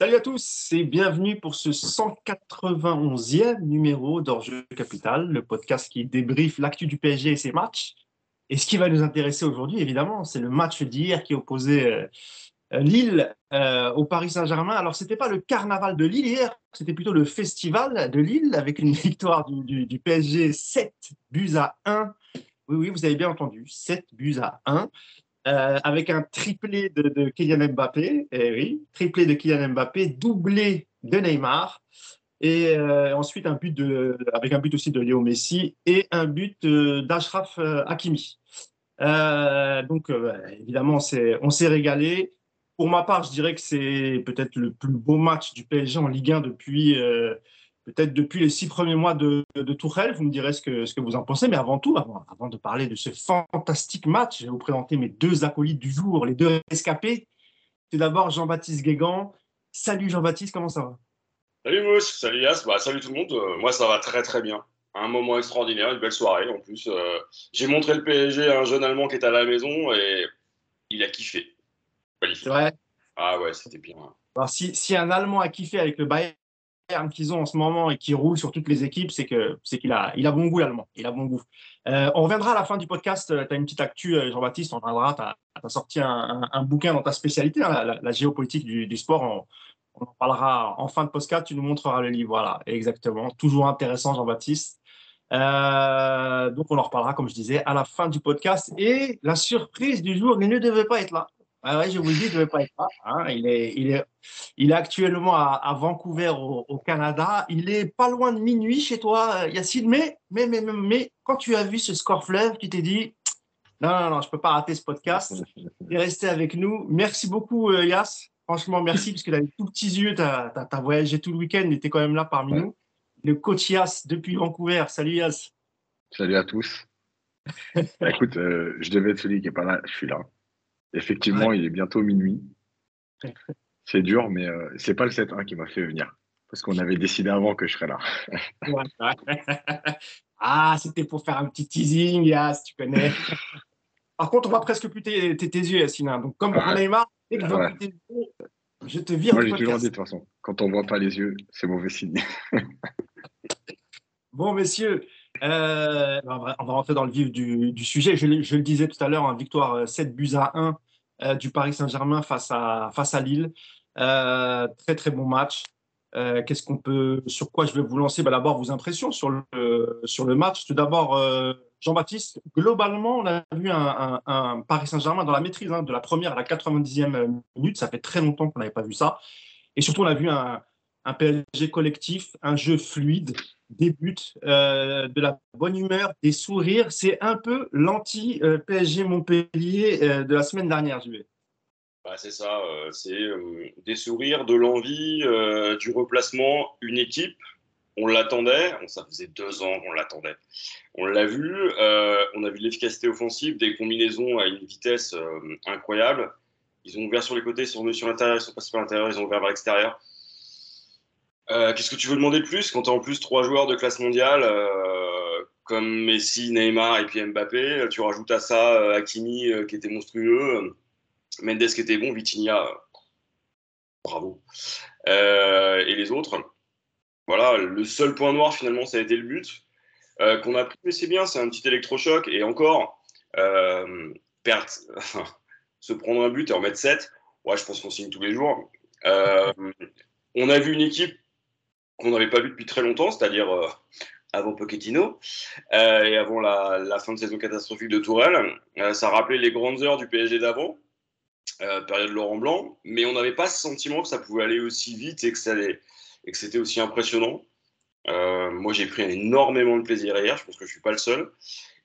Salut à tous et bienvenue pour ce 191e numéro d'Orjeu Capital, le podcast qui débriefe l'actu du PSG et ses matchs. Et ce qui va nous intéresser aujourd'hui, évidemment, c'est le match d'hier qui opposait euh, Lille euh, au Paris Saint-Germain. Alors, ce n'était pas le carnaval de Lille hier, c'était plutôt le festival de Lille avec une victoire du, du PSG 7 buts à 1. Oui, oui, vous avez bien entendu, 7 buts à 1. Euh, avec un triplé de, Kylian Mbappé, eh triplé de Kylian Mbappé, doublé de Neymar, et euh, ensuite un but de, avec un but aussi de Léo Messi et un but d'Ashraf euh, Hakimi. donc évidemment, on s'est régalé. Pour ma part, je dirais que c'est peut-être le plus beau match du PSG en Ligue 1 depuis peut-être depuis les six premiers mois de, de Tourelle. Vous me direz ce que, ce que vous en pensez. Mais avant tout, avant, avant de parler de ce fantastique match, je vais vous présenter mes deux acolytes du jour, les deux escapés. Tout d'abord, Jean-Baptiste Guégan. Salut Jean-Baptiste, comment ça va? Salut Mousse, salut Yas, bah, salut tout le monde. Euh, moi, ça va très très bien. Un moment extraordinaire, une belle soirée en plus. Euh, j'ai montré le PSG à un jeune Allemand qui était à la maison et il a kiffé. C'est vrai? Ah ouais, c'était bien. Alors, si, si, un Allemand a kiffé avec le Bayern, qu'ils ont en ce moment et qui roule sur toutes les équipes, c'est que c'est qu'il a, il a bon goût l'allemand. Il a bon goût. Euh, on reviendra à la fin du podcast. Euh, tu as une petite actu, euh, Jean-Baptiste. On reviendra. Tu as, sorti un, un, bouquin dans ta spécialité, hein, la, géopolitique du, du sport. On, en parlera en fin de podcast. Tu nous montreras le livre. Voilà, exactement. Toujours intéressant, Jean-Baptiste. Donc, on en reparlera, comme je disais, à la fin du podcast. Et la surprise du jour, il ne devait pas être là. Ah ouais, je vous le dis, je ne vais pas être là. Hein. Il, est, il, est, il est actuellement à, Vancouver, au, Canada. Il est pas loin de minuit chez toi, Yacine. Mais, mais, mais, mais, quand tu as vu ce score fleuve, tu t'es dit non, non, non, je ne peux pas rater ce podcast. Es resté avec nous. Merci beaucoup, euh, Yass. Franchement, merci, parce que des tout petits yeux. Tu as, voyagé tout le week-end, tu étais quand même là parmi nous. Le coach Yass depuis Vancouver. Salut, Yass. Salut à tous. Écoute, euh, je devais être celui qui n'est pas là. Je suis là. Effectivement, il est bientôt minuit. C'est dur, mais euh, c'est pas le 7-1 qui m'a fait venir. Parce qu'on avait décidé avant que je serais là. ah, c'était pour faire un petit teasing, Yas, tu connais. Par contre, on voit presque plus tes, tes, yeux, Yassine. Donc, comme pour Neymar, dès que je vois tes yeux, je te vire. Moi, j'ai toujours dit de toute façon, quand on voit pas les yeux, c'est mauvais signe. bon, messieurs, euh, on, va, rentrer dans le vif du, sujet. Je, le disais tout à l'heure, hein, victoire 7 euh, buts à 1 euh, du Paris Saint-Germain face à, face à Lille. très très bon match. Qu'est-ce qu'on peut, sur quoi je vais vous lancer? Bah, D'abord vos impressions sur le, sur le match. Tout d'abord, Jean-Baptiste, globalement, on a vu un, Paris Saint-Germain dans la maîtrise hein, de la première à la 90e minute. Ça fait très longtemps qu'on n'avait pas vu ça. Et surtout, on a vu un, un PSG collectif, un jeu fluide, des buts, euh, de la bonne humeur, des sourires. C'est un peu l'anti-PSG Montpellier euh, de la semaine dernière, je. Bah, c'est ça, euh, c'est des sourires, de l'envie, du replacement, une équipe. On l'attendait, ça faisait deux ans qu'on l'attendait. On l'a vu, on a vu l'efficacité offensive, des combinaisons à une vitesse incroyable. Ils ont ouvert sur les côtés, ils sont venus sur l'intérieur, ils sont passés par l'intérieur, ils ont ouvert vers l'extérieur. Euh, qu'est-ce que tu veux demander de plus quand tu as en plus trois joueurs de classe mondiale euh, comme Messi, Neymar et puis Mbappé Tu rajoutes à ça euh, Hakimi qui était monstrueux, Mendes qui était bon, Vitinha, bravo. et les autres. Voilà, le seul point noir finalement, ça a été le but qu'on a pris, mais c'est bien, c'est un petit électrochoc. Et encore, se prendre un but et en mettre 7, ouais, je pense qu'on signe tous les jours. on a vu une équipe qu'on n'avait pas vu depuis très longtemps, c'est-à-dire euh, avant Pochettino euh, et avant la, fin de saison catastrophique de Tourelle. Euh, ça rappelait les grandes heures du PSG d'avant, période Laurent Blanc, mais on n'avait pas ce sentiment que ça pouvait aller aussi vite et que, c'était aussi impressionnant. moi, j'ai pris énormément de plaisir hier, je pense que je ne suis pas le seul.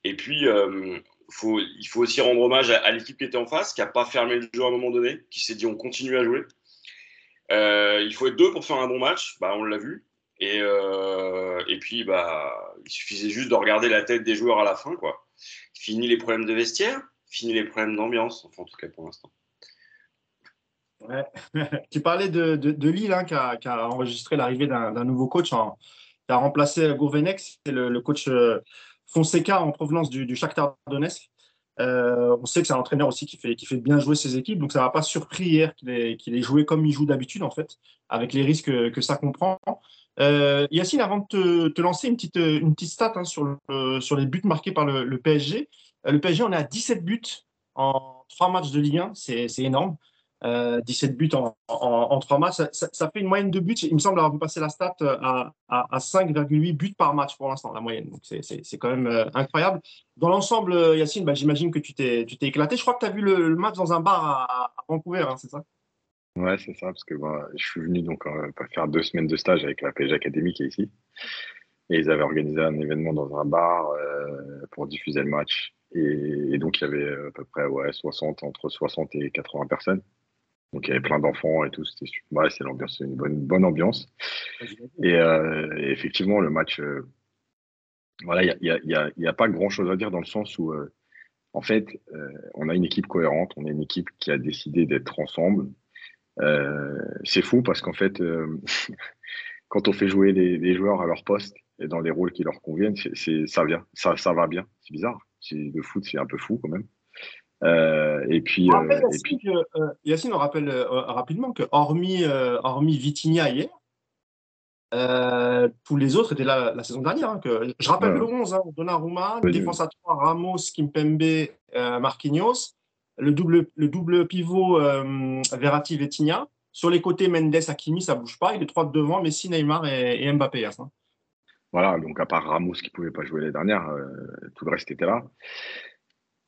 Et puis, il faut aussi rendre hommage à, à l'équipe qui était en face, qui n'a pas fermé le jeu à un moment donné, qui s'est dit on continue à jouer. Euh, il faut être deux pour faire un bon match, bah, on l'a vu. Et, euh, et puis, bah, il suffisait juste de regarder la tête des joueurs à la fin. Quoi. Fini les problèmes de vestiaire, fini les problèmes d'ambiance, enfin, en tout cas pour l'instant. Tu parlais de, de, Lille hein, qui, a, enregistré l'arrivée d'un nouveau coach en, qui a remplacé Gourvenec, c'est le, coach euh, Fonseca en provenance du, du Shakhtar. Euh, on sait que c'est un entraîneur aussi qui fait, qui fait bien jouer ses équipes, donc ça ne m'a pas surpris hier qu'il ait, joué comme il joue d'habitude, en fait, avec les risques que, ça comprend. Euh, Yacine, avant de te, lancer une petite, une petite stat hein, sur, sur les buts marqués par le, PSG, euh, le PSG, on est à 17 buts en trois matchs de Ligue 1, c'est énorme. Euh, 17 buts en, en, en 3 matchs, ça, fait une moyenne de buts, il me semble avoir vu passer la stat euh, à, à, à 5,8 buts par match pour l'instant, la moyenne. Donc c'est quand même euh, incroyable. Dans l'ensemble, euh, Yacine, bah, j'imagine que tu t'es éclaté. Je crois que tu as vu le, match dans un bar à, Vancouver, hein, c'est ça? Ouais, c'est ça, parce que bah, je suis venu donc euh, faire deux semaines de stage avec la PSG Académie qui est ici. Et ils avaient organisé un événement dans un bar euh, pour diffuser le match. Et, et, donc, il y avait à peu près ouais, 60, entre 60 et 80 personnes. Donc il y avait plein d'enfants et tout. C'était ouais, c'est l'ambiance, c'est une bonne, bonne ambiance. Et, euh, et, effectivement, le match, euh, voilà, il n'y a, y a, y a, pas grand chose à dire dans le sens où, euh, en fait, on a une équipe cohérente, on a une équipe qui a décidé d'être ensemble. C'est fou parce qu'en fait, quand on fait jouer les, les, joueurs à leur poste et dans les rôles qui leur conviennent, c'est, ça vient, ça, ça va bien. C'est bizarre. Le foot, c'est un peu fou quand même. Euh, et puis, euh, Yacine, et puis... Que, euh, Yacine, on rappelle rapidement que hormis, hormis Vitinha hier, tous les autres étaient là la saison dernière. Hein, que, je rappelle ouais. le 11, hein, Donnarumma, oui, défense à 3, Ramos, Kimpembe, Marquinhos, le double, le double pivot Verratti, Vitinha. Sur les côtés, Mendes, Hakimi, ça bouge pas. Et les trois de devant, Messi, Neymar et, et Mbappé. Hein. Voilà, donc à part Ramos qui pouvait pas jouer les dernières, tout le reste était là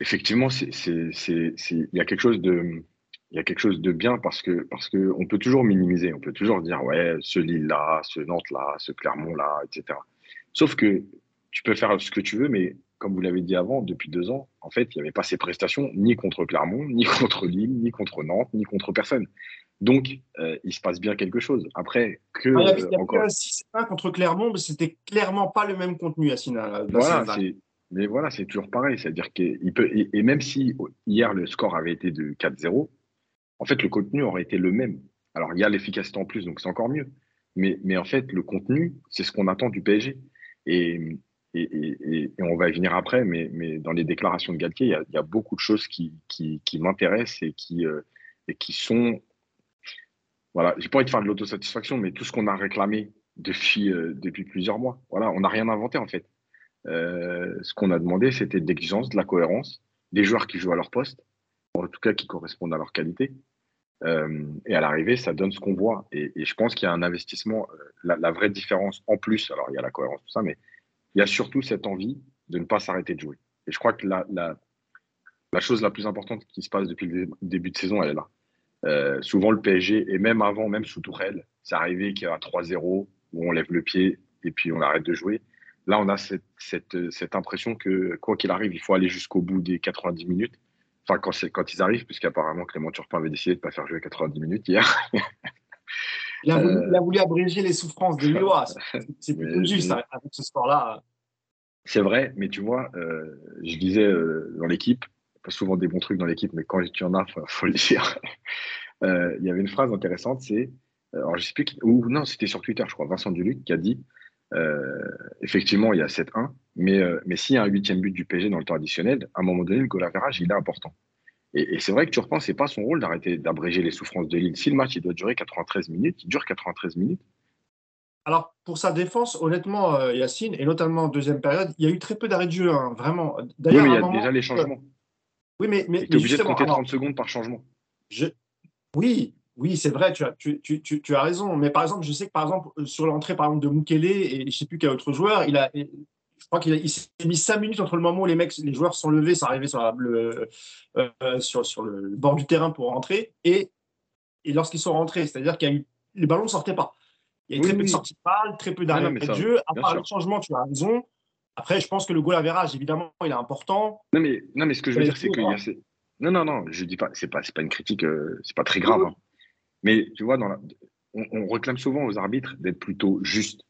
effectivement, il y a quelque chose de, il y a quelque chose de bien parce que parce que on peut toujours minimiser, on peut toujours dire ouais, ce Lille là, ce Nantes là, ce Clermont là, etc. Sauf que tu peux faire ce que tu veux, mais comme vous l'avez dit avant, depuis deux ans, en fait, il n'y avait pas ces prestations ni contre Clermont, ni contre Lille, ni contre Nantes, ni contre personne. Donc, euh, il se passe bien quelque chose. Après, que. Ah, il y avait, il y encore... 6-1 contre Clermont, c'était clairement pas le même contenu à Sina. Voilà, c'est mais voilà, c'est toujours pareil. C'est-à-dire qu'il peut, et, même si hier le score avait été de 4-0, en fait, le contenu aurait été le même. Alors, il y a l'efficacité en plus, donc c'est encore mieux. Mais, en fait, le contenu, c'est ce qu'on attend du PSG. Et, et, on va y venir après, mais, dans les déclarations de Galtier, il y a, beaucoup de choses qui, m'intéressent et qui, euh, et qui sont. Voilà, j'ai pas envie de faire de l'autosatisfaction, mais tout ce qu'on a réclamé depuis, euh, depuis plusieurs mois. Voilà, on n'a rien inventé en fait. Euh, ce qu'on a demandé, c'était de l'exigence, de la cohérence, des joueurs qui jouent à leur poste, en tout cas qui correspondent à leur qualité. Euh, et à l'arrivée, ça donne ce qu'on voit. Et, je pense qu'il y a un investissement, euh, la, vraie différence en plus, alors il y a la cohérence, tout ça, mais il y a surtout cette envie de ne pas s'arrêter de jouer. Et je crois que la, chose la plus importante qui se passe depuis le début de saison, elle est là. Souvent, le PSG, et même avant, même sous Tourelle, c'est arrivé qu'il y a 3-0, où on lève le pied et puis on arrête de jouer. Là, on a cette, cette, cette impression que, quoi qu'il arrive, il faut aller jusqu'au bout des 90 minutes. Enfin, quand, quand ils arrivent, puisqu'apparemment Clément Turpin avait décidé de ne pas faire jouer 90 minutes hier. il, a voulu, euh... il, a voulu, abréger les souffrances des Lillois. C'est plutôt juste avec ce sport-là. C'est vrai, mais tu vois, euh, je disais euh, dans l'équipe, pas souvent des bons trucs dans l'équipe, mais quand tu en as, il faut, le dire. Euh, il y avait une phrase intéressante, c'est, alors je sais plus, qui, ou non, c'était sur Twitter, je crois, Vincent Duluc qui a dit euh, effectivement, il y a 7-1, mais, euh, mais s'il y a un huitième but du PSG dans le temps additionnel, à un moment donné, le goal average, il est important. Et, et c'est vrai que tu repenses, c'est pas son rôle d'arrêter d'abréger les souffrances de Lille. Si le match il doit durer 93 minutes, il dure 93 minutes. Alors, pour sa défense, honnêtement, euh, Yacine, et notamment en deuxième période, il y a eu très peu d'arrêts de jeu, hein, vraiment. D'ailleurs, oui, il y a moment, déjà les changements. Oui, mais. mais tu es obligé de compter 30 alors, secondes par changement. Je... Oui, oui, c'est vrai, tu as, tu, tu, tu, tu, as raison. Mais par exemple, je sais que par exemple, sur l'entrée par exemple, de Mukele et je ne sais plus quel autre joueur, il a, je crois qu'il s'est mis cinq minutes entre le moment où les mecs, les joueurs sont levés, sont arrivés sur, la, le, euh, sur, sur le bord du terrain pour rentrer et, et lorsqu'ils sont rentrés, c'est-à-dire qu'il y a eu, les ballons ne sortaient pas. Il y a eu oui, très peu de sorties de balles, très peu d'arrêts de jeu. À part sûr. le changement, tu as raison. Après, je pense que le goal average, évidemment, il est important. Non, mais, non, mais ce que je veux dire, c'est qu'il y a ces... Non, non, non, je dis pas, c'est pas, pas une critique, euh, c'est pas très grave. Hein. Mais tu vois, on, réclame souvent aux arbitres d'être plutôt justes.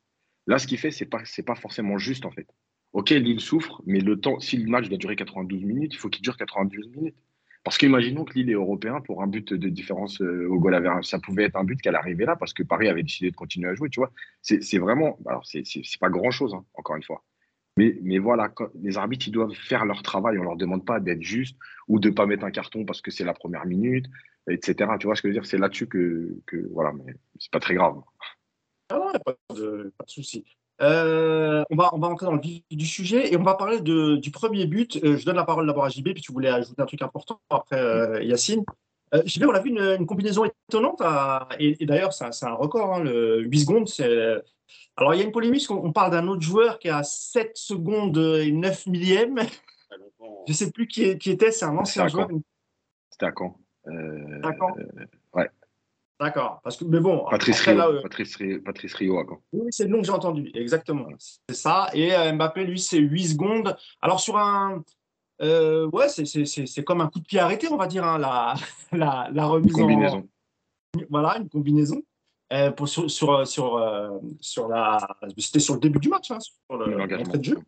Là, ce qu'il fait, c'est pas, c'est pas forcément juste en fait. Ok, Lille souffre, mais le temps, si le match doit durer 92 minutes, il faut qu'il dure 92 minutes. Parce qu'imaginons que Lille est européen pour un but de différence euh, au goal. Ça pouvait être un but qu'elle arrivait là parce que Paris avait décidé de continuer à jouer, tu vois. C'est vraiment, alors c'est pas grand chose, hein, encore une fois. Mais, voilà, les arbitres, ils doivent faire leur travail. On ne leur demande pas d'être juste ou de ne pas mettre un carton parce que c'est la première minute, etc. Tu vois ce que je veux dire? C'est là-dessus que, Voilà, mais c'est pas très grave. Ah pas de, pas de souci. Euh, on, va, on dans le vif du sujet et on va parler du premier but. Euh, je donne la parole d'abord à JB, puis tu voulais ajouter un truc important après euh, Yacine. JB, on a vu une, combinaison étonnante et, d'ailleurs, c'est un record, hein, le 8 secondes. Alors, il y a une polémique, on, parle d'un autre joueur qui a 7 secondes et 9 millièmes. Je ne sais plus qui, qui était, c'est un ancien joueur. C'était à À quand Ouais. D'accord. Parce que, mais bon. Patrice Rio. Euh, Patrice, Rio, à quand Oui, c'est le nom que j'ai entendu. Exactement. C'est ça. Et euh, Mbappé, lui, c'est 8 secondes. Alors, sur un. Euh, ouais, c'est comme un coup de pied arrêté, on va dire, hein, la, la, la, remise une combinaison. Voilà, une combinaison. Pour, sur, sur, sur, la. C'était sur le début du match, hein, sur l'engagement. de jeu.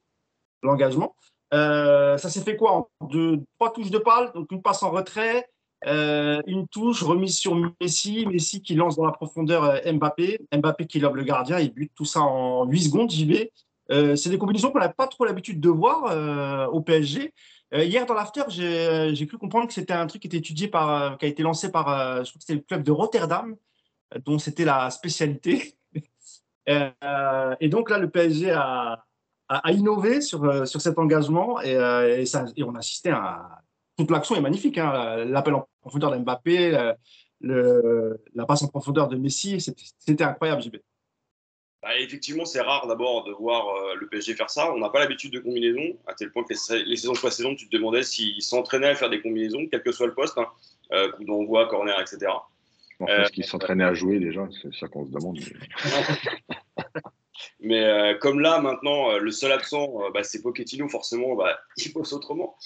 L'engagement. ça s'est fait quoi en deux, Trois touches de balle, donc une passe en retrait, euh, une touche remise sur Messi, Messi qui lance dans la profondeur euh, Mbappé, Mbappé qui lobe le gardien, il bute tout ça en 8 secondes, j'y vais. Euh, c'est des combinaisons qu'on n'a pas trop l'habitude de voir au PSG. hier dans l'after, j'ai cru comprendre que c'était un truc qui était étudié par, qui a été lancé par, je crois que c'était le club de Rotterdam, dont c'était la spécialité. et donc là, le PSG a, innové sur, sur cet engagement et, et, ça, et on assistait à toute l'action est magnifique. Hein. L'appel en profondeur d'Mbappé, la passe en profondeur de Messi, c'était incroyable, JB. Bah, effectivement, c'est rare d'abord de voir euh, le PSG faire ça. On n'a pas l'habitude de combinaison, à tel point que les, saisons précédentes, tu te demandais s'ils s'entraînaient à faire des combinaisons, quel que soit le poste, hein, euh, coup d'envoi, corner, etc. En fait, euh, qu'ils s'entraînaient à jouer déjà, c'est ça qu'on se demande. Mais euh, comme là, maintenant, euh, le seul absent, euh, bah, c'est Pochettino, forcément, bah, il bosse autrement.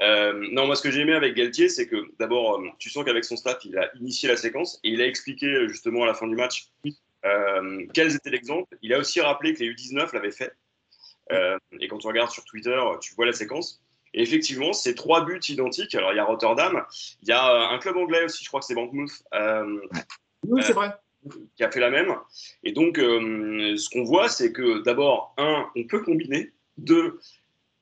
non, moi, ce que j'ai aimé avec Galtier, c'est que d'abord, tu sens qu'avec son staff, il a initié la séquence et il a expliqué justement à la fin du match quels étaient l'exemple. Il a aussi rappelé que les U19 l'avaient fait. et quand tu regardes sur Twitter, tu vois la séquence. Et effectivement, c'est trois buts identiques. Alors, il y a Rotterdam, il y a un club anglais aussi, je crois que c'est Bankmouth. oui, c'est vrai qui a fait la même. Et donc, euh, ce qu'on voit, c'est que d'abord, un, on peut combiner. Deux,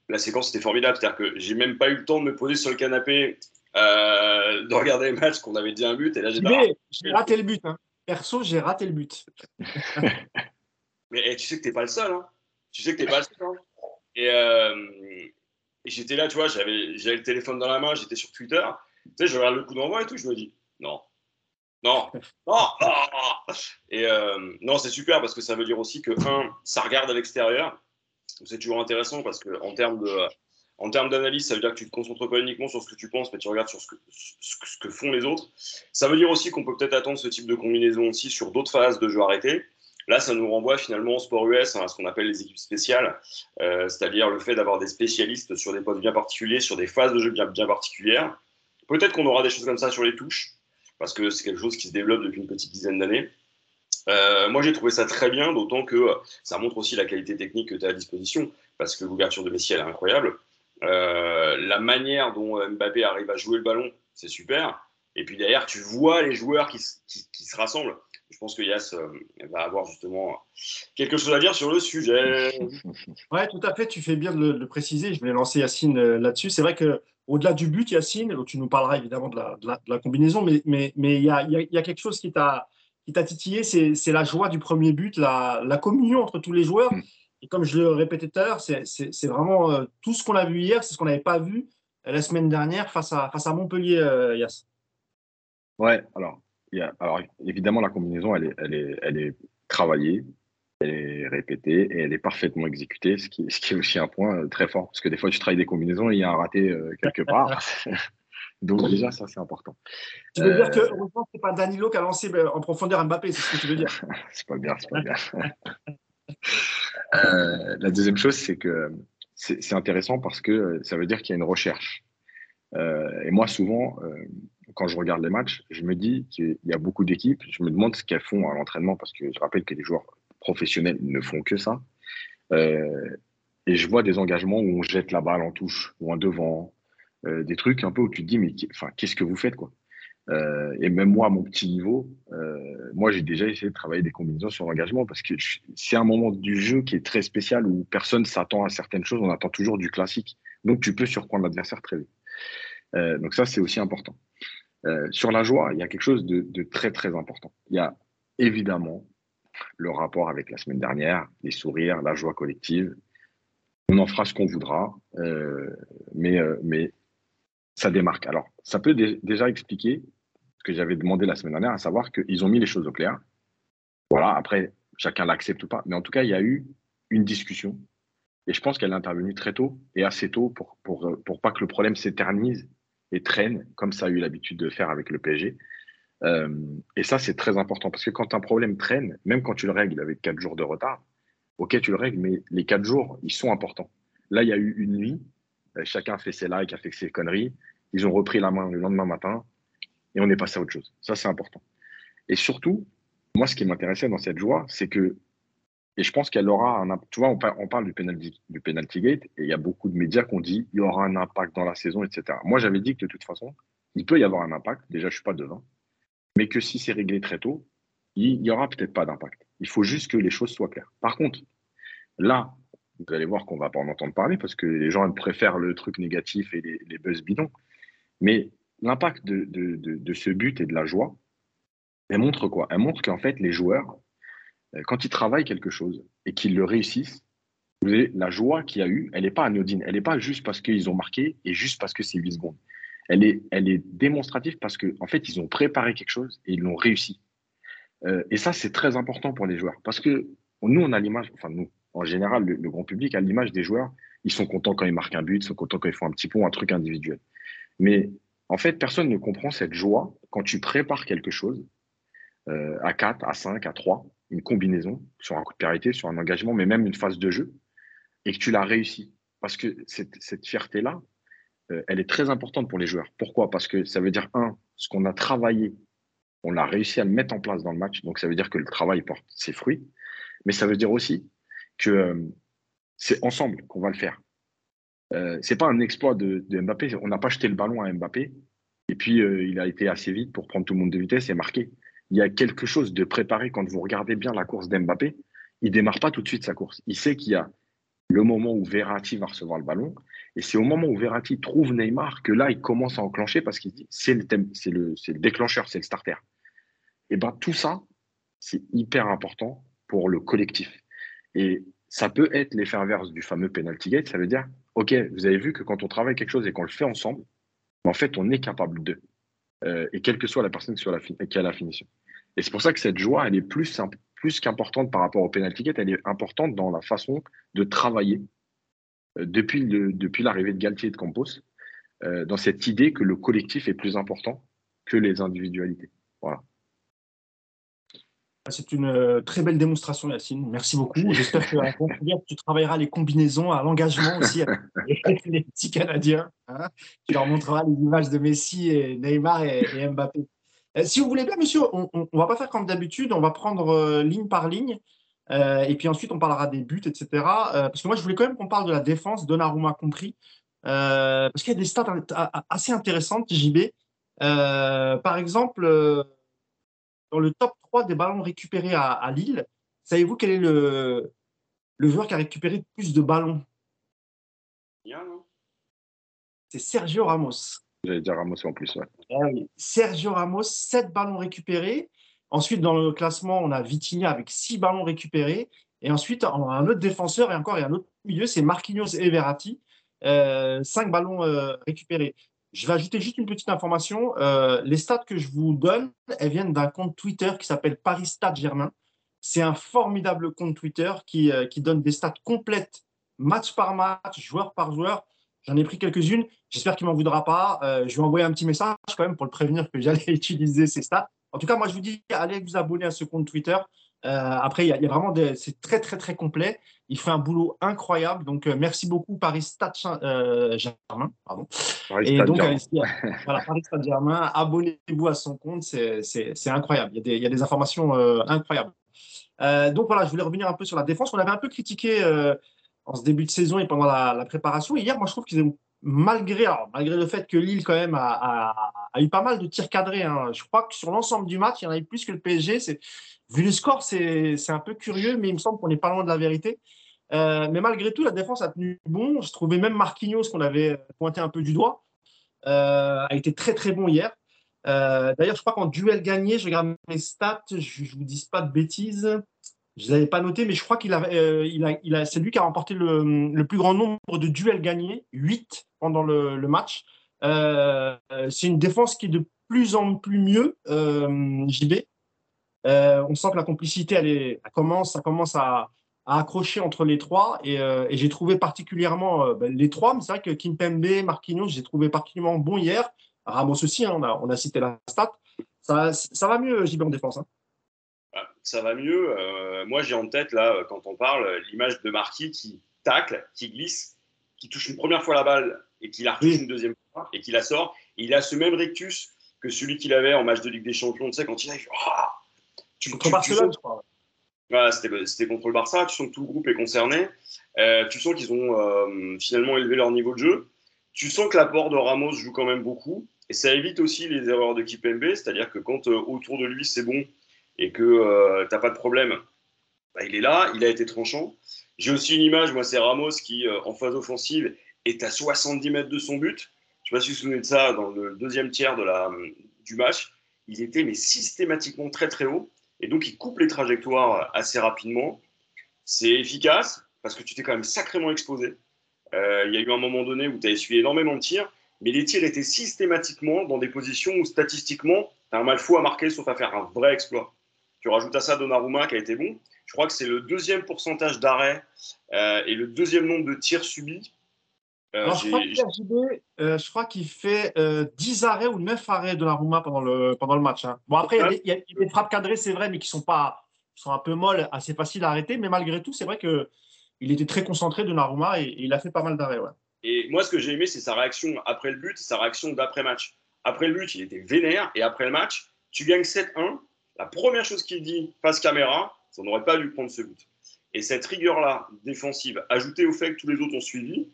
la séquence était formidable. C'est-à-dire que j'ai même pas eu le temps de me poser sur le canapé, euh, de regarder les matchs, qu'on avait dit un but. Et là, j'ai raté le but. Hein. Perso, j'ai raté le but. Mais eh, tu sais que t'es pas le seul. Hein. Tu sais que t'es pas le seul. Hein. Et, euh, et j'étais là, tu vois, j'avais le téléphone dans la main, j'étais sur Twitter. Tu sais, je regarde le coup d'envoi et tout, je me dis, non, non, non, Et euh, non, c'est super parce que ça veut dire aussi que, un, ça regarde à l'extérieur. C'est toujours intéressant parce qu'en termes de. En termes d'analyse, ça veut dire que tu te concentres pas uniquement sur ce que tu penses, mais tu regardes sur ce que, ce que font les autres. Ça veut dire aussi qu'on peut peut-être attendre ce type de combinaison aussi sur d'autres phases de jeu arrêté. Là, ça nous renvoie finalement au sport US, hein, à ce qu'on appelle les équipes spéciales, euh, c'est-à-dire le fait d'avoir des spécialistes sur des postes bien particuliers, sur des phases de jeu bien, bien particulières. Peut-être qu'on aura des choses comme ça sur les touches parce que c'est quelque chose qui se développe depuis une petite dizaine d'années. Euh, moi, j'ai trouvé ça très bien, d'autant que ça montre aussi la qualité technique que tu as à disposition, parce que l'ouverture de Messi, est incroyable. Euh, la manière dont Mbappé arrive à jouer le ballon, c'est super. Et puis derrière, tu vois les joueurs qui, se rassemblent. Je pense que Yass euh, va avoir justement quelque chose à dire sur le sujet. Ouais, tout à fait. Tu fais bien de le, préciser. Je voulais lancer Yacine là-dessus. C'est vrai que au-delà du but, Yacine, tu nous parleras évidemment de la, combinaison, mais il mais, y, a, y, a, quelque chose qui t'a titillé, c'est la joie du premier but, la, communion entre tous les joueurs. Mm. Et comme je le répétais tout à l'heure, c'est vraiment euh, tout ce qu'on a vu hier, c'est ce qu'on n'avait pas vu euh, la semaine dernière face à, face à Montpellier, euh, Yass. Ouais, alors, y a, alors évidemment, la combinaison, elle est, elle est, elle est travaillée, elle est répétée et elle est parfaitement exécutée, ce qui, ce qui est aussi un point euh, très fort, parce que des fois tu travailles des combinaisons et il y a un raté euh, quelque part. Donc déjà, ça c'est important. Tu veux dire que euh, heureusement c'est pas Danilo qui a lancé en profondeur Mbappé, c'est ce que tu veux dire C'est pas bien, c'est pas bien. la deuxième chose, c'est que c'est intéressant parce que ça veut dire qu'il y a une recherche. et moi, souvent, quand je regarde les matchs, je me dis qu'il y a beaucoup d'équipes. Je me demande ce qu'elles font à l'entraînement parce que je rappelle que les joueurs professionnels ne font que ça. Euh, et je vois des engagements où on jette la balle en touche ou en devant, euh, des trucs un peu où tu te dis, mais enfin, qu'est-ce que vous faites quoi? Euh, et même moi, à mon petit niveau, moi, j'ai déjà essayé de travailler des combinaisons sur l'engagement parce que c'est un moment du jeu qui est très spécial où personne s'attend à certaines choses. On attend toujours du classique. Donc, tu peux surprendre l'adversaire très vite. Donc, ça, c'est aussi important. Sur la joie, il y a quelque chose de, très, très important. Il y a évidemment le rapport avec la semaine dernière, les sourires, la joie collective. On en fera ce qu'on voudra, mais, mais ça démarque. Alors, ça peut déjà expliquer ce que j'avais demandé la semaine dernière, à savoir qu'ils ont mis les choses au clair. Voilà, après, chacun l'accepte ou pas. Mais en tout cas, il y a eu une discussion. Et je pense qu'elle est intervenue très tôt et assez tôt pour, pour, pour pas que le problème s'éternise et traîne, comme ça a eu l'habitude de faire avec le PSG. Euh, et ça, c'est très important parce que quand un problème traîne, même quand tu le règles avec quatre jours de retard, ok, tu le règles, mais les quatre jours, ils sont importants. Là, il y a eu une nuit, euh, chacun a fait ses likes, a fait ses conneries. Ils ont repris la main le lendemain matin et on est passé à autre chose. Ça, c'est important. Et surtout, moi, ce qui m'intéressait dans cette joie, c'est que, et je pense qu'elle aura un tu vois, on, parle du penalty, du penalty gate, et il y a beaucoup de médias qui ont dit il y aura un impact dans la saison, etc. Moi, j'avais dit que de toute façon, il peut y avoir un impact. Déjà, je suis pas devant, mais que si c'est réglé très tôt, il n'y aura peut-être pas d'impact. Il faut juste que les choses soient claires. Par contre, là, vous allez voir qu'on va pas en entendre parler parce que les gens préfèrent le truc négatif et les, buzz bidons. Mais l'impact de, ce but et de la joie, elle montre quoi? Elle montre qu'en fait, les joueurs, quand ils travaillent quelque chose et qu'ils le réussissent, vous avez la joie qu'il y a eu, elle n'est pas anodine. Elle n'est pas juste parce qu'ils ont marqué et juste parce que c'est 8 secondes. Elle est, elle est démonstrative parce qu'en en fait, ils ont préparé quelque chose et ils l'ont réussi. Euh, et ça, c'est très important pour les joueurs parce que nous, on a l'image, enfin, nous, en général, le, le grand public a l'image des joueurs. Ils sont contents quand ils marquent un but, ils sont contents quand ils font un petit pont, un truc individuel. Mais en fait, personne ne comprend cette joie quand tu prépares quelque chose euh, à 4, à 5, à 3, une combinaison sur un coup de périté, sur un engagement, mais même une phase de jeu, et que tu l'as réussi. Parce que cette, fierté-là, euh, elle est très importante pour les joueurs. Pourquoi? Parce que ça veut dire, un, ce qu'on a travaillé, on l'a réussi à le mettre en place dans le match, donc ça veut dire que le travail porte ses fruits, mais ça veut dire aussi que euh, c'est ensemble qu'on va le faire. Euh, c'est pas un exploit de, Mbappé. On n'a pas jeté le ballon à Mbappé et puis euh, il a été assez vite pour prendre tout le monde de vitesse et marquer. Il y a quelque chose de préparé quand vous regardez bien la course d'Mbappé. Il démarre pas tout de suite sa course. Il sait qu'il y a le moment où Verratti va recevoir le ballon et c'est au moment où Verratti trouve Neymar que là il commence à enclencher parce qu'il dit c'est le, c'est le, déclencheur, c'est le starter. Et ben tout ça c'est hyper important pour le collectif. Et ça peut être l'effet inverse du fameux penalty gate. Ça veut dire OK, vous avez vu que quand on travaille quelque chose et qu'on le fait ensemble, en fait, on est capable de. Euh, et quelle que soit la personne qui, a la finition. Et c'est pour ça que cette joie, elle est plus, qu'importante par rapport au penalty gate, elle est importante dans la façon de travailler euh, depuis, l'arrivée de Galtier et de Campos, euh, dans cette idée que le collectif est plus important que les individualités. Voilà. C'est une euh, très belle démonstration, Yacine. Merci beaucoup. J'espère que tu travailleras les combinaisons à l'engagement aussi avec les petits Canadiens. Hein. tu leur montreras les images de Messi, et Neymar et, Mbappé. Euh, si vous voulez bien, monsieur, on ne va pas faire comme d'habitude. On va prendre euh, ligne par ligne. et puis ensuite, on parlera des buts, etc. parce que moi, je voulais quand même qu'on parle de la défense, Donnarumma compris. parce qu'il y a des stats assez intéressantes, JB. par exemple dans le top 3 des ballons récupérés à, Lille, savez-vous quel est le, le joueur qui a récupéré plus de ballons? C'est Sergio Ramos. J'allais dire Ramos en plus, ah Sergio Ramos, 7 ballons récupérés. Ensuite, dans le classement, on a Vitinha avec 6 ballons récupérés. Et ensuite, on a un autre défenseur et encore a un autre milieu, c'est Marquinhos et Verratti. 5 euh, ballons euh, récupérés. Je vais ajouter juste une petite information. Euh, les stats que je vous donne, elles viennent d'un compte Twitter qui s'appelle Paris Stade Germain. C'est un formidable compte Twitter qui, qui donne des stats complètes, match par match, joueur par joueur. J'en ai pris quelques-unes. J'espère qu'il ne m'en voudra pas. Euh, je vais envoyer un petit message quand même pour le prévenir que j'allais utiliser ces stats. En tout cas, moi, je vous dis, allez vous abonner à ce compte Twitter. Euh, après, il y, a vraiment des, c'est très très très complet. Il fait un boulot incroyable. Donc euh, merci beaucoup Paris Stade euh, Germain. Pardon. et donc voilà, Paris Stade Germain, abonnez-vous à son compte, c'est, c'est, incroyable. Il y, a des, il y a des informations incroyables. donc voilà, je voulais revenir un peu sur la défense. On avait un peu critiqué en ce début de saison et pendant la, préparation. hier, moi je trouve qu'ils ont malgré, malgré le fait que Lille, quand même, a, eu pas mal de tirs cadrés. Hein. Je crois que sur l'ensemble du match, il y en a eu plus que le PSG. Vu le score, c'est un peu curieux, mais il me semble qu'on n'est pas loin de la vérité. Euh, mais malgré tout, la défense a tenu bon. Je trouvais même Marquinhos, qu'on avait pointé un peu du doigt, euh, a été très très bon hier. Euh, d'ailleurs, je crois qu'en duel gagné, je regarde mes stats, je ne vous dis pas de bêtises. Je ne les avais pas notés, mais je crois qu'il a, il a, il a, c'est lui qui a remporté le, plus grand nombre de duels gagnés, 8 pendant le, match. c'est une défense qui est de plus en plus mieux, JB. on sent que la complicité, elle, est, commence, ça commence à, à accrocher entre les trois. Et, euh, j'ai trouvé particulièrement euh, ben, les trois, mais c'est vrai que Kimpembe, Marquinhos, j'ai trouvé particulièrement bon hier. Ramos aussi, hein, on, a, on, a, cité la stat. Ça, ça va mieux, JB, en défense. Hein. Ça va mieux. Euh, moi, j'ai en tête, là, quand on parle, l'image de Marquis qui tacle, qui glisse, qui touche une première fois la balle et qui la retouche une deuxième fois et qui la sort. il a ce même rectus que celui qu'il avait en match de Ligue des Champions. Tu sais, quand il a oh, tu, Contre Barcelone, je crois. Bah, c'était contre le Barça, tu sens que tout le groupe est concerné. Euh, tu sens qu'ils ont euh, finalement élevé leur niveau de jeu. Tu sens que l'apport de Ramos joue quand même beaucoup. Et ça évite aussi les erreurs de Kipembe, c'est-à-dire que quand euh, autour de lui c'est bon et que tu n'as pas de problème, bah, il est là, il a été tranchant. J'ai aussi une image, moi c'est Ramos qui, en phase offensive, est à 70 mètres de son but. Je ne sais pas si vous vous souvenez de ça, dans le deuxième tiers de la, du match. Il était mais systématiquement très très haut. Et donc, il coupe les trajectoires assez rapidement. C'est efficace parce que tu t'es quand même sacrément exposé. Euh, il y a eu un moment donné où tu as essuyé énormément de tirs, mais les tirs étaient systématiquement dans des positions où statistiquement, tu as un mal fou à marquer sauf à faire un vrai exploit. Tu rajoutes à ça Donnarumma qui a été bon. Je crois que c'est le deuxième pourcentage d'arrêt euh, et le deuxième nombre de tirs subis euh, euh, je, crois qu'il fait 10 euh, arrêts ou 9 arrêts de Rouma pendant le, pendant le match. Hein. Bon, après, il y, a des, frappes cadrées, c'est vrai, mais qui sont, pas, sont un peu molles, assez faciles à arrêter. Mais malgré tout, c'est vrai qu'il était très concentré de Naruma et, il a fait pas mal d'arrêts. Ouais. Et moi, ce que j'ai aimé, c'est sa réaction après le but et sa réaction d'après-match. Après le but, il était vénère. Et après le match, tu gagnes 7-1. La première chose qu'il dit face caméra, ça n'aurait pas dû prendre ce but. Et cette rigueur-là, défensive, ajoutée au fait que tous les autres ont suivi,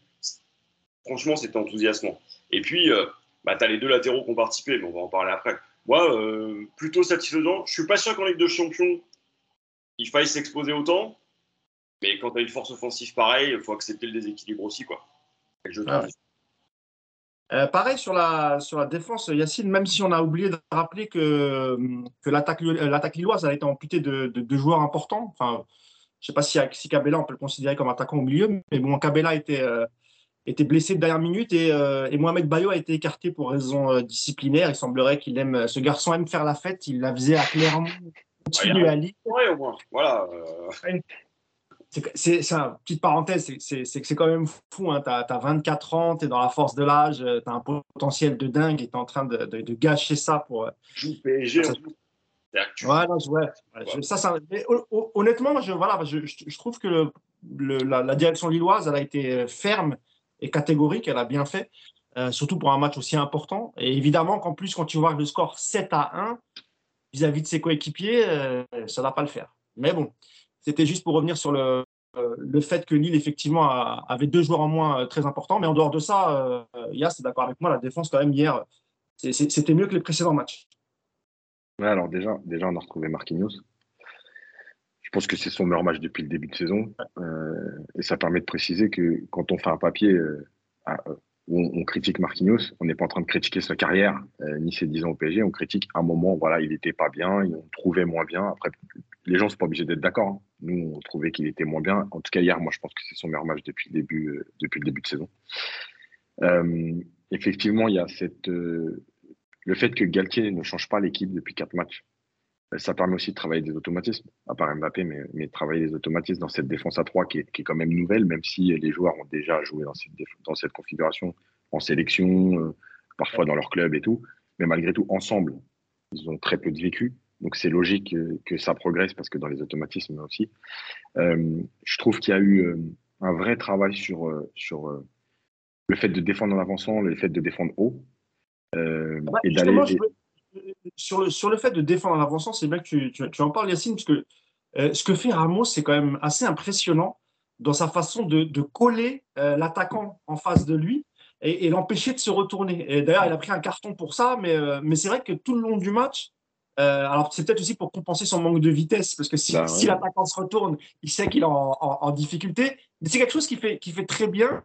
franchement, c'était enthousiasmant. Et puis, euh, bah, tu as les deux latéraux qui ont participé, mais on va en parler après. Moi, euh, plutôt satisfaisant. Je suis pas sûr qu'en Ligue de Champions, il faille s'exposer autant. Mais quand tu as une force offensive pareille, il faut accepter le déséquilibre aussi. Quoi. Ah euh, pareil sur la, sur la défense, Yacine, même si on a oublié de rappeler que, que l'attaque, l'attaque lilloise a été amputée de, de, joueurs importants. Enfin, je ne sais pas si, si Cabella, on peut le considérer comme attaquant au milieu, mais bon, Cabella était, était blessé de dernière minute et, euh, et, Mohamed Bayo a été écarté pour raison euh, disciplinaire. Il semblerait qu'il aime, ce garçon aime faire la fête. Il la faisait à Clermont, continue à Lille. au moins. Voilà. Euh. C'est une petite parenthèse, c'est que c'est quand même fou. Hein. Tu as, 24 ans, tu es dans la force de l'âge, tu as un potentiel de dingue et tu es en train de, de, gâcher ça pour. Joue PSG ça, ouais, non, ouais. Ça, ça, honnêtement, je, voilà, je, je, trouve que le, la, la, direction lilloise, elle a été ferme et catégorique, elle a bien fait, euh, surtout pour un match aussi important. Et évidemment qu'en plus, quand tu vois le score 7 à 1 vis-à-vis de ses coéquipiers, euh, ça ne va pas le faire. Mais bon, c'était juste pour revenir sur le, euh, le fait que Lille, effectivement, avait deux joueurs en moins très importants. Mais en dehors de ça, Yass est d'accord avec moi, la défense, quand même, hier, c'était mieux que les précédents matchs. Ouais, alors déjà, déjà, on a retrouvé Marquinhos. Je pense que c'est son meilleur match depuis le début de saison. Euh, et ça permet de préciser que quand on fait un papier euh, euh, où on, critique Marquinhos, on n'est pas en train de critiquer sa carrière ni ses 10 ans au PSG. On critique un moment, voilà, il n'était pas bien, on trouvait moins bien. Après, les gens ne sont pas obligés d'être d'accord. Hein. Nous, on trouvait qu'il était moins bien. En tout cas, hier, moi, je pense que c'est son meilleur match depuis le début, depuis le début de saison. effectivement, il y a cette, le fait que Galtier ne change pas l'équipe depuis quatre matchs. Euh, ça permet aussi de travailler des automatismes, à part Mbappé, mais, mais de travailler des automatismes dans cette défense à 3 qui est, qui est, quand même nouvelle, même si les joueurs ont déjà joué dans cette, dans cette configuration en sélection, euh, parfois dans leur club et tout. Mais malgré tout, ensemble, ils ont très peu de vécu. Donc c'est logique que, que, ça progresse parce que dans les automatismes aussi. Euh, je trouve qu'il y a eu euh, un vrai travail sur, sur le fait de défendre en avançant, le fait de défendre haut. Et d'aller sur le, sur le fait de défendre en avançant, c'est bien que tu, tu, en parles, Yacine, parce que euh, ce que fait Ramos, c'est quand même assez impressionnant dans sa façon de, de coller euh, l'attaquant en face de lui. et, l'empêcher de se retourner. Et d'ailleurs, il a pris un carton pour ça, mais, euh, mais c'est vrai que tout le long du match, alors c'est peut-être aussi pour compenser son manque de vitesse, parce que si, bah si l'attaquant se retourne, il sait qu'il est en, difficulté. Mais c'est quelque chose qui fait, qui fait très bien,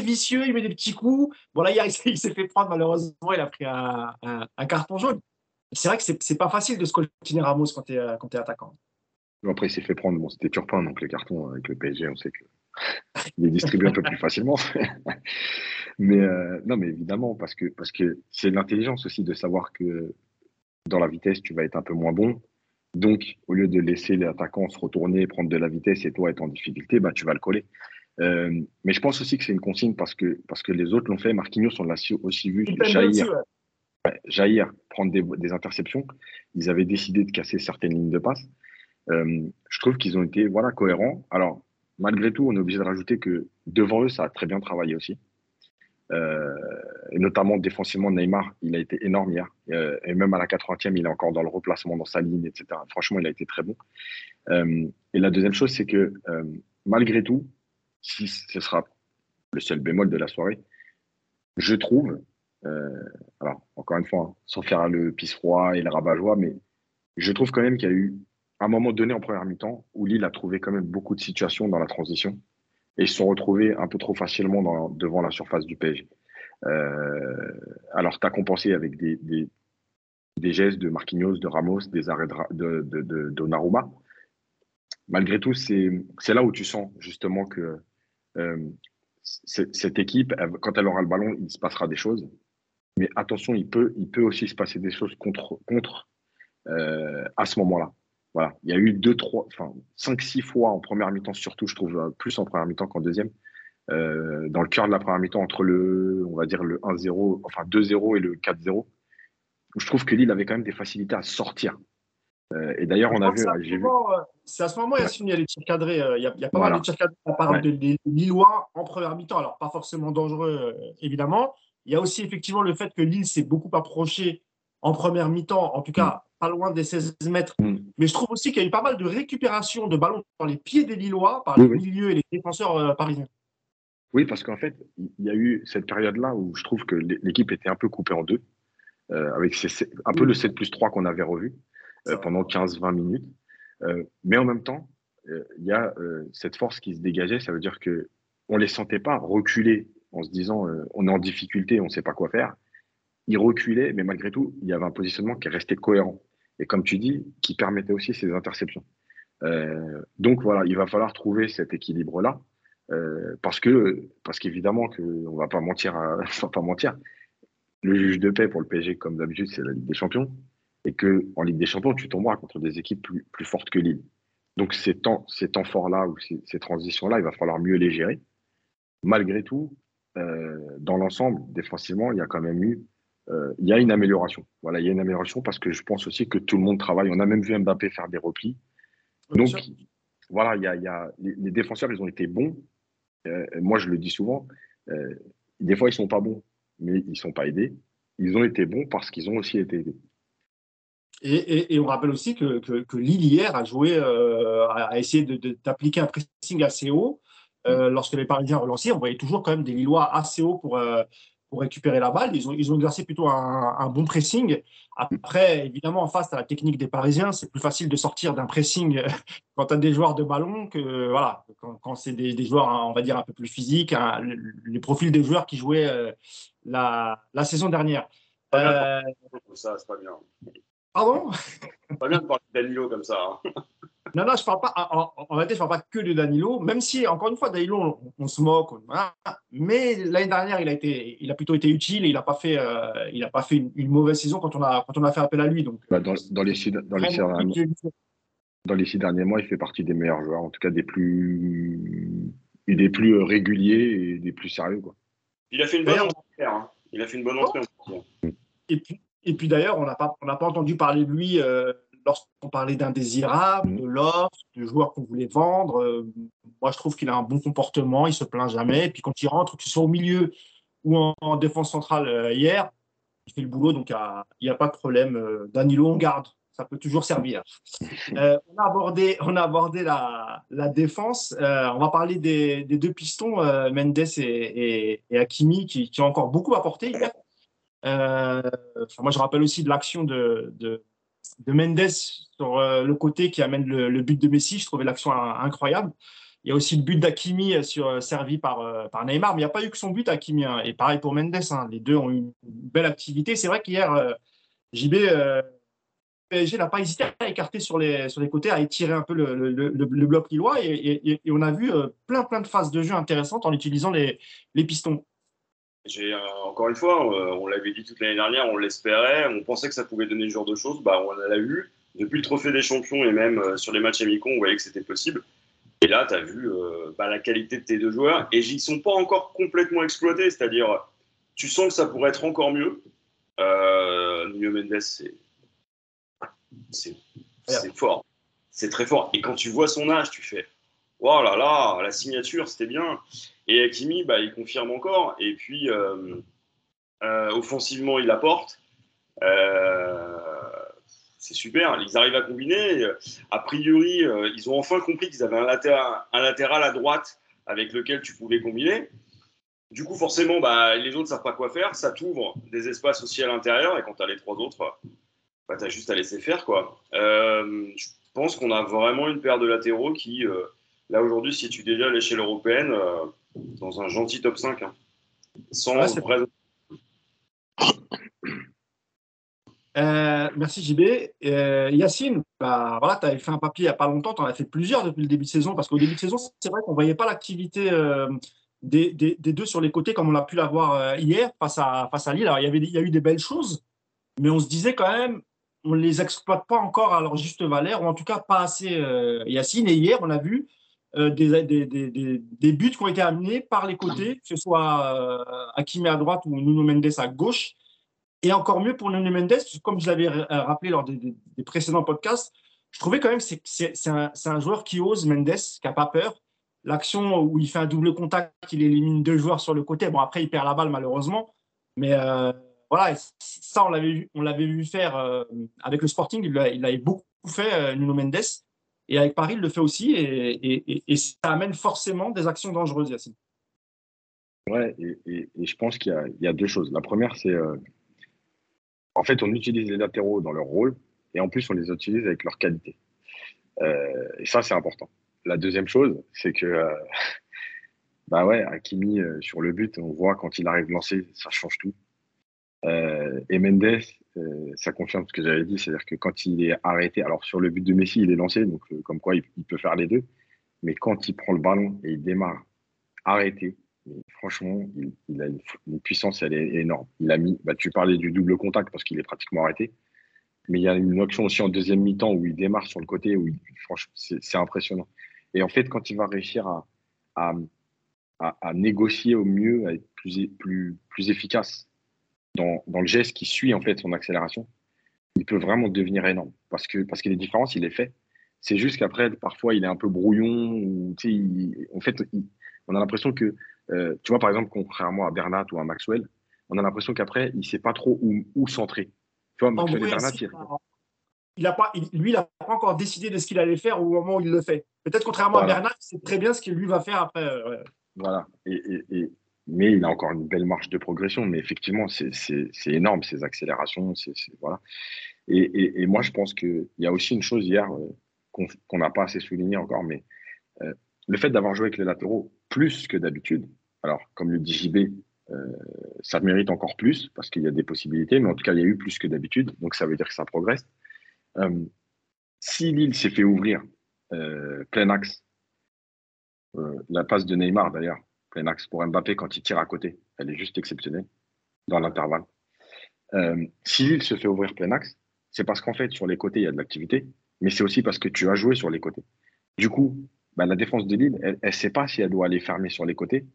vicieux, il met des petits coups. Bon là, il, s'est fait prendre, malheureusement, il a pris un, carton jaune. C'est vrai que c'est pas facile de se coltiner Ramos quand tu es, es attaquant. Après, il s'est fait prendre, bon, c'était Turpin, donc les cartons avec le PSG, on sait que il les distribue un peu plus facilement. mais euh, non, mais évidemment, parce que parce que c'est l'intelligence aussi de savoir que dans la vitesse, tu vas être un peu moins bon. Donc, au lieu de laisser l'attaquant se retourner, prendre de la vitesse et toi être en difficulté, bah, tu vas le coller. Euh, mais je pense aussi que c'est une consigne parce que, parce que les autres l'ont fait. Marquinhos, on l'a aussi vu jaillir, jaillir, prendre des, des, interceptions. Ils avaient décidé de casser certaines lignes de passe. Euh, je trouve qu'ils ont été voilà, cohérents. Alors, malgré tout, on est obligé de rajouter que devant eux, ça a très bien travaillé aussi. Euh, et notamment défensivement, Neymar, il a été énorme hier. Euh, et même à la 80e, il est encore dans le replacement, dans sa ligne, etc. Franchement, il a été très bon. Euh, et la deuxième chose, c'est que malgré tout, si ce sera le seul bémol de la soirée, je trouve, alors encore une fois, hein, sans faire le pisse froid et le rabat-joie, mais je trouve quand même qu'il y a eu un moment donné en première mi-temps où Lille a trouvé quand même beaucoup de situations dans la transition et ils se sont retrouvés un peu trop facilement devant la surface du PSG. Euh, alors, tu as compensé avec des, des, gestes de Marquinhos, de Ramos, des arrêts de, de. Malgré tout, c'est là où tu sens justement que euh, cette équipe, quand elle aura le ballon, il se passera des choses. Mais attention, il peut, aussi se passer des choses contre, contre euh, à ce moment-là. Il y a eu deux, trois, enfin, cinq, six fois en première mi-temps, surtout, je trouve, euh, plus en première mi-temps qu'en deuxième. Euh, dans le cœur de la première mi-temps, entre le, on va dire, le 1-0, enfin 2-0 et le 4-0, je trouve que Lille avait quand même des facilités à sortir. Euh, et d'ailleurs, on a vu. C'est à ce moment, Yassine, il y a les tirs cadrés. Il y a, il y a pas mal de tirs cadrés. On parle des Lillois en première mi-temps. Alors, pas forcément dangereux, évidemment. Il y a aussi effectivement le fait que Lille s'est beaucoup approché en première mi-temps, en tout cas pas loin des 16 mètres. Mm. Mais je trouve aussi qu'il y a eu pas mal de récupération de ballons dans les pieds des Lillois par les milieux et les défenseurs euh, parisiens. Oui, parce qu'en fait, il y a eu cette période-là où je trouve que l'équipe était un peu coupée en deux, euh, avec un peu le 7 plus 3 qu'on avait revu euh, pendant 15-20 minutes. mais en même temps, il y a cette force qui se dégageait. Ça veut dire que on les sentait pas reculer en se disant on est en difficulté, on ne sait pas quoi faire il reculait, mais malgré tout, il y avait un positionnement qui restait cohérent. Et comme tu dis, qui permettait aussi ces interceptions. Euh, donc voilà, il va falloir trouver cet équilibre-là, euh, parce que parce qu'évidemment que on va pas mentir, à, va pas mentir. Le juge de paix pour le PSG, comme d'habitude, c'est la Ligue des Champions, et que en Ligue des Champions, tu tomberas contre des équipes plus, plus fortes que Lille. Donc ces temps, ces temps forts-là ou ces, ces transitions-là, il va falloir mieux les gérer. Malgré tout, euh, dans l'ensemble, défensivement, il y a quand même eu euh, il y a une amélioration. Voilà, il y a une amélioration parce que je pense aussi que tout le monde travaille. On a même vu Mbappé faire des replis. Donc, voilà, il y a, il y a les, défenseurs, ils ont été bons. Euh, moi, je le dis souvent. Des fois, ils sont pas bons, mais ils sont pas aidés. Ils ont été bons parce qu'ils ont aussi été aidés. Et, et, on rappelle aussi que, que, que Lille hier a joué, a essayé d'appliquer un pressing assez haut. Mm. lorsque les Parisiens relancé, on voyait toujours quand même des Lillois assez hauts pour, pour récupérer la balle. Ils ont, ils ont exercé plutôt un, bon pressing. Après, évidemment, face à la technique des Parisiens, c'est plus facile de sortir d'un pressing quand tu as des joueurs de ballon que voilà, quand, c'est des, joueurs, on va dire, un peu plus physiques, hein, les profils des joueurs qui jouaient euh, la, la, saison dernière. Euh, ça, c'est pas bien. Pardon? Pas bien de parler de Danilo comme ça. Hein. Non, non, je parle pas. En, réalité, je parle pas que de Danilo, même si, encore une fois, Danilo, on, se moque. mais l'année dernière, il a, été, il a plutôt été utile et il n'a pas fait, euh, il a pas fait une, mauvaise saison quand on, a, quand on a fait appel à lui. Donc, bah, dans, les six, dans, les derniers, dans les six derniers mois, il fait partie des meilleurs joueurs, en tout cas des plus, des plus euh, réguliers et des plus sérieux. Quoi. Il a fait une bonne entrée. Hein. Il a fait une bonne entrée. Et puis, et puis d'ailleurs, on n'a pas, on pas entendu parler de lui. Euh, lorsqu'on parlait d'indésirable, mm. de l'offre, de joueurs qu'on voulait vendre, euh, moi je trouve qu'il a un bon comportement, il se plaint jamais. Et puis quand il rentre, que ce soit au milieu ou en, défense centrale euh, hier, il fait le boulot, donc il n'y a, pas de problème. Danilo, on garde. ça peut toujours servir. On a abordé, on a abordé la, la défense. On va parler des, des deux pistons, Mendes et, et, Hakimi, qui, qui, ont encore beaucoup apporté hier. moi, je rappelle aussi de l'action de, de, de, Mendes sur le côté qui amène le, but de Messi. Je trouvais l'action incroyable. Il y a aussi le but d'Akimi sur, servi par, Neymar, mais il n'y a pas eu que son but, Hakimi. Hein. Et pareil pour Mendes. Hein. Les deux ont eu une belle activité. C'est vrai qu'hier, JB, PSG n'a pas hésité à écarter sur les, côtés, à étirer un peu le, bloc lillois. Et, et, on a vu euh, plein, de phases de jeu intéressantes en utilisant les pistons. J'ai, euh, encore une fois, euh, on l'avait dit toute l'année dernière, on l'espérait, on pensait que ça pouvait donner ce genre de choses. Bah, on l'a eu. Depuis le Trophée des Champions et même sur les matchs amicaux, on voyait que c'était possible. Et là, tu as vu bah, la qualité de tes deux joueurs. Et ils ne sont pas encore complètement exploités. C'est-à-dire, tu sens que ça pourrait être encore mieux. Euh, Nuno Mendes, c'est c'est fort. C'est très fort. Et quand tu vois son âge, tu fais Oh là là, la signature, c'était bien. Et Hakimi, bah, il confirme encore. Et puis, euh, euh, offensivement, il apporte. Euh, c'est super. Ils arrivent à combiner. A priori, ils ont enfin compris qu'ils avaient un latéral, à droite avec lequel tu pouvais combiner. Du coup, forcément, bah, les autres ne savent pas quoi faire. Ça t'ouvre des espaces aussi à l'intérieur. Et quand tu as les trois autres, bah, tu as juste à laisser faire. Je pense qu'on a vraiment une paire de latéraux qui, là aujourd'hui, si tu déjà à l'échelle européenne, dans un gentil top 5. Hein. sans merci JB. Yacine, bah, voilà, tu avais fait un papier il n'y a pas longtemps, tu en as fait plusieurs depuis le début de saison, parce qu'au début de saison, c'est vrai qu'on ne voyait pas l'activité des, des, des, deux sur les côtés comme on a pu l'avoir hier face à, face à Lille. Alors, il y, avait, il y a eu des belles choses, mais on se disait quand même, on ne les exploite pas encore à leur juste valeur, ou en tout cas pas assez, euh, Yacine. Et hier, on a vu euh, des, des, des, des, buts qui ont été amenés par les côtés, que ce soit euh, Hakimi à droite ou Nuno Mendes à gauche. Et encore mieux pour Nuno Mendes, comme je l'avais rappelé lors des, précédents podcasts, je trouvais quand même que c'est un, un, joueur qui ose, Mendes, qui n'a pas peur. L'action où il fait un double contact, il élimine deux joueurs sur le côté. Bon, après, il perd la balle malheureusement. Mais euh, voilà, ça, on l'avait vu, on l'avait vu faire euh, avec le Sporting. Il, avait beaucoup fait, euh, Nuno Mendes. Et avec Paris, il le fait aussi. Et, ça amène forcément des actions dangereuses, Yacine. Ouais, et, je pense qu'il y, a deux choses. La première, c'est euh, en fait, on utilise les latéraux dans leur rôle et en plus, on les utilise avec leur qualité. et ça, c'est important. La deuxième chose, c'est que, bah ouais, Hakimi, sur le but, on voit quand il arrive lancé, ça change tout. Euh, et Mendes, euh, ça confirme ce que j'avais dit, c'est-à-dire que quand il est arrêté, alors sur le but de Messi, il est lancé, donc euh, comme quoi il, peut faire les deux, mais quand il prend le ballon et il démarre arrêté, franchement, il, a une, puissance, elle est énorme. Il a mis, bah, tu parlais du double contact parce qu'il est pratiquement arrêté, mais il y a une action aussi en deuxième mi-temps où il démarre sur le côté, où franchement, c'est impressionnant. Et en fait, quand il va réussir à, négocier au mieux, à être plus efficace dans, dans, le geste qui suit en fait son accélération, il peut vraiment devenir énorme parce que parce que les différences, il les fait. C'est juste qu'après, parfois, il est un peu brouillon. Ou, en fait, on a l'impression que, euh, tu vois, par exemple, contrairement à Bernat ou à Maxwell, on a l'impression qu'après, il ne sait pas trop où, où centrer. Tu vois, Maxwell et Bernat, il... a pas, lui, il n'a pas encore décidé de ce qu'il allait faire au moment où il le fait. Peut-être contrairement à Bernat, il sait très bien ce qu'il lui va faire après. Euh, voilà. Et, et, mais il a encore une belle marge de progression. Mais effectivement, c'est énorme, ces accélérations. voilà. Et, et, moi, je pense qu'il y a aussi une chose hier euh, qu'on n'a pas assez souligné encore, mais euh, le fait d'avoir joué avec les latéraux plus que d'habitude, alors comme le dit JB, euh, ça mérite encore plus parce qu'il y a des possibilités, mais en tout cas, il y a eu plus que d'habitude, donc ça veut dire que ça progresse. si Lille s'est fait ouvrir plein axe, la passe de Neymar d'ailleurs, pour Mbappé quand il tire à côté. Elle est juste exceptionnelle dans l'intervalle. Euh, si Lille se fait ouvrir plein axe, c'est parce qu'en fait, sur les côtés, il y a de l'activité, mais c'est aussi parce que tu as joué sur les côtés. Du coup, bah, la défense de Lille, elle ne sait pas si elle doit aller fermer sur les côtés,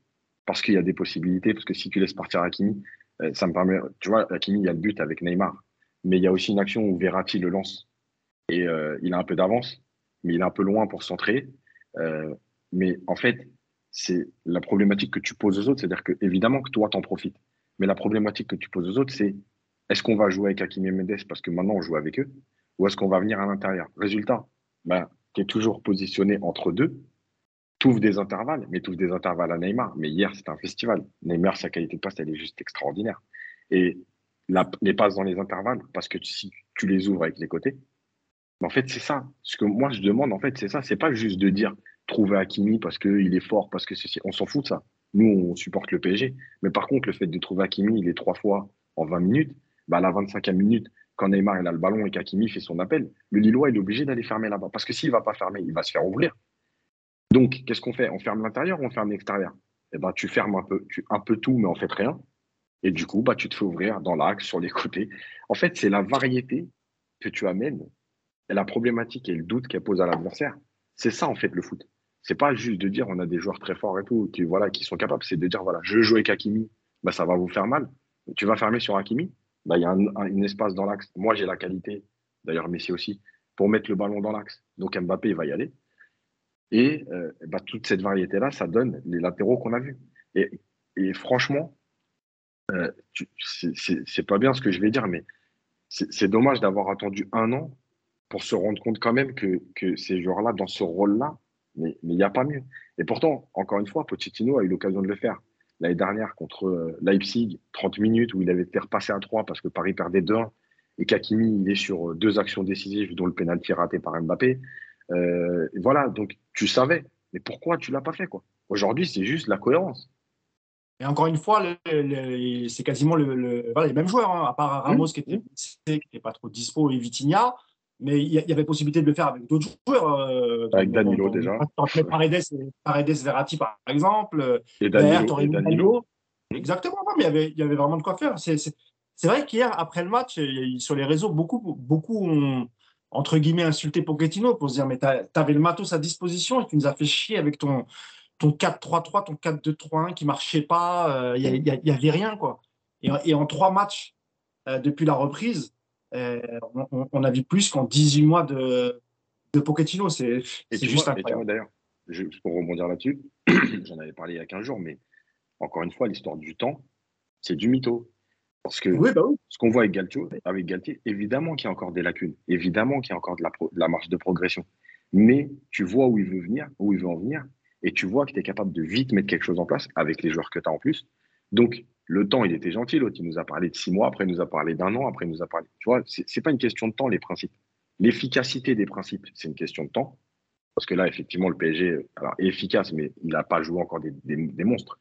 parce qu'il y a des possibilités, parce que si tu laisses partir Hakimi, euh, ça me permet. Tu vois, Hakimi, il y a le but avec Neymar, mais il y a aussi une action où Verratti le lance et euh, il a un peu d'avance, mais il est un peu loin pour centrer. mais en fait, c'est la problématique que tu poses aux autres. C'est-à-dire que, évidemment, que toi, t'en profites. Mais la problématique que tu poses aux autres, c'est est-ce qu'on va jouer avec Hakimi et Mendes parce que maintenant on joue avec eux ou est-ce qu'on va venir à l'intérieur? Résultat, ben, tu es toujours positionné entre deux. Tu ouvres des intervalles, mais tu ouvres des intervalles à Neymar. Mais hier, c'était un festival. Neymar, sa qualité de passe, elle est juste extraordinaire. Et les passes dans les intervalles, parce que si tu les ouvres avec les côtés, en fait, c'est ça. Ce que moi, je demande, en fait, c'est ça. C'est pas juste de dire trouver Hakimi parce qu'il est fort, parce que. On s'en fout de ça. Nous, on supporte le PSG. Mais par contre, le fait de trouver Hakimi, il est trois fois en 20 minutes, bah, à la 25e minute, quand Neymar il a le ballon et qu'Hakimi fait son appel, le Lillois il est obligé d'aller fermer là-bas. Parce que s'il ne va pas fermer, il va se faire ouvrir. Donc, qu'est-ce qu'on fait? On ferme l'intérieur ou on ferme l'extérieur? Eh ben, tu fermes un peu, tout, mais en fait rien. Et du coup, bah, tu te fais ouvrir dans l'axe, sur les côtés. En fait, c'est la variété que tu amènes et la problématique et le doute qu'elle pose à l'adversaire. C'est ça, en fait, le foot. C'est pas juste de dire on a des joueurs très forts et tout, qui, voilà, qui sont capables. C'est de dire voilà, je joue avec Hakimi, bah, ça va vous faire mal. Tu vas fermer sur Hakimi, bah, il y a un, espace dans l'axe. Moi, j'ai la qualité, d'ailleurs Messi aussi, pour mettre le ballon dans l'axe. Donc Mbappé, il va y aller. Et euh, bah, toute cette variété-là, ça donne les latéraux qu'on a vus. Et, et franchement, euh, c'est pas bien ce que je vais dire, mais c'est dommage d'avoir attendu un an pour se rendre compte quand même que, que ces joueurs-là, dans ce rôle-là, mais il n'y a pas mieux. Et pourtant, encore une fois, Pochettino a eu l'occasion de le faire. L'année dernière contre euh, Leipzig, 30 minutes où il avait été repassé à 3 parce que Paris perdait 2-1 et qu'Akimi, il est sur euh, deux actions décisives, dont le pénalty raté par Mbappé. Euh, voilà, donc tu savais. Mais pourquoi tu l'as pas fait quoi? Aujourd'hui, c'est juste la cohérence. Et encore une fois, c'est quasiment le, les mêmes joueurs, hein, à part Ramos mmh. qui n'était pas trop dispo et Vitinha. Mais il y, avait possibilité de le faire avec d'autres joueurs. Euh, avec Danilo déjà. Paredes, Paredes Verratti par exemple. Et Danilo. Exactement, mais il y, avait, il y avait vraiment de quoi faire. C'est vrai qu'hier, après le match, sur les réseaux, beaucoup, beaucoup ont, entre guillemets, insulté Pochettino pour se dire Mais tu avais le matos à disposition et tu nous as fait chier avec ton, ton 4-3-3, ton 4-2-3-1 qui marchait pas. Euh, il n'y avait rien, quoi. Et, en trois matchs euh, depuis la reprise, euh, on, a vu plus qu'en 18 mois de, de Pochettino. C'est juste incroyable. D'ailleurs, pour rebondir là-dessus, j'en avais parlé il y a 15 jours, mais encore une fois, l'histoire du temps, c'est du mytho. Parce que bah ce qu'on voit avec Galtier, avec Galtier, évidemment qu'il y a encore des lacunes, évidemment qu'il y a encore de la, de la, marge de progression. Mais tu vois où il veut venir, où il veut en venir, et tu vois que tu es capable de vite mettre quelque chose en place avec les joueurs que tu as en plus. Donc, le temps, il était gentil. L'autre, il nous a parlé de six mois, après, il nous a parlé d'un an, après, il nous a parlé. Tu vois, ce n'est pas une question de temps, les principes. L'efficacité des principes, c'est une question de temps. Parce que là, effectivement, le PSG est efficace, mais il n'a pas joué encore des, monstres.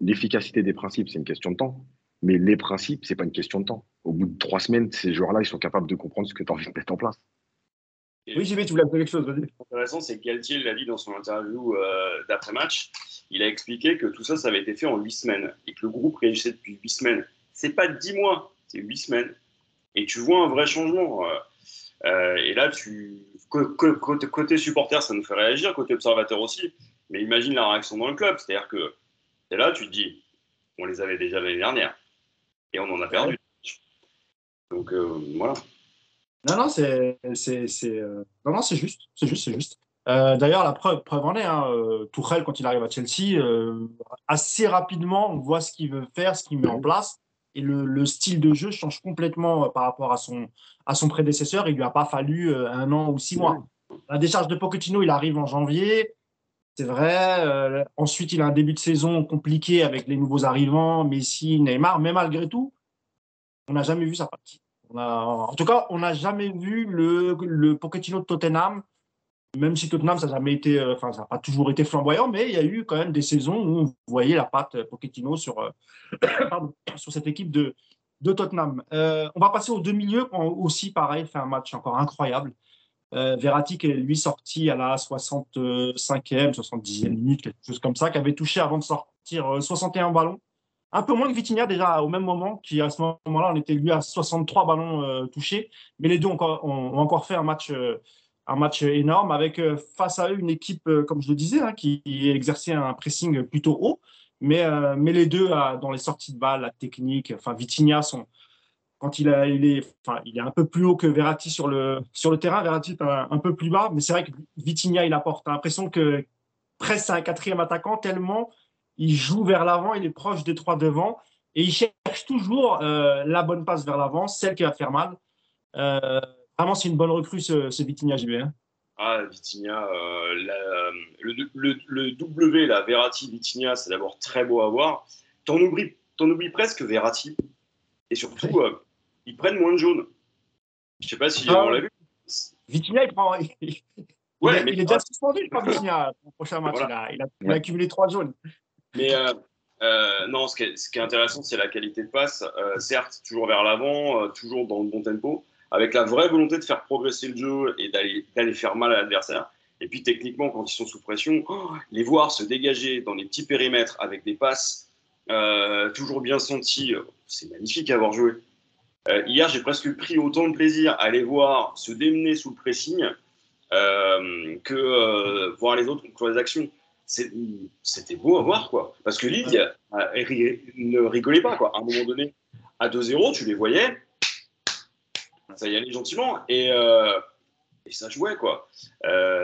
L'efficacité des principes, c'est une question de temps. Mais les principes, ce n'est pas une question de temps. Au bout de trois semaines, ces joueurs-là, ils sont capables de comprendre ce que tu as envie de mettre en place. Oui, JB, tu voulais dire quelque chose, vas-y. Intéressant, c'est que Galtier l'a dit dans son interview euh, d'après-match il a expliqué que tout ça, ça avait été fait en huit semaines et que le groupe réagissait depuis huit semaines. C'est pas dix mois, c'est huit semaines. Et tu vois un vrai changement. Euh, euh, et là, tu, côté, côté, supporter, ça nous fait réagir, côté observateur aussi. Mais imagine la réaction dans le club. C'est-à-dire que là, tu te dis, on les avait déjà l'année dernière et on en a perdu. Donc euh, voilà. Non, non, c'est, c'est, non, non, c'est juste, c'est juste, c'est juste. Euh, d'ailleurs, la preuve, preuve en est, hein, euh, Tourelle, quand il arrive à Chelsea, euh, assez rapidement, on voit ce qu'il veut faire, ce qu'il met en place. Et le, style de jeu change complètement par rapport à son, à son prédécesseur. Il lui a pas fallu un an ou six mois. La décharge de Pochettino, il arrive en janvier. C'est vrai. ensuite, il a un début de saison compliqué avec les nouveaux arrivants, Messi, Neymar. Mais malgré tout, on n'a jamais vu sa en tout cas, on n'a jamais vu le, le de Tottenham même si Tottenham, ça n'a euh, enfin, pas toujours été flamboyant, mais il y a eu quand même des saisons où vous voyez la patte euh, Pochettino sur, euh, sur cette équipe de, de Tottenham. on va passer aux deux milieux aussi, pareil, fait un match encore incroyable. Verratti qui est lui sorti à la 65e, 70e minute, quelque chose comme ça, qui avait touché avant de sortir 61 ballons. Un peu moins que Vitinha déjà au même moment, qui à ce moment-là, on était lui à 63 ballons touchés. Mais les deux ont encore, fait un match un match énorme avec euh, face à eux une équipe, euh, comme je le disais, hein, qui exerçait un pressing plutôt haut. Mais, euh, mais les deux, dans les sorties de balle, la technique, enfin Vitinha, quand il, a, est, il est un peu plus haut que Verratti sur le, sur le terrain, Verratti est un, peu plus bas, mais c'est vrai que Vitinha, il apporte l'impression que presque un quatrième attaquant, tellement il joue vers l'avant, il est proche des trois devant, et il cherche toujours la bonne passe vers l'avant, celle qui va faire mal. Vraiment, c'est une bonne recrue, ce, ce Vitinha JB. Hein. Ah, Vitinha, le, le, W, la Verratti, Vitinha, c'est d'abord très beau à voir. T'en oublies, oublies presque Verratti. Et surtout, ils prennent moins de jaune. Je sais pas si ah, on l'a vu. Vitinha, il prend. ouais, il, est déjà suspendu, je crois, Vitinha, pour le prochain match. Il, a, accumulé trois jaunes. Mais euh, euh, non, ce qui, est, intéressant, c'est la qualité de passe. Euh, certes, toujours vers l'avant, toujours dans le bon tempo, avec la vraie volonté de faire progresser le jeu et d'aller faire mal à l'adversaire. Et puis techniquement, quand ils sont sous pression, oh, les voir se dégager dans les petits périmètres avec des passes toujours bien senties, c'est magnifique à avoir joué. Hier, j'ai presque pris autant de plaisir à les voir se démener sous le pressing que voir les autres conclure les actions. C'était beau à voir, quoi. Parce que Lille ne rigolait pas, quoi. À un moment donné, à 2-0, tu les voyais, ça y allait gentiment, et, et ça jouait, quoi.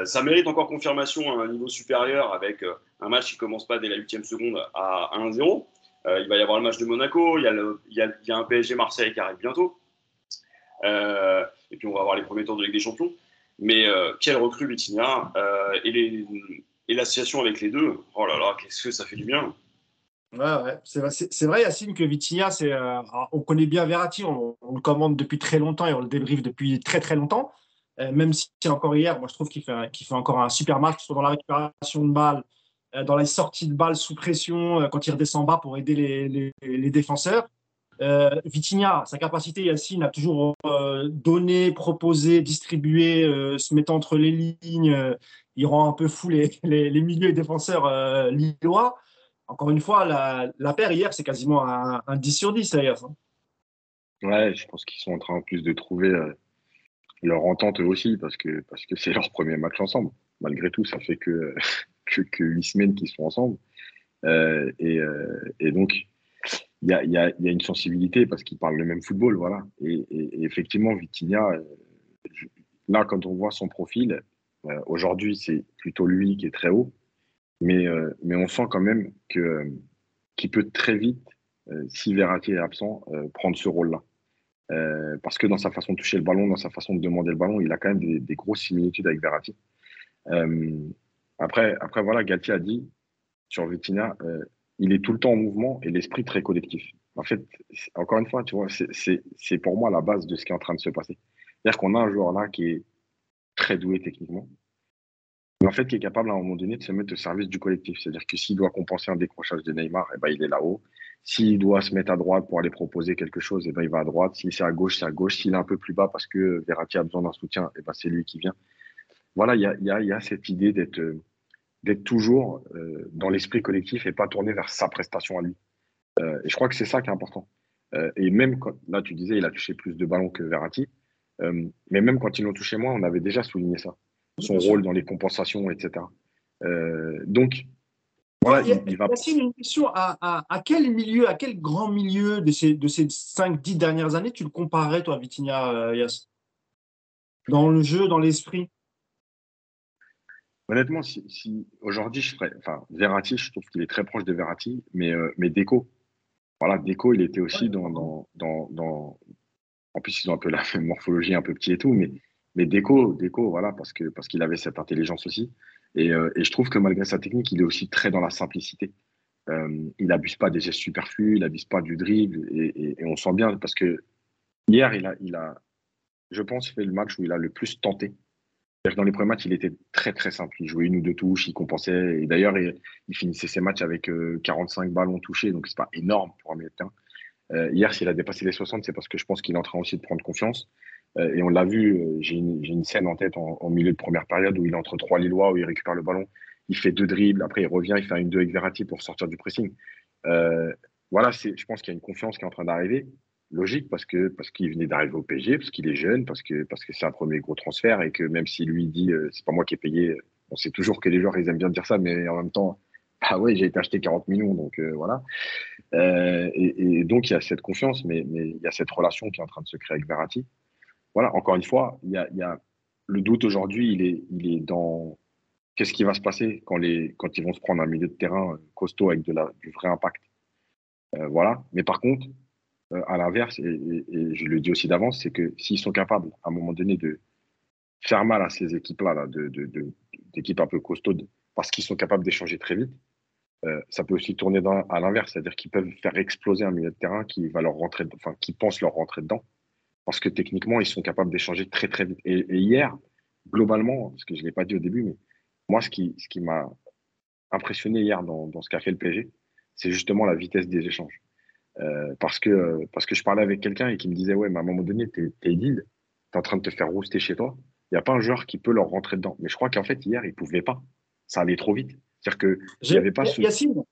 ça mérite encore confirmation à un niveau supérieur avec un match qui commence pas dès la 8 seconde à 1-0. Euh, il va y avoir le match de Monaco, il y a, il y a, un PSG Marseille qui arrive bientôt. Euh, et puis on va avoir les premiers tours de Ligue des Champions. Mais euh, quelle recrue Vitinha et, et l'association avec les deux, oh là là, qu'est-ce que ça fait du bien. Ouais, ouais. C'est vrai, Yacine, que Vitinha, c'est, on connaît bien Verratti, on, le commande depuis très longtemps et on le débriefe depuis très très longtemps. même si encore hier, moi je trouve qu'il fait, encore un super match, soit dans la récupération de balles, euh, dans les sorties de balles sous pression, euh, quand il redescend bas pour aider les, défenseurs. Euh, Vitinha, sa capacité, Yacine, a toujours donné, proposé, distribué, se mettant entre les lignes. il rend un peu fou les, les, milieux défenseurs lillois. Encore une fois, la, la paire hier, c'est quasiment un, 10 sur 10 d'ailleurs. Hein. Ouais, je pense qu'ils sont en train en plus de trouver leur entente eux aussi, parce que parce que c'est leur premier match ensemble. Malgré tout, ça fait que que, que huit semaines qu'ils sont ensemble. Euh, et, euh, et, donc, il y a, une sensibilité parce qu'ils parlent le même football. Voilà. Et, effectivement, Vitinha, euh, là, quand on voit son profil, aujourd'hui, c'est plutôt lui qui est très haut. Mais, mais on sent quand même que, qu'il peut très vite, si Verratti est absent, prendre ce rôle-là. Euh, parce que dans sa façon de toucher le ballon, dans sa façon de demander le ballon, il a quand même des, grosses similitudes avec Verratti. Euh, après, après, voilà, Gatti a dit sur Vitina, euh, il est tout le temps en mouvement et l'esprit très collectif. En fait, encore une fois, tu vois, c'est pour moi la base de ce qui est en train de se passer. C'est-à-dire qu'on a un joueur là qui est très doué techniquement, mais en fait qui est capable à un moment donné de se mettre au service du collectif. C'est-à-dire que s'il doit compenser un décrochage de Neymar, eh ben, il est là-haut. S'il doit se mettre à droite pour aller proposer quelque chose, eh ben, il va à droite. Si c'est à gauche, c'est à gauche. S'il est un peu plus bas parce que Verratti a besoin d'un soutien, eh ben, c'est lui qui vient voilà, il y a, cette idée d'être d'être toujours euh, dans l'esprit collectif et pas tourner vers sa prestation à lui. Euh, et je crois que c'est ça qui est important. Euh, et même quand, là, tu disais, il a touché plus de ballons que Verratti, mais même quand ils l'ont touché moins, on avait déjà souligné ça, son rôle dans les compensations, etc. donc, voilà, il, il, va. une question à, à, à, quel milieu, à quel grand milieu de ces, de ces 5-10 dernières années tu le comparais, toi, Vitinha, Yass Dans le jeu, dans l'esprit? Honnêtement, si, aujourd'hui je ferais, enfin, Verratti, je trouve qu'il est très proche de Verratti, mais, euh, mais Deco, voilà, Deco, il était aussi dans, dans, dans, en plus ils ont un peu la même morphologie, un peu petit et tout, mais, mais Deco, Deco, voilà, parce que parce qu'il avait cette intelligence aussi, et, euh, et, je trouve que malgré sa technique, il est aussi très dans la simplicité. Euh, il n'abuse pas des gestes superflus, il n'abuse pas du dribble, et, et, on sent bien parce que hier, il a, il a, je pense, fait le match où il a le plus tenté dans les premiers matchs, il était très très simple. Il jouait une ou deux touches, il compensait. Et d'ailleurs, il, finissait ses matchs avec 45 euh, ballons touchés, donc c'est pas énorme pour un terrain. Euh, hier, s'il a dépassé les 60, c'est parce que je pense qu'il est en train aussi de prendre confiance. Euh, et on l'a vu, j'ai une, une, scène en tête en, milieu de première période où il est entre trois Lillois, où il récupère le ballon, il fait deux dribbles, après il revient, il fait une deux avec Verratti pour sortir du pressing. voilà, je pense qu'il y a une confiance qui est en train d'arriver logique parce que parce qu'il venait d'arriver au PSG, parce qu'il est jeune, parce que parce que c'est un premier gros transfert et que même si lui dit euh, c'est pas moi qui ai payé, on sait toujours que les joueurs ils aiment bien dire ça, mais en même temps, ah ouais, j'ai été acheté 40 millions, donc euh, voilà. Euh, et, donc il y a cette confiance, mais il y a cette relation qui est en train de se créer avec Verratti. Voilà, encore une fois, il y a le doute aujourd'hui, il est il est dans qu'est-ce qui va se passer quand les quand ils vont se prendre un milieu de terrain costaud avec de la du vrai impact. voilà, mais par contre euh, à l'inverse, et, je le dis aussi d'avance, c'est que s'ils sont capables, à un moment donné, de faire mal à ces équipes-là, de, d'équipes un peu costaudes, parce qu'ils sont capables d'échanger très vite, euh, ça peut aussi tourner à l'inverse, c'est-à-dire qu'ils peuvent faire exploser un milieu de terrain qui va leur rentrer, enfin, qui pense leur rentrer dedans, parce que techniquement, ils sont capables d'échanger très très vite. Et, hier, globalement, parce que je ne l'ai pas dit au début, mais moi, ce qui, ce qui m'a impressionné hier dans, dans ce qu'a fait le PSG, c'est justement la vitesse des échanges. Euh, parce, que, parce que je parlais avec quelqu'un et qui me disait Ouais, mais à un moment donné, tu es, es tu es en train de te faire rouster chez toi. Il n'y a pas un joueur qui peut leur rentrer dedans. Mais je crois qu'en fait, hier, il ne pouvait pas. Ça allait trop vite. C'est-à-dire n'y avait pas ce. Yacine,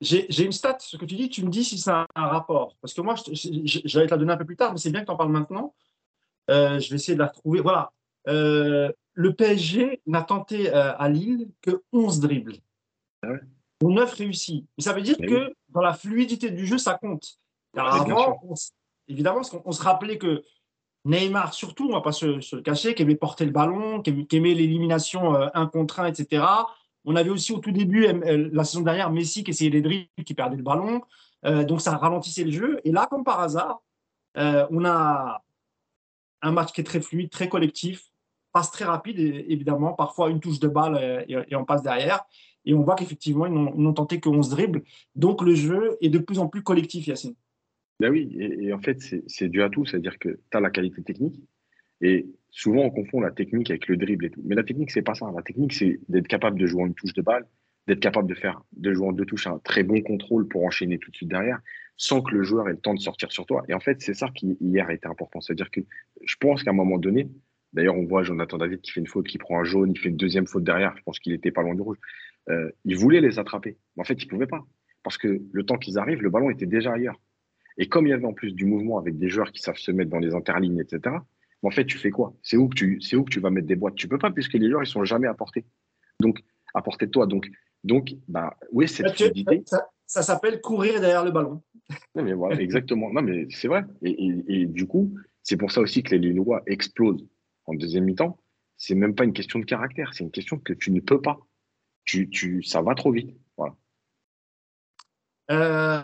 j'ai une stat, ce que tu dis, tu me dis si ça a un rapport. Parce que moi, j'allais te la donner un peu plus tard, mais c'est bien que tu en parles maintenant. Euh, je vais essayer de la retrouver. Voilà. Euh, le PSG n'a tenté à Lille que 11 dribbles. Ah ouais. 9 réussis. Mais ça veut dire que dans la fluidité du jeu, ça compte. avant, évidemment, on, se rappelait que Neymar, surtout, on ne va pas se, le cacher, qui aimait porter le ballon, qui aimait, l'élimination 1 euh, contre 1, etc. On avait aussi au tout début, euh, la saison dernière, Messi qui essayait les dribbles, qui perdait le ballon. Euh, donc ça ralentissait le jeu. Et là, comme par hasard, on a un match qui est très fluide, très collectif, passe très rapide, évidemment, parfois une touche de balle et on passe derrière. Et on voit qu'effectivement, ils n'ont tenté que 11 dribbles. Donc le jeu est de plus en plus collectif, Yacine. Ben oui, et, en fait, c'est dû à tout. C'est-à-dire que tu as la qualité technique. Et souvent, on confond la technique avec le dribble et tout. Mais la technique, c'est pas ça. La technique, c'est d'être capable de jouer en une touche de balle, d'être capable de faire, de jouer en deux touches, un très bon contrôle pour enchaîner tout de suite derrière, sans que le joueur ait le temps de sortir sur toi. Et en fait, c'est ça qui hier a été important. C'est-à-dire que je pense qu'à un moment donné, d'ailleurs, on voit Jonathan David qui fait une faute, qui prend un jaune, il fait une deuxième faute derrière. Je pense qu'il était pas loin du rouge. Euh, il voulait les attraper. Mais en fait, il ne pouvait pas. Parce que le temps qu'ils arrivent, le ballon était déjà ailleurs. Et comme il y avait en plus du mouvement avec des joueurs qui savent se mettre dans les interlignes, etc., en fait, tu fais quoi? C'est où, que tu, où que tu vas mettre des boîtes? Tu peux pas, puisque les joueurs, ils sont jamais à portée. Donc, à portée de toi. Donc, donc bah, oui, cette fluidité. Ça, s'appelle courir derrière le ballon. Non, mais voilà, exactement. Non, mais c'est vrai. Et, du coup, c'est pour ça aussi que les Lillois explosent en deuxième mi-temps. C'est même pas une question de caractère, c'est une question que tu ne peux pas tu, ça va trop vite. Euh,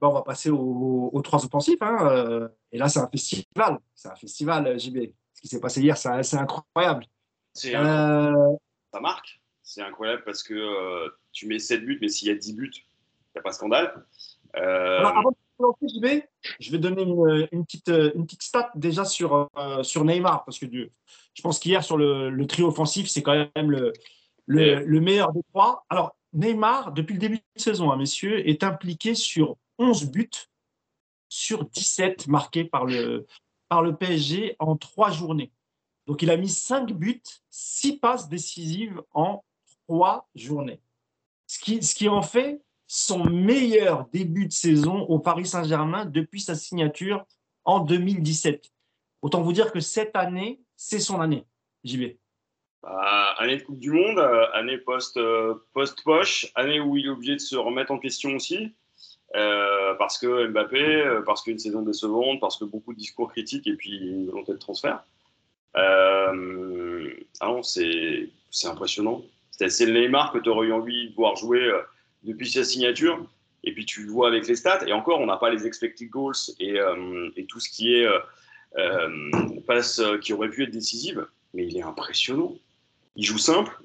on va passer aux, trois offensifs. Hein. Euh, et là, c'est un festival. C'est un festival, JB. Ce qui s'est passé hier, c'est incroyable. Euh, ça marque. C'est incroyable parce que tu mets 7 buts, mais s'il y a 10 buts, il n'y a pas scandale. avant de lancer, JB, je vais donner une, petite, une petite stat déjà sur, sur Neymar. Parce que je pense qu'hier, sur le, le, trio offensif, c'est quand même le, le, meilleur des trois. Alors, Neymar, depuis le début de saison, hein, messieurs, est impliqué sur 11 buts sur 17 marqués par le, par le PSG en trois journées. Donc, il a mis 5 buts, 6 passes décisives en trois journées. Ce qui, ce qui en fait son meilleur début de saison au Paris Saint-Germain depuis sa signature en 2017. Autant vous dire que cette année, c'est son année, j'y vais. Bah, année de Coupe du Monde, euh, année euh, post-poche, année où il est obligé de se remettre en question aussi, euh, parce que Mbappé, parce qu'une saison décevante, parce que beaucoup de discours critiques et puis une volonté de transfert. ah non, c'est, impressionnant. C'est le Neymar que tu aurais eu envie de voir jouer depuis sa signature. Et puis tu le vois avec les stats. Et encore, on n'a pas les expected goals et, et, tout ce qui est passe qui aurait pu être décisive. Mais il est impressionnant il joue simple,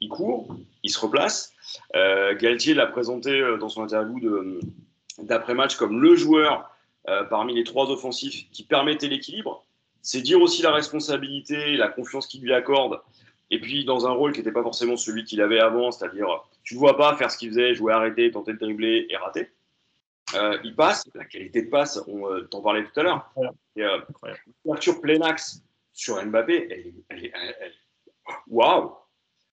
il court, il se replace. Euh, Galtier l'a présenté euh, dans son interview d'après-match comme le joueur euh, parmi les trois offensifs qui permettait l'équilibre. C'est dire aussi la responsabilité, la confiance qu'il lui accorde. Et puis dans un rôle qui n'était pas forcément celui qu'il avait avant, c'est-à-dire tu ne vois pas faire ce qu'il faisait, jouer arrêter, tenter de dribbler et rater. il passe, la qualité de passe, on t'en parlait tout à l'heure. L'ouverture plein axe sur Mbappé, elle, est waouh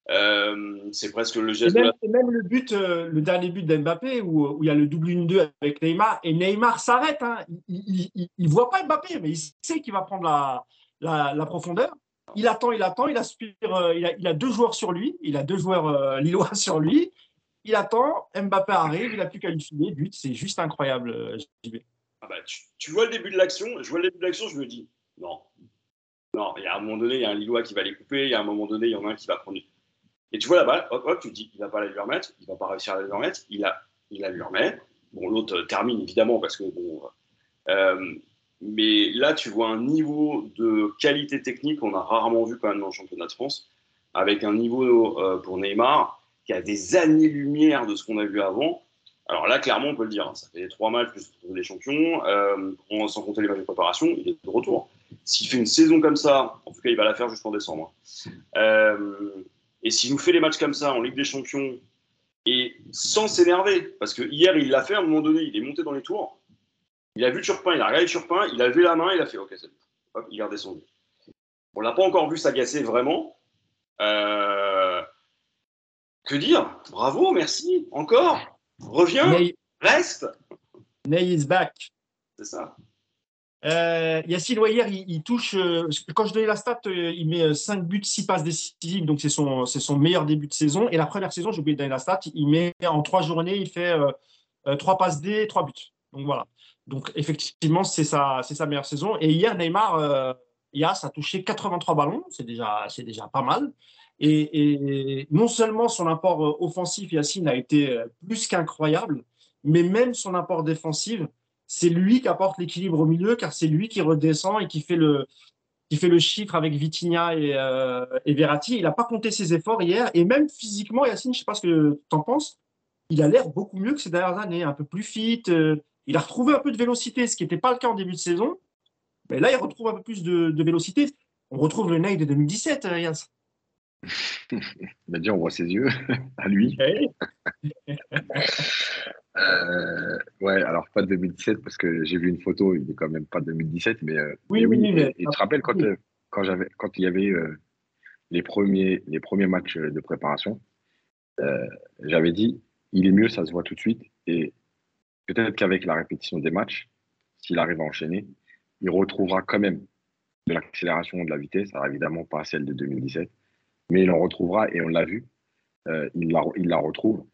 euh, c'est presque le geste. Et même, le but, euh, le dernier but d'Mbappé où, il y a le double 1-2 avec Neymar et Neymar s'arrête. Hein. Il ne voit pas Mbappé, mais il sait qu'il va prendre la, la, profondeur. Il attend, il attend, il aspire. Euh, il, a, il, a, deux joueurs sur lui. Il a deux joueurs lillois sur lui. Il attend. Mbappé arrive. Il n'a plus qu'à lui filer. But, c'est juste incroyable. Ah bah, tu, tu, vois le début de l'action. Je vois le début de l'action. Je me dis non, non, il y a un moment donné, il y a un Lillois qui va les couper, il y a un moment donné, il y en a un qui va prendre. Et tu vois la balle, hop, hop, tu te dis, il va pas la lui remettre, il va pas réussir à la lui remettre, il a, il la lui remet. Bon, l'autre termine évidemment parce que bon, mais là, tu vois un niveau de qualité technique qu'on a rarement vu quand même dans le championnat de France, avec un niveau pour Neymar qui a des années-lumière de ce qu'on a vu avant. Alors là, clairement, on peut le dire. Hein, ça fait trois matchs plus les champions, euh, sans compter les matchs de préparation, il est de retour. S'il fait une saison comme ça, en tout cas, il va la faire jusqu'en décembre. Hein. Euh, et s'il nous fait les matchs comme ça en Ligue des Champions et sans s'énerver, parce que hier, il l'a fait à un moment donné, il est monté dans les tours, il a vu Turpin, il a regardé Turpin, il a levé la main, il a fait OK, c'est bon. il est redescendu. On l'a pas encore vu s'agacer vraiment. Euh, que dire? Bravo, merci, encore. Reviens, reste. Ney is back. C'est ça. Euh, Yacine Loyer, il, touche, euh, quand je donnais la stat, euh, il met 5 buts, 6 passes décisives, donc c'est son, meilleur début de saison. Et la première saison, j'ai oublié de donner la stat, il met en 3 journées, il fait 3 passes D, 3 buts. Donc voilà. Donc effectivement, c'est sa, meilleure saison. Et hier, Neymar, Yas a touché 83 ballons, c'est déjà, pas mal. Et, non seulement son apport euh, offensif, Yacine, a été euh, plus qu'incroyable, mais même son apport défensif, c'est lui qui apporte l'équilibre au milieu, car c'est lui qui redescend et qui fait le, qui fait le chiffre avec Vitinha et, euh, Verratti. Il n'a pas compté ses efforts hier, et même physiquement, Yacine, je ne sais pas ce que tu en penses, il a l'air beaucoup mieux que ces dernières années, un peu plus fit. il a retrouvé un peu de vélocité, ce qui n'était pas le cas en début de saison. Mais là, il retrouve un peu plus de, de vélocité. On retrouve le Ney de 2017, Yass. bah déjà, on voit ses yeux à lui. euh, ouais, alors pas 2017 parce que j'ai vu une photo, il est quand même pas 2017, mais euh, oui, oui, oui. Et, tu te rappelles quand, euh, quand, j'avais, quand il y avait euh, les, premiers, les premiers matchs de préparation, j'avais dit il est mieux, ça se voit tout de suite. Et peut-être qu'avec la répétition des matchs, s'il arrive à enchaîner, il retrouvera quand même de l'accélération, de la vitesse. Alors évidemment, pas celle de 2017 mais il en retrouvera et on l'a vu. Euh, il, la, il retrouve.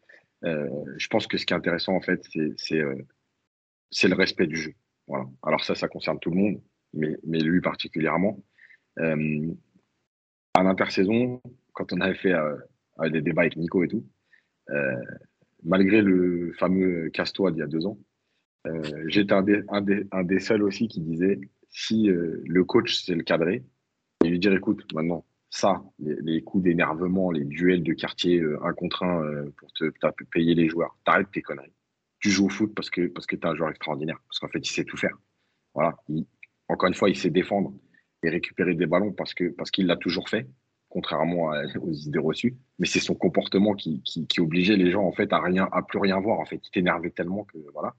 Euh, je pense que ce qui est intéressant, en fait, c'est euh, le respect du jeu. Alors ça, ça concerne tout le monde, mais, lui particulièrement. À l'intersaison, quand on avait fait des débats avec Nico et tout, malgré le fameux casse-toi d'il y a deux ans, j'étais un, un, des, un des seuls aussi qui disait si le coach c'est le cadré, et lui dire écoute, maintenant, ça, les, coups d'énervement, les duels de quartier euh, un contre un euh, pour te, payer les joueurs. T'arrêtes tes conneries. Tu joues au foot parce que, parce un joueur extraordinaire. Parce qu'en fait, il sait tout faire. Voilà. encore une fois, il sait défendre et récupérer des ballons parce que parce qu'il l'a toujours fait, contrairement aux idées reçues. Mais c'est son comportement qui, obligeait les gens en fait à rien, à plus rien voir. En fait, il t'énervait tellement que voilà.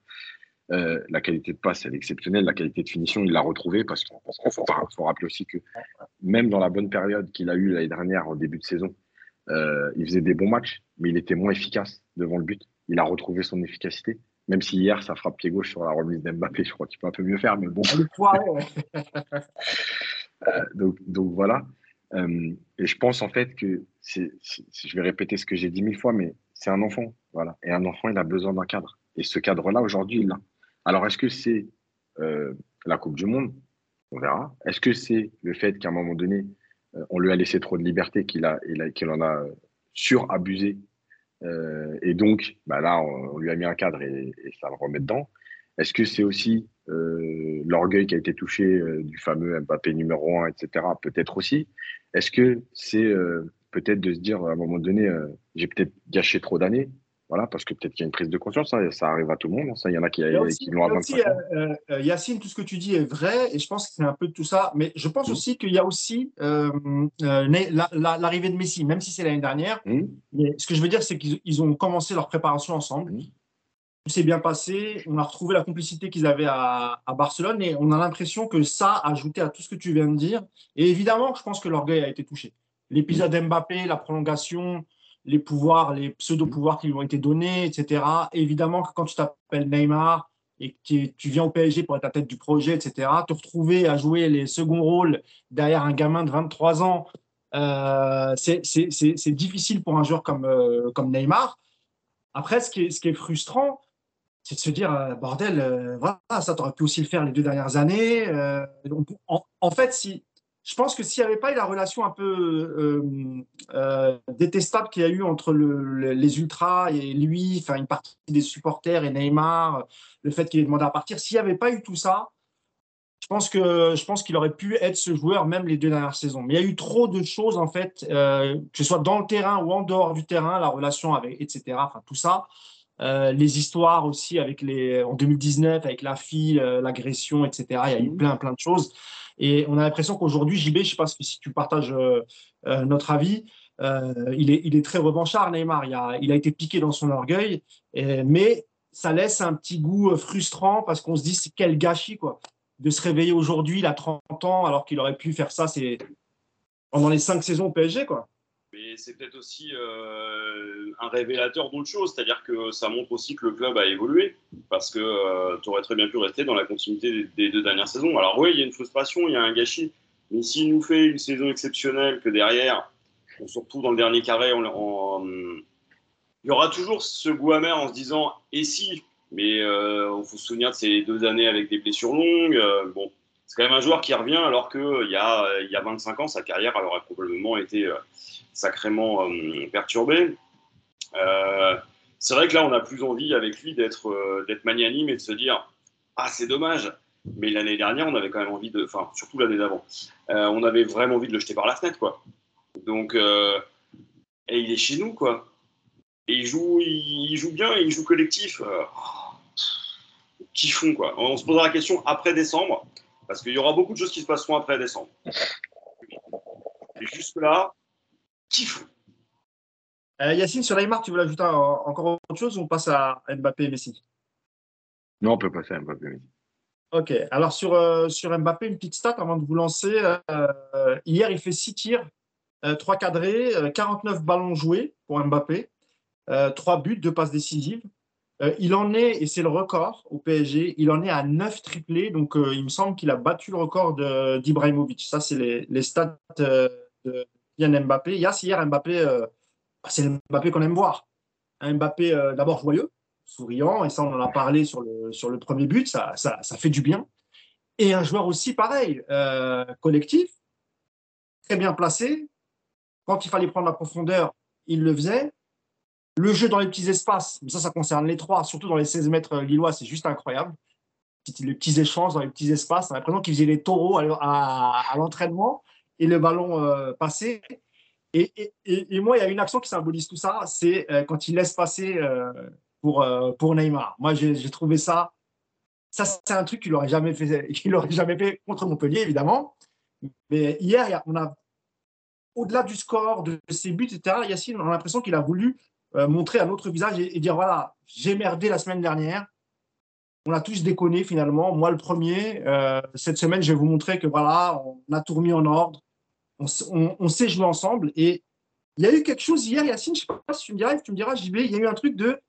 Euh, la qualité de passe, elle est exceptionnelle. La qualité de finition, il l'a retrouvée parce qu'il faut, rappeler aussi que même dans la bonne période qu'il a eue l'année dernière, au début de saison, euh, il faisait des bons matchs, mais il était moins efficace devant le but. Il a retrouvé son efficacité. Même si hier, ça frappe pied gauche sur la remise d'Mbappé, je crois qu'il peut un peu mieux faire, mais bon. Euh, donc, donc voilà. et je pense en fait que, je vais répéter ce que j'ai dit mille fois, mais c'est un enfant. Voilà. Et un enfant, il a besoin d'un cadre. Et ce cadre-là, aujourd'hui, il l'a. Alors, est-ce que c'est euh, la Coupe du Monde? On verra. Est-ce que c'est le fait qu'à un moment donné, euh, on lui a laissé trop de liberté, qu'il en a surabusé euh, Et donc, bah là, on, lui a mis un cadre et, ça le remet dedans? Est-ce que c'est aussi l'orgueil qui a été touché du fameux Mbappé numéro 1, etc. Peut-être aussi. Est-ce que c'est peut-être de se dire à un moment donné, j'ai peut-être gâché trop d'années? Voilà, parce que peut-être qu'il y a une prise de conscience, ça, arrive à tout le monde. Hein. Ça, il y en a qui, l'ont à 25 ans. Euh, euh, Yacine, tout ce que tu dis est vrai, et je pense que c'est un peu de tout ça. Mais je pense mmh. aussi qu'il y a aussi euh, l'arrivée de Messi, même si c'est l'année dernière. Mmh. Mais ce que je veux dire, c'est qu'ils ont commencé leur préparation ensemble. Mmh. Tout s'est bien passé. On a retrouvé la complicité qu'ils avaient à, à, Barcelone, et on a l'impression que ça, ajouté à tout ce que tu viens de dire, et évidemment, je pense que l'orgueil a été touché. L'épisode Mbappé, la prolongation, les pouvoirs, les pseudo-pouvoirs qui lui ont été donnés, etc. Évidemment que quand tu t'appelles Neymar et que tu viens au PSG pour être à tête du projet, etc., te retrouver à jouer les seconds rôles derrière un gamin de 23 ans, euh, c'est difficile pour un joueur comme, euh, comme Neymar. Après, ce qui est, ce qui est frustrant, c'est de se dire, euh, bordel, voilà, ça, t'aurais pu aussi le faire les deux dernières années. En, fait, si, je pense que s'il n'y avait pas eu la relation un peu euh, euh, détestable qu'il y a eu entre les ultras et lui, enfin une partie des supporters et Neymar, le fait qu'il ait demandé à partir, s'il n'y avait pas eu tout ça, je pense que je pense qu'il aurait pu être ce joueur même les deux dernières saisons. Mais il y a eu trop de choses en fait, euh, que ce soit dans le terrain ou en dehors du terrain, la relation avec etc. Enfin tout ça, les histoires aussi avec les en 2019 avec la fille, l'agression etc. Il y a eu mmh. plein plein de choses. Et on a l'impression qu'aujourd'hui, JB, je ne sais pas si tu partages euh, euh, notre avis, euh, il, est, il est très revanchard, Neymar. Il a, il a été piqué dans son orgueil, mais ça laisse un petit goût frustrant parce qu'on se dit c'est quel gâchis quoi de se réveiller aujourd'hui, il a 30 ans, alors qu'il aurait pu faire ça c'est pendant les cinq saisons au PSG quoi. Mais c'est peut-être aussi euh, un révélateur d'autre chose, c'est-à-dire que ça montre aussi que le club a évolué, parce que euh, tu aurais très bien pu rester dans la continuité des, deux dernières saisons. Alors oui, il y a une frustration, il y a un gâchis, mais s'il nous fait une saison exceptionnelle, que derrière, surtout dans le dernier carré, il y aura toujours ce goût amer en se disant et si, mais euh, on faut se souvenir de ces deux années avec des blessures longues. bon, c'est quand même un joueur qui revient alors qu'il y, a, il y a 25 ans, sa carrière aurait probablement été sacrément euh, perturbé. Euh, c'est vrai que là, on a plus envie avec lui d'être euh, d'être magnanime et de se dire Ah, c'est dommage. Mais l'année dernière, on avait quand même envie de. Enfin, surtout l'année d'avant, on avait vraiment envie de le jeter par la fenêtre, quoi. Donc, et il est chez nous, quoi. Et il joue, il, joue bien, il joue collectif. kiffons, quoi. On se posera la question après décembre, parce qu'il y aura beaucoup de choses qui se passeront après décembre. Et jusque-là, euh, Yacine, sur Neymar, tu veux ajouter encore autre chose ou on passe à Mbappé et Messi? Non, on peut passer à Mbappé et Messi. Ok, alors sur, euh, sur Mbappé, une petite stat avant de vous lancer. Euh, hier, il fait 6 tirs, 3 cadrés, 49 ballons joués pour Mbappé, 3 buts, 2 passes décisives. Il en est, et c'est le record au PSG, il en est à 9 triplés. Donc, il me semble qu'il a battu le record d'Ibrahimovic. Ça, c'est les, les, stats de, Yann Mbappé. Yass, hier, Mbappé, euh, bah, c'est Mbappé qu'on aime voir. Un Mbappé euh, d'abord joyeux, souriant, et ça, on en a parlé sur le, sur le premier but, ça, ça, ça fait du bien. Et un joueur aussi pareil, euh, collectif, très bien placé. Quand il fallait prendre la profondeur, il le faisait. Le jeu dans les petits espaces, mais ça, ça concerne les trois, surtout dans les 16 mètres lillois, c'est juste incroyable. Les petits échanges dans les petits espaces, on a l'impression qu'il faisait les taureaux à l'entraînement et le ballon euh, passé. Et, moi, il y a une action qui symbolise tout ça, c'est euh, quand il laisse passer euh, pour, pour Neymar. Moi, j'ai trouvé ça, ça c'est un truc qu'il n'aurait jamais fait, qu'il aurait jamais fait contre Montpellier, évidemment. Mais hier, on a, au-delà du score, de ses buts, etc., Yacine, on a l'impression qu'il a voulu montrer un autre visage et, dire voilà, j'ai merdé la semaine dernière. On a tous déconné finalement. Moi, le premier, cette semaine, je vais vous montrer que voilà, on a tout remis en ordre on, sait jouer ensemble. Et il y a eu quelque chose hier, Yacine, je ne sais pas si tu me diras, tu me diras, JB, il y a eu un truc de,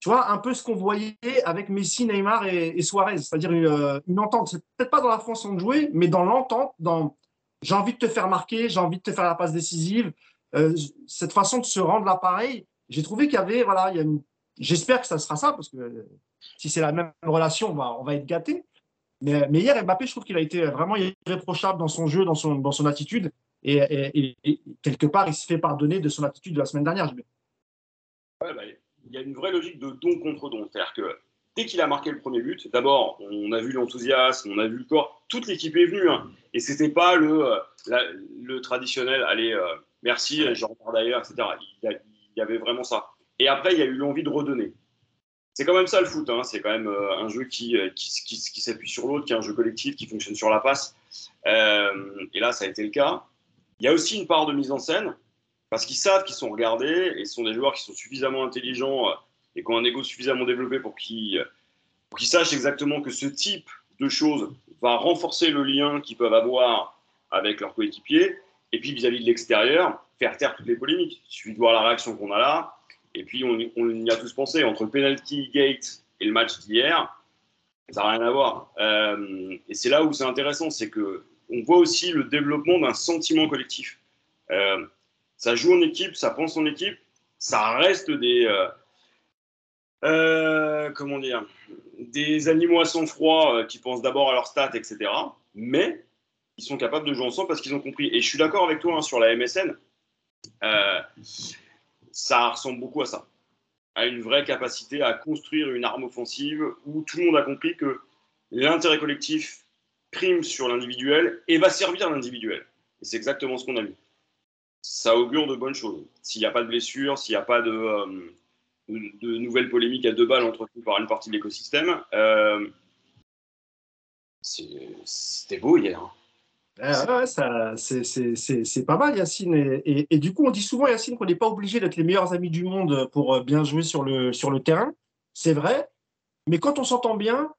tu vois, un peu ce qu'on voyait avec Messi, Neymar et, Suarez, c'est-à-dire une, euh, une, entente. C'est peut-être pas dans la façon de jouer, mais dans l'entente, dans j'ai envie de te faire marquer, j'ai envie de te faire la passe décisive. Euh, cette façon de se rendre l'appareil, j'ai trouvé qu'il y avait, voilà, il y a j'espère que ça sera ça, parce que si c'est la même relation, on va être gâté. Mais, hier, Mbappé, je trouve qu'il a été vraiment irréprochable dans son jeu, dans son, dans son attitude. Et, quelque part, il se fait pardonner de son attitude de la semaine dernière. Bah, il y a une vraie logique de don contre don. C'est-à-dire que dès qu'il a marqué le premier but, d'abord, on a vu l'enthousiasme, on a vu le corps, toute l'équipe est venue. Hein. et c'était pas le, euh, le traditionnel, allez, euh, merci, j'en repars d'ailleurs, etc. il y avait vraiment ça. Et après, il y a eu l'envie de redonner c'est quand même ça le foot. Hein. C'est quand même euh, un jeu qui, euh, qui, qui, s'appuie sur l'autre, qui est un jeu collectif, qui fonctionne sur la passe. Euh, et là, ça a été le cas. Il y a aussi une part de mise en scène, parce qu'ils savent qu'ils sont regardés, et ce sont des joueurs qui sont suffisamment intelligents et qui ont un ego suffisamment développé pour qu'ils sachent exactement que ce type de choses va renforcer le lien qu'ils peuvent avoir avec leurs coéquipiers. Et puis vis-à-vis -vis de l'extérieur, faire taire toutes les polémiques. Il suffit de voir la réaction qu'on a là. Et puis, on, y a tous pensé, entre le penalty gate et le match d'hier, ça n'a rien à voir. Euh, et c'est là où c'est intéressant, c'est que on voit aussi le développement d'un sentiment collectif. Euh, ça joue en équipe, ça pense en équipe, ça reste des euh, comment dire, des animaux à sang froid qui pensent d'abord à leur stats, etc. Mais ils sont capables de jouer ensemble parce qu'ils ont compris. Et je suis d'accord avec toi hein, sur la MSN. Euh, ça ressemble beaucoup à ça, à une vraie capacité à construire une arme offensive où tout le monde a compris que l'intérêt collectif prime sur l'individuel et va servir l'individuel. Et c'est exactement ce qu'on a vu. Ça augure de bonnes choses. S'il n'y a pas de blessures, s'il n'y a pas de, euh, nouvelles polémiques à deux balles entretenues par une partie de l'écosystème, euh, c'était beau hier. Hein. Ah c'est pas mal, Yacine. Et, du coup, on dit souvent, Yacine, qu'on n'est pas obligé d'être les meilleurs amis du monde pour euh, bien jouer sur le, sur le terrain. C'est vrai. Mais quand on s'entend bien,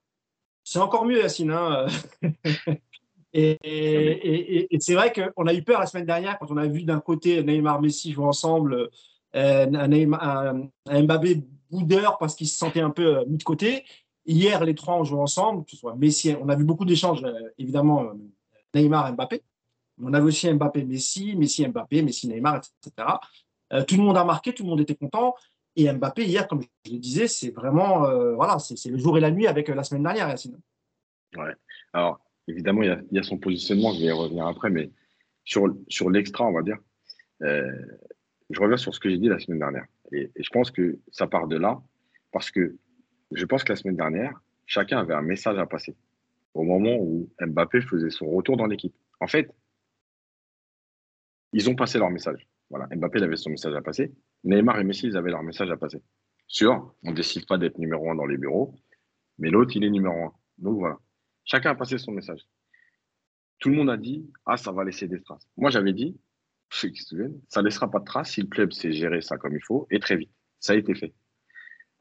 c'est encore mieux, Yacine. Hein. et, c'est vrai qu'on a eu peur la semaine dernière quand on a vu d'un côté Neymar Messi jouer ensemble, euh, un, un, Mbappé boudeur parce qu'il se sentait un peu euh, mis de côté. Hier, les trois ont joué ensemble, que ce soit Messi. On a vu beaucoup d'échanges, évidemment Neymar, Mbappé. On avait aussi Mbappé, Messi, Messi, Mbappé, Messi, Neymar, etc. Euh, tout le monde a marqué, tout le monde était content. Et Mbappé, hier, comme je le disais, c'est vraiment, euh, voilà, c'est le jour et la nuit avec euh, la semaine dernière, Yacine. Ouais. Alors, évidemment, il y, a, son positionnement, je vais y revenir après, mais sur, sur l'extra, on va dire, je reviens sur ce que j'ai dit la semaine dernière. Et, et, je pense que ça part de là, parce que je pense que la semaine dernière, chacun avait un message à passer au moment où Mbappé faisait son retour dans l'équipe. En fait, ils ont passé leur message. Voilà, Mbappé avait son message à passer. Neymar et Messi, ils avaient leur message à passer. Sûr, on ne décide pas d'être numéro un dans les bureaux, mais l'autre, il est numéro un. Donc voilà, chacun a passé son message. Tout le monde a dit Ah, ça va laisser des traces. Moi, j'avais dit ça ne laissera pas de traces si le club sait gérer ça comme il faut et très vite. Ça a été fait.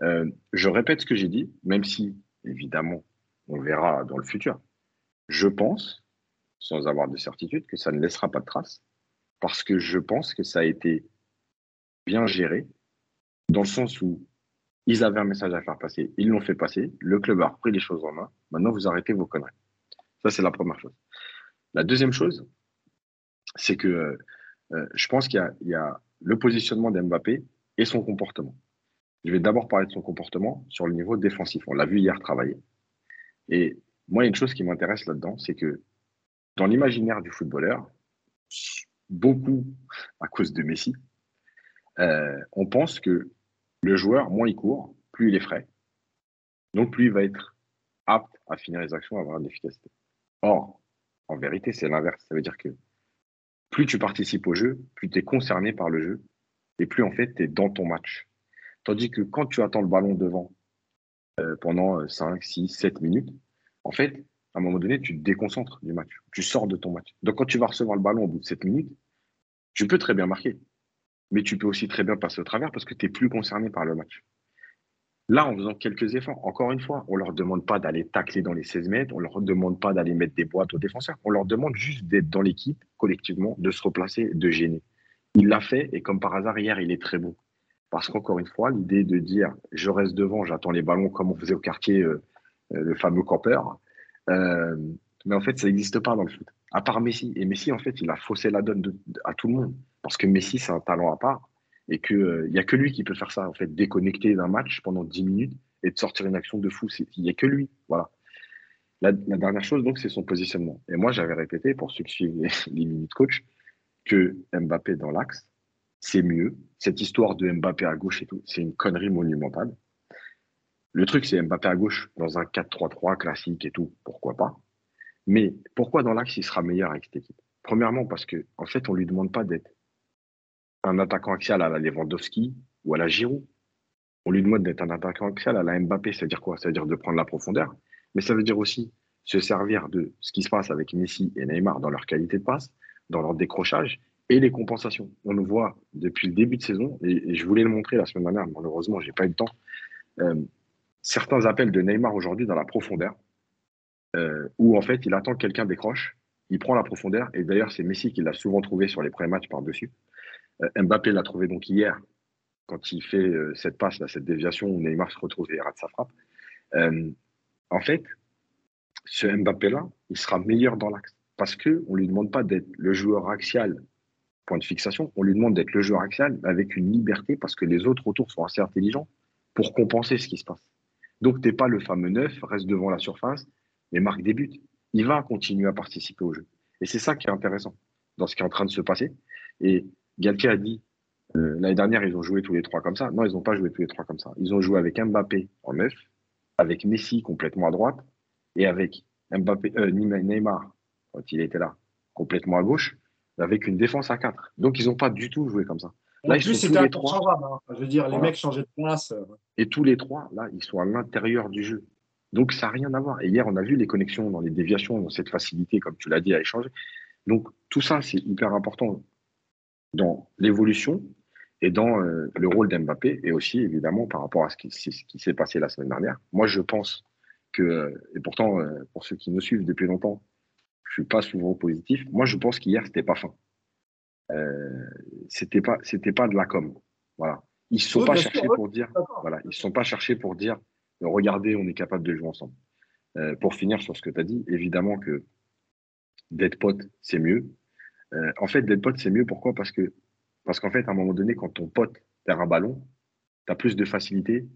Euh, je répète ce que j'ai dit, même si, évidemment, on verra dans le futur. Je pense, sans avoir de certitude, que ça ne laissera pas de traces, parce que je pense que ça a été bien géré, dans le sens où ils avaient un message à faire passer, ils l'ont fait passer, le club a repris les choses en main, maintenant vous arrêtez vos conneries. Ça, c'est la première chose. La deuxième chose, c'est que euh, euh, je pense qu'il y, y, a le positionnement d'Mbappé et son comportement. Je vais d'abord parler de son comportement sur le niveau défensif. On l'a vu hier travailler. Et moi, il y a une chose qui m'intéresse là-dedans, c'est que dans l'imaginaire du footballeur, beaucoup à cause de Messi, euh, on pense que le joueur, moins il court, plus il est frais. Donc, plus il va être apte à finir les actions, à avoir de l'efficacité. Or, en vérité, c'est l'inverse. Ça veut dire que plus tu participes au jeu, plus tu es concerné par le jeu, et plus en fait tu es dans ton match. Tandis que quand tu attends le ballon devant pendant 5, 6, 7 minutes, en fait, à un moment donné, tu te déconcentres du match. Tu sors de ton match. Donc, quand tu vas recevoir le ballon au bout de 7 minutes, tu peux très bien marquer. Mais tu peux aussi très bien passer au travers parce que tu n'es plus concerné par le match. Là, en faisant quelques efforts, encore une fois, on ne leur demande pas d'aller tacler dans les 16 mètres, on ne leur demande pas d'aller mettre des boîtes aux défenseurs, on leur demande juste d'être dans l'équipe collectivement, de se replacer, de gêner. Il l'a fait et comme par hasard, hier, il est très bon. Parce qu'encore une fois, l'idée de dire je reste devant, j'attends les ballons comme on faisait au quartier, euh, euh, le fameux campeur, euh, mais en fait, ça n'existe pas dans le foot. À part Messi. Et Messi, en fait, il a faussé la donne à tout le monde. Parce que Messi, c'est un talent à part. Et qu'il n'y a que lui qui peut faire ça, en fait, déconnecter d'un match pendant 10 minutes et de sortir une action de fou. Il n'y a que lui. Voilà. La, dernière chose, donc, c'est son positionnement. Et moi, j'avais répété, pour ceux qui suivent les minutes coach, que Mbappé dans l'axe, c'est mieux. Cette histoire de Mbappé à gauche et tout, c'est une connerie monumentale. Le truc, c'est Mbappé à gauche dans un 4-3-3 classique et tout, pourquoi pas. Mais pourquoi dans l'axe, il sera meilleur avec cette équipe? Premièrement, parce qu'en en fait, on ne lui demande pas d'être un attaquant axial à la Lewandowski ou à la Giroud. On lui demande d'être un attaquant axial à la Mbappé. C'est-à-dire quoi? C'est-à-dire de prendre la profondeur. Mais ça veut dire aussi se servir de ce qui se passe avec Messi et Neymar dans leur qualité de passe, dans leur décrochage et les compensations. On le voit depuis le début de saison, et, je voulais le montrer la semaine dernière, malheureusement, je n'ai pas eu le temps. Euh, certains appels de Neymar aujourd'hui dans la profondeur, euh, où en fait il attend que quelqu'un décroche, il prend la profondeur, et d'ailleurs c'est Messi qui l'a souvent trouvé sur les premiers matchs par-dessus. Euh, Mbappé l'a trouvé donc hier, quand il fait cette passe, là, cette déviation où Neymar se retrouve et rate sa frappe. en fait, ce Mbappé-là, il sera meilleur dans l'axe parce qu'on ne lui demande pas d'être le joueur axial point de fixation, on lui demande d'être le joueur axial avec une liberté parce que les autres autour sont assez intelligents pour compenser ce qui se passe. Donc, tu n'es pas le fameux neuf, reste devant la surface, mais marque des buts. Il va continuer à participer au jeu. Et c'est ça qui est intéressant dans ce qui est en train de se passer. Et Galtier a dit, euh, l'année dernière, ils ont joué tous les trois comme ça. Non, ils n'ont pas joué tous les trois comme ça. Ils ont joué avec Mbappé en neuf, avec Messi complètement à droite, et avec euh, Neymar, quand il était là, complètement à gauche, avec une défense à quatre. Donc, ils n'ont pas du tout joué comme ça. Là, ils sont tous les trois. Hein. Je veux dire, les mecs changeaient de place. Euh. Et tous les trois, là, ils sont à l'intérieur du jeu. Donc, ça n'a rien à voir. Et hier, on a vu les connexions dans les déviations, dans cette facilité, comme tu l'as dit, à échanger. Donc, tout ça, c'est hyper important dans l'évolution et dans euh, le rôle d'Mbappé et aussi, évidemment, par rapport à ce qui, s'est passé la semaine dernière. Moi, je pense que, euh, et pourtant, pour ceux qui nous suivent depuis longtemps, je suis pas souvent positif. Moi, je pense qu'hier, c'était pas fin. Euh, c'était pas, c'était pas de la com. Voilà. Ils sont pas cherchés pour dire, voilà, ils sont pas cherchés pour dire, regardez, on est capable de jouer ensemble. Euh, pour finir sur ce que tu as dit, évidemment que d'être pote, c'est mieux. Euh, en fait, d'être pote, c'est mieux. Pourquoi? Parce que, parce qu'en fait, à un moment donné, quand ton pote perd un ballon, tu as plus de facilité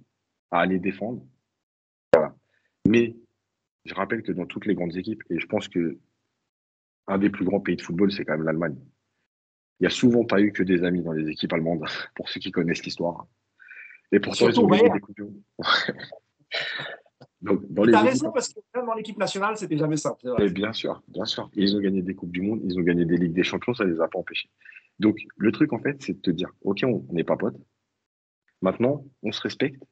à aller défendre. Voilà. Mais je rappelle que dans toutes les grandes équipes, et je pense que un des plus grands pays de football, c'est quand même l'Allemagne. Il n'y a souvent pas eu que des amis dans les équipes allemandes, pour ceux qui connaissent l'histoire. Et pourtant, ils ont gagné des coupes Donc, as raison, parce que même dans l'équipe nationale, c'était jamais simple. Et bien sûr, bien sûr. Ils ont gagné des Coupes du Monde, ils ont gagné des Ligues des Champions, ça ne les a pas empêchés. Donc, le truc, en fait, c'est de te dire OK, on n'est pas potes. Maintenant, on se respecte.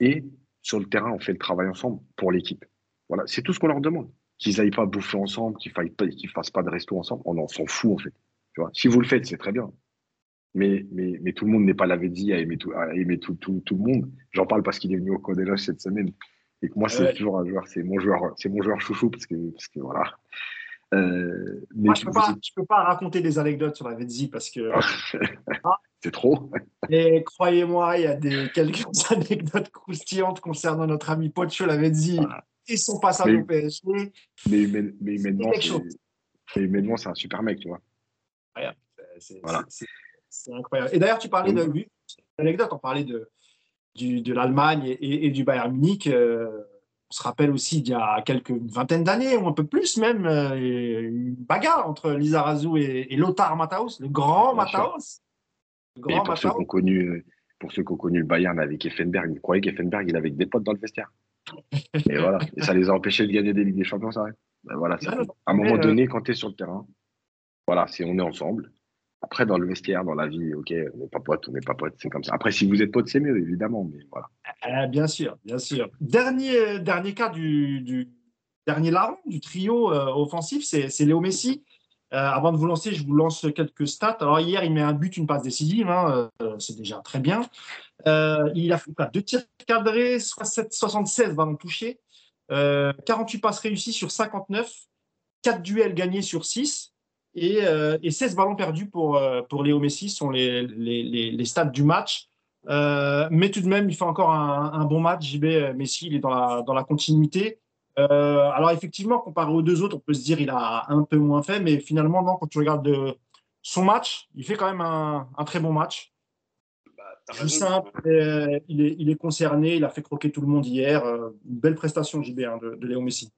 Et sur le terrain, on fait le travail ensemble pour l'équipe. Voilà, c'est tout ce qu'on leur demande qu'ils aillent pas bouffer ensemble, qu'ils ne fassent pas de resto ensemble. On s'en fout, en fait. Tu vois si vous le faites, c'est très bien. Mais, mais, mais tout le monde n'est pas lavé à aimer tout, à aimer tout, tout, tout le monde. J'en parle parce qu'il est venu au Codéloge cette semaine. Et que moi, c'est toujours un joueur, c'est mon joueur, c'est mon joueur chouchou parce que, parce que voilà. Euh, mais moi, je ne peux, pas, peux pas raconter des anecdotes sur la Vedzi parce que. Ah. c'est trop. Et croyez-moi, il y a des, quelques anecdotes croustillantes concernant notre ami Pocho Lavezzi et son passage au PSG. Mais, mais, mais humainement, c'est un super mec, tu vois. C'est incroyable. Et d'ailleurs, tu parlais de l'anecdote, on parlait de, du, de l'Allemagne et, du Bayern Munich. Euh, on se rappelle aussi d'il y a quelques vingtaines d'années, ou un peu plus même, euh, une bagarre entre Lizarazu et, et Lothar Matthaus, le grand Matthaus. et pour ceux, qui ont connu, pour ceux qui ont connu le Bayern avec Effenberg, ils croyaient qu'Effenberg, il avait des potes dans le vestiaire? Et voilà. Et ça les a empêchés de gagner des Ligues des Champions, ça. Ben voilà, à un moment donné, euh, quand tu es sur le terrain, voilà, c'est on est ensemble. Après, dans le vestiaire, dans la vie, ok, on n'est pas potes, on n'est pas potes, c'est comme ça. Après, si vous êtes potes, c'est mieux, évidemment, mais voilà. Ah, bien sûr, bien sûr. Dernier, dernier cas du, dernier larron du trio euh, offensif, c'est Léo Messi. Euh, avant de vous lancer, je vous lance quelques stats. Alors hier, il met un but, une passe décisive, hein, c'est déjà très bien. Euh, il a fait deux tirs cadrés, 76 ballons touchés, 48 euh, passes réussies sur 59, 4 duels gagnés sur 6 et, 16 euh, ballons perdus pour, pour Léo Messi sont les, les, stats du match. mais tout de même, il fait encore un, bon match. JB Messi, il est dans dans la continuité. Alors effectivement, comparé aux deux autres, on peut se dire il a un peu moins fait, mais finalement, non, quand tu regardes son match, il fait quand même un, un très bon match. Tout simple, euh, il, est, il, est, concerné, il a fait croquer tout le monde hier. Euh, une belle prestation, JB, hein, de, de, Léo Messi.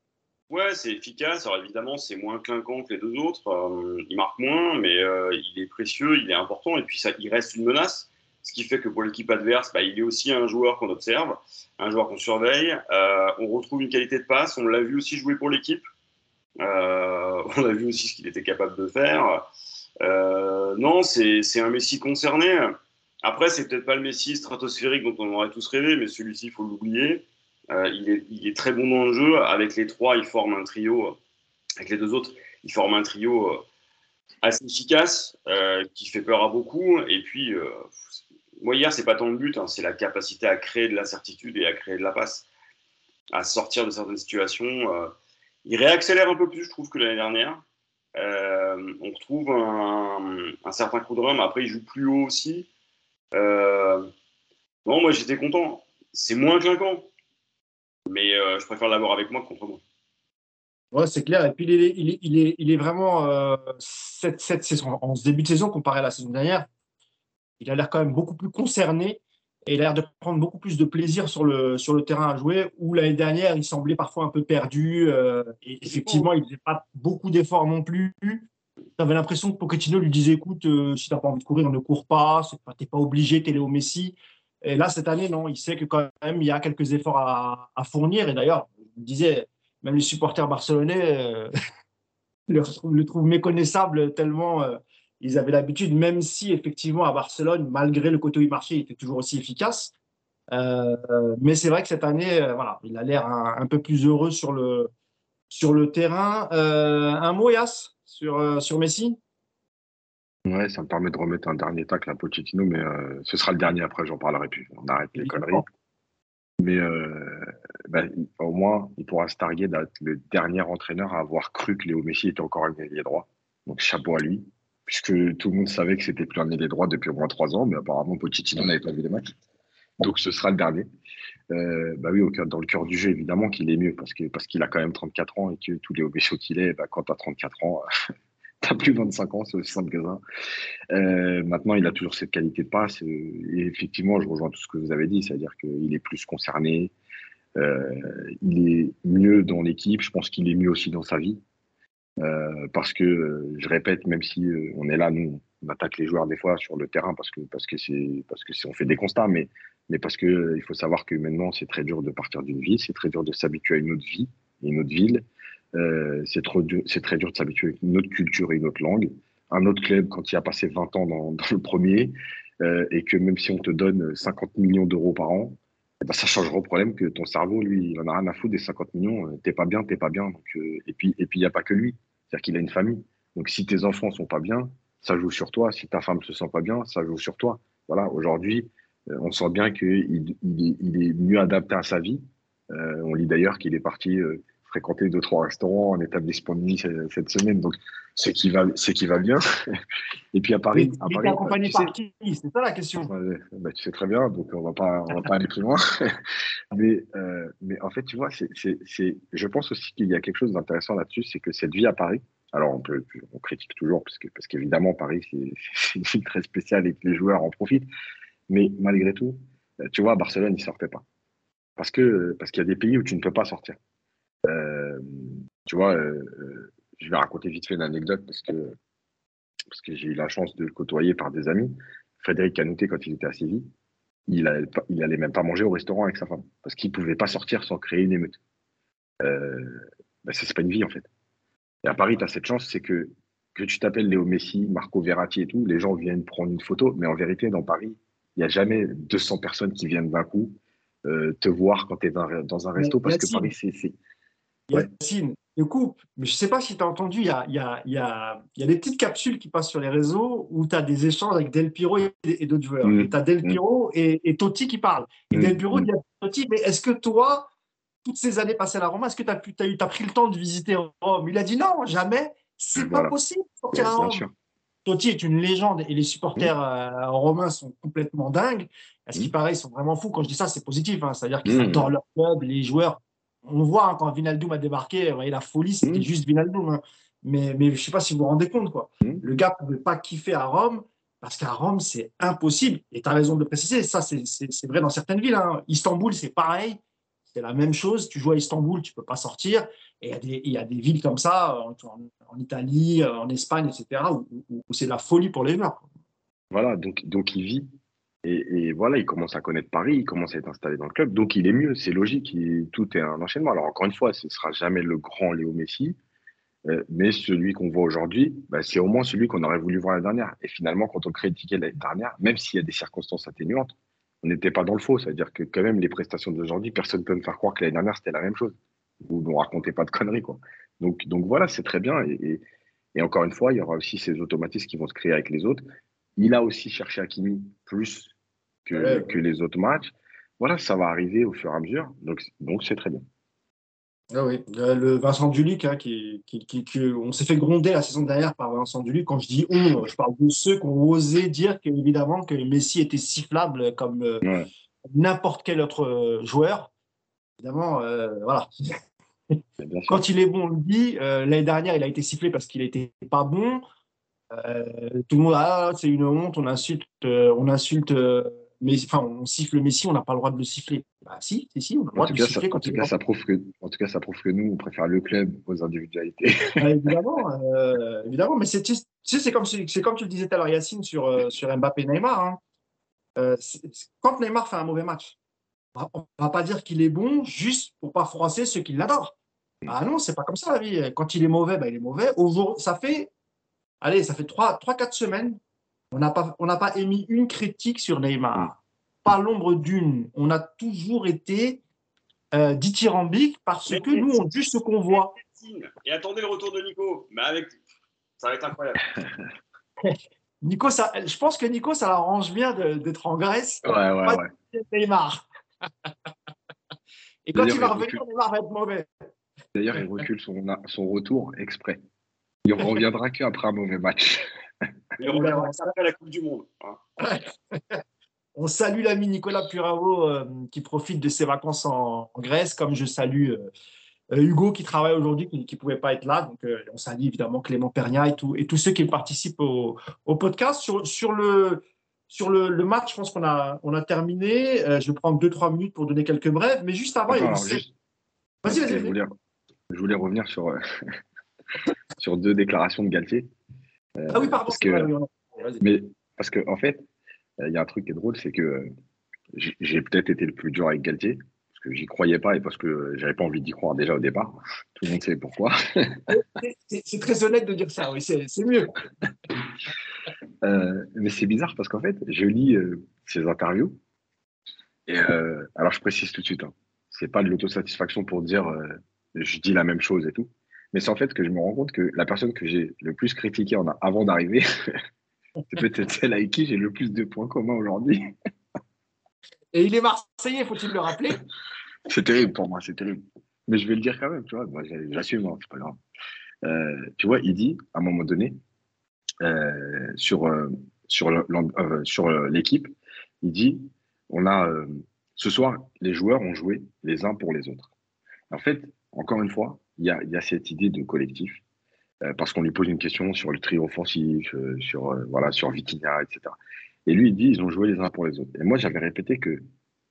Ouais, c'est efficace. Alors évidemment, c'est moins clinquant que les deux autres. Euh, il marque moins, mais il est précieux, il est important. Et puis, ça, il reste une menace. Ce qui fait que pour l'équipe adverse, bah, il est aussi un joueur qu'on observe, un joueur qu'on surveille. on retrouve une qualité de passe. On l'a vu aussi jouer pour l'équipe. on a vu aussi ce qu'il était capable de faire. non, c'est un Messi concerné. Après, c'est peut-être pas le Messi stratosphérique dont on aurait tous rêvé, mais celui-ci, il faut l'oublier. Euh, il, est, très bon dans le jeu. Avec les trois, il forme un trio. Avec les deux autres, il forme un trio euh, assez efficace, euh, qui fait peur à beaucoup. Et puis, moi, hier, c'est pas tant le but, hein, c'est la capacité à créer de la certitude et à créer de la passe, à sortir de certaines situations. il réaccélère un peu plus, je trouve, que l'année dernière. on retrouve un, certain coup de rhum. Après, il joue plus haut aussi. Euh, non, moi j'étais content. C'est moins clinquant, mais euh, je préfère l'avoir avec moi contre moi. Ouais, c'est clair. Et puis, il est, vraiment, euh, cette, saison, en ce début de saison, comparé à la saison dernière, il a l'air quand même beaucoup plus concerné. et il a l'air de prendre beaucoup plus de plaisir sur le, terrain à jouer, où l'année dernière, il semblait parfois un peu perdu. Euh, et effectivement, il ne faisait pas beaucoup d'efforts non plus. Tu avais l'impression que Pochettino lui disait écoute, euh, si tu n'as pas envie de courir, ne cours pas, tu n'es pas obligé, tu es Léo Messi. Et là, cette année, non, il sait que quand même, il y a quelques efforts à, fournir. Et d'ailleurs, je disais, même les supporters barcelonais euh, le, trouvent méconnaissable tellement ils avaient l'habitude, même si effectivement à Barcelone, malgré le côté où il marchait, il était toujours aussi efficace. Euh, mais c'est vrai que cette année, euh, voilà, il a l'air un, peu plus heureux sur le, sur le terrain. Euh, un mot, Yas, sur, sur Messi? Ouais, ça me permet de remettre un dernier tacle à Pochettino, mais ce sera le dernier après, j'en parlerai plus. On arrête les conneries. Mais bah, au moins, il pourra se targuer d'être le dernier entraîneur à avoir cru que Léo Messi était encore un ailier droit. Donc chapeau à lui puisque tout le monde savait que c'était plus un ailier droit depuis au moins trois ans, mais apparemment Pochettino n'avait pas vu les matchs. Donc ce sera le dernier. Euh, bah oui, au cœur, dans le cœur du jeu, évidemment qu'il est mieux, parce qu'il parce a quand même 34 ans et que tous les obéchaux qu'il est, bah, quand tu as 34 ans, tu plus 25 ans, c'est aussi simple. Euh, maintenant, il a toujours cette qualité de passe. Et effectivement, je rejoins tout ce que vous avez dit, c'est-à-dire qu'il est plus concerné, euh, il est mieux dans l'équipe, je pense qu'il est mieux aussi dans sa vie. Euh, parce que, euh, je répète, même si euh, on est là, nous, on attaque les joueurs des fois sur le terrain parce que parce que c'est parce que on fait des constats, mais mais parce que il faut savoir que maintenant c'est très dur de partir d'une vie, c'est très dur de s'habituer à une autre vie, une autre ville, c'est trop c'est très dur de s'habituer à une autre culture et une autre langue. Un autre club quand il a passé 20 ans dans, le premier et que même si on te donne 50 millions d'euros par an, ben, ça changera au problème que ton cerveau, lui, il en a rien à foutre des 50 millions. T'es pas bien, t'es pas bien. Donc, et puis et puis il y a pas que lui. C'est-à-dire qu'il a une famille. Donc si tes enfants sont pas bien, ça joue sur toi. Si ta femme se sent pas bien, ça joue sur toi. Voilà, aujourd'hui, euh, on sent bien qu'il il est, mieux adapté à sa vie. Euh, on lit d'ailleurs qu'il est parti euh, fréquenter deux trois restaurants en établissement de nuit cette semaine. Donc c'est qui va, c'est qui va bien. Et puis à Paris, à Paris, accompagné par qui? C'est ça la question. Bah, tu sais très bien, donc on va pas, on va pas aller plus loin. mais, euh, mais en fait, tu vois, c'est, c'est, je pense aussi qu'il y a quelque chose d'intéressant là-dessus, c'est que cette vie à Paris. Alors on peut, on critique toujours parce que, parce qu'évidemment Paris c'est, c'est une ville très spéciale et que les joueurs en profitent. Mais malgré tout, tu vois, à Barcelone ils sortaient pas parce que parce qu'il y a des pays où tu ne peux pas sortir. Tu vois, euh, euh, je vais raconter vite fait une anecdote parce que, parce que j'ai eu la chance de le côtoyer par des amis. Frédéric Canouté, quand il était à Séville, il allait, il allait même pas manger au restaurant avec sa femme parce qu'il pouvait pas sortir sans créer une émeute. Euh, bah c'est pas une vie en fait. Et à Paris, tu as cette chance, c'est que que tu t'appelles Léo Messi, Marco Verratti et tout, les gens viennent prendre une photo, mais en vérité, dans Paris, il n'y a jamais 200 personnes qui viennent d'un coup euh, te voir quand tu es dans, dans, un resto parce que Paris, c'est Yacine, je coupe, mais je ne sais pas si tu as entendu, il y a, y, a, y, a, y a, des petites capsules qui passent sur les réseaux où tu as des échanges avec Del Piro et, d'autres joueurs. Mm. Tu as Del mm. Piro et, Totti qui parlent. Et mm. Del Piro dit à Totti, mais est-ce que toi, toutes ces années passées à la Rome, est-ce que tu as, as, as, pris le temps de visiter Rome? Il a dit non, jamais, c'est pas possible de sortir à Rome. Totti est une légende et les supporters euh, romains sont complètement dingues. À ce qui paraît, ils sont vraiment fous. Quand je dis ça, c'est positif. Hein. C'est-à-dire qu'ils adorent leur club, les joueurs on voit hein, quand Vinaldoom a débarqué, la folie, c'était mmh. juste Vinaldoom. Hein. Mais, mais je ne sais pas si vous vous rendez compte. Quoi. Mmh. Le gars ne pouvait pas kiffer à Rome parce qu'à Rome, c'est impossible. Et tu as raison de le préciser, ça, c'est vrai dans certaines villes. Hein. Istanbul, c'est pareil. C'est la même chose. Tu joues à Istanbul, tu ne peux pas sortir. Et il y, a des villes comme ça, en, Italie, en Espagne, etc., où, c'est la folie pour les joueurs. Voilà, donc, donc il vit et, voilà, il commence à connaître Paris, il commence à être installé dans le club, donc il est mieux, c'est logique, tout est un enchaînement. Alors encore une fois, ce ne sera jamais le grand Léo Messi, euh, mais celui qu'on voit aujourd'hui, bah, c'est au moins celui qu'on aurait voulu voir l'année dernière. Et finalement, quand on critiquait l'année dernière, même s'il y a des circonstances atténuantes, on n'était pas dans le faux. C'est-à-dire que quand même, les prestations d'aujourd'hui, personne ne peut me faire croire que l'année dernière, c'était la même chose. Vous ne racontez pas de conneries. Quoi. Donc, donc voilà, c'est très bien. Et, et, encore une fois, il y aura aussi ces automatismes qui vont se créer avec les autres. Il a aussi cherché Hakimi plus que, que les autres matchs. Voilà, ça va arriver au fur et à mesure. Donc, donc c'est très bien. Ah oui, le Vincent Duluc, hein, qui, qui, qui, on s'est fait gronder la saison dernière par Vincent Duluc. Quand je dis on, je parle de ceux qui ont osé dire qu'évidemment que Messi était sifflable comme euh, n'importe quel autre euh, joueur. Évidemment, euh, voilà. Quand il est bon, on le dit. L'année dernière, il a été sifflé parce qu'il n'était pas bon. Tout le monde, ah, c'est une honte, on insulte, on insulte mais, enfin, on siffle Messi, on n'a pas le droit de le siffler. Bah si, si, si on a le droit En tout, de le cas, ça, siffler en, tout cas, ça prouve que, en tout cas, ça prouve que nous, on préfère le club aux individualités. Ouais, évidemment, euh, évidemment, mais c'est, tu sais, c'est comme, c'est comme tu le disais tout à l'heure, Yacine, sur, euh, sur Mbappé et Neymar. hein. Euh, quand Neymar fait un mauvais match, on va- on va pas dire qu'il est bon juste pour pas froisser ceux qui l'adorent. Ah non, c'est pas comme ça la vie. Quand il est mauvais, bah, il est mauvais. Au jour, ça fait, allez, ça fait 3-4 semaines, on n'a pas, on n'a pas émis une critique sur Neymar. Pas l'ombre d'une. On a toujours été euh, dithyrambique parce Mais- que nous, on juge ce qu'on voit. Et attendez le retour de Nico. Mais avec, ça va être incroyable. Nico, ça, je pense que Nico, ça l'arrange bien d'être en Grèce. Ouais, ouais, Pas ouais. Neymar. Et quand D'ailleurs, il va revenir, recule. Neymar va être mauvais. D'ailleurs, il recule son, son retour exprès. Il reviendra qu'après un mauvais match. Et on verra ça après la Coupe du Monde. hein. On salue l'ami Nicolas Puravo euh, qui profite de ses vacances en, en Grèce, comme je salue euh, Hugo qui travaille aujourd'hui, qui ne pouvait pas être là. Donc, euh, on salue évidemment Clément Pernia et, tout, et tous ceux qui participent au, au podcast. Sur, sur, le, sur le, le match, je pense qu'on a, on a terminé. Euh, je vais prendre 2-3 minutes pour donner quelques brèves. Mais juste avant, il y a une juste- Vas-y, vas-y, je voulais, je voulais revenir sur, sur deux déclarations de Galtier. Euh, Ah oui, pardon. parce que- vrai, oui. Mais parce qu'en en fait, euh, il y a un truc qui est drôle, c'est que j'ai peut-être été le plus dur avec Galtier, parce que j'y croyais pas et parce que j'avais pas envie d'y croire déjà au départ. Tout le monde sait pourquoi. C'est- très honnête de dire ça, oui, c'est mieux. Euh, mais c'est bizarre parce qu'en fait, je lis euh, ses interviews. Et euh, alors, je précise tout de suite, hein, c'est pas de l'autosatisfaction pour dire je dis la même chose et tout. Mais c'est en fait que je me rends compte que la personne que j'ai le plus critiquée en a- avant d'arriver, c'est peut-être celle avec qui j'ai le plus de points communs aujourd'hui. Et il est Marseillais, faut-il le rappeler? C'est terrible pour moi, c'est terrible. Mais je vais le dire quand même, tu vois. Moi, j'assume, hein, c'est pas grave. Euh, tu vois, il dit, à un moment donné, euh, sur, euh, sur l'équipe, il dit, on a, ce soir, les joueurs ont joué les uns pour les autres. En fait, encore une fois, il y a, cette idée de collectif, euh, parce qu'on lui pose une question sur le trio offensif, euh, sur, euh, voilà, sur Vitinha, etc. Et lui, il dit, ils ont joué les uns pour les autres. Et moi, j'avais répété que,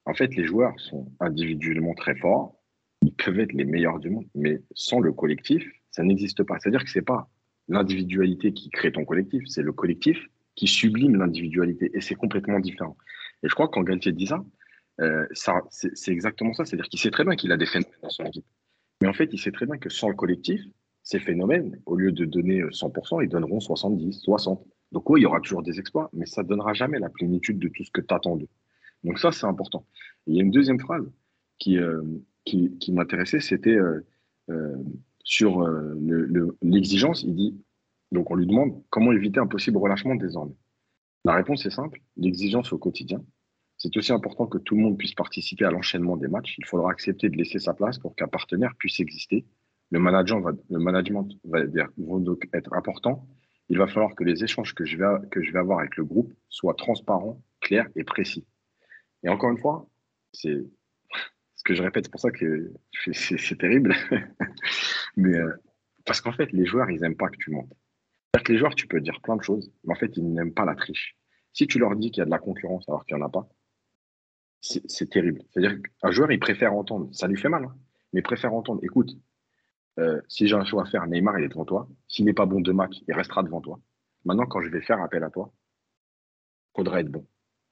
en fait, les joueurs sont individuellement très forts, ils peuvent être les meilleurs du monde, mais sans le collectif, ça n'existe pas. C'est-à-dire que c'est pas l'individualité qui crée ton collectif, c'est le collectif qui sublime l'individualité, et c'est complètement différent. Et je crois que quand Galtier dit ça, ça c'est exactement ça. C'est-à-dire qu'il sait très bien qu'il a des phénomènes dans son équipe. Mais en fait, il sait très bien que sans le collectif, ces phénomènes, au lieu de donner euh, 100%, ils donneront 70, 60. Donc oui, il y aura toujours des exploits, mais ça ne donnera jamais la plénitude de tout ce que tu attends d'eux. Donc ça, c'est important. Il y a une deuxième phrase qui, euh, qui, m'intéressait, c'était euh, euh, sur euh, le- le- l'exigence. il dit, donc on lui demande comment éviter un possible relâchement désormais. La réponse est simple, l'exigence au quotidien. C'est aussi important que tout le monde puisse participer à l'enchaînement des matchs. Il faudra accepter de laisser sa place pour qu'un partenaire puisse exister. Le management va, donc être important. Il va falloir que les échanges que je, vais, avoir avec le groupe soient transparents, clairs et précis. Et encore une fois, c'est ce que je répète, c'est pour ça que c'est c'est terrible. mais euh, parce qu'en fait, les joueurs, ils n'aiment pas que tu mentes. C'est-à-dire que les joueurs, tu peux dire plein de choses, mais en fait, ils n'aiment pas la triche. Si tu leur dis qu'il y a de la concurrence alors qu'il n'y en a pas, c'est terrible. C'est-à-dire qu'un joueur, il préfère entendre, ça lui fait mal, hein, mais il préfère entendre, écoute, euh, si j'ai un choix à faire, Neymar, il est devant toi. S'il n'est pas bon de match, il restera devant toi. Maintenant, quand je vais faire appel à toi, il faudra être bon.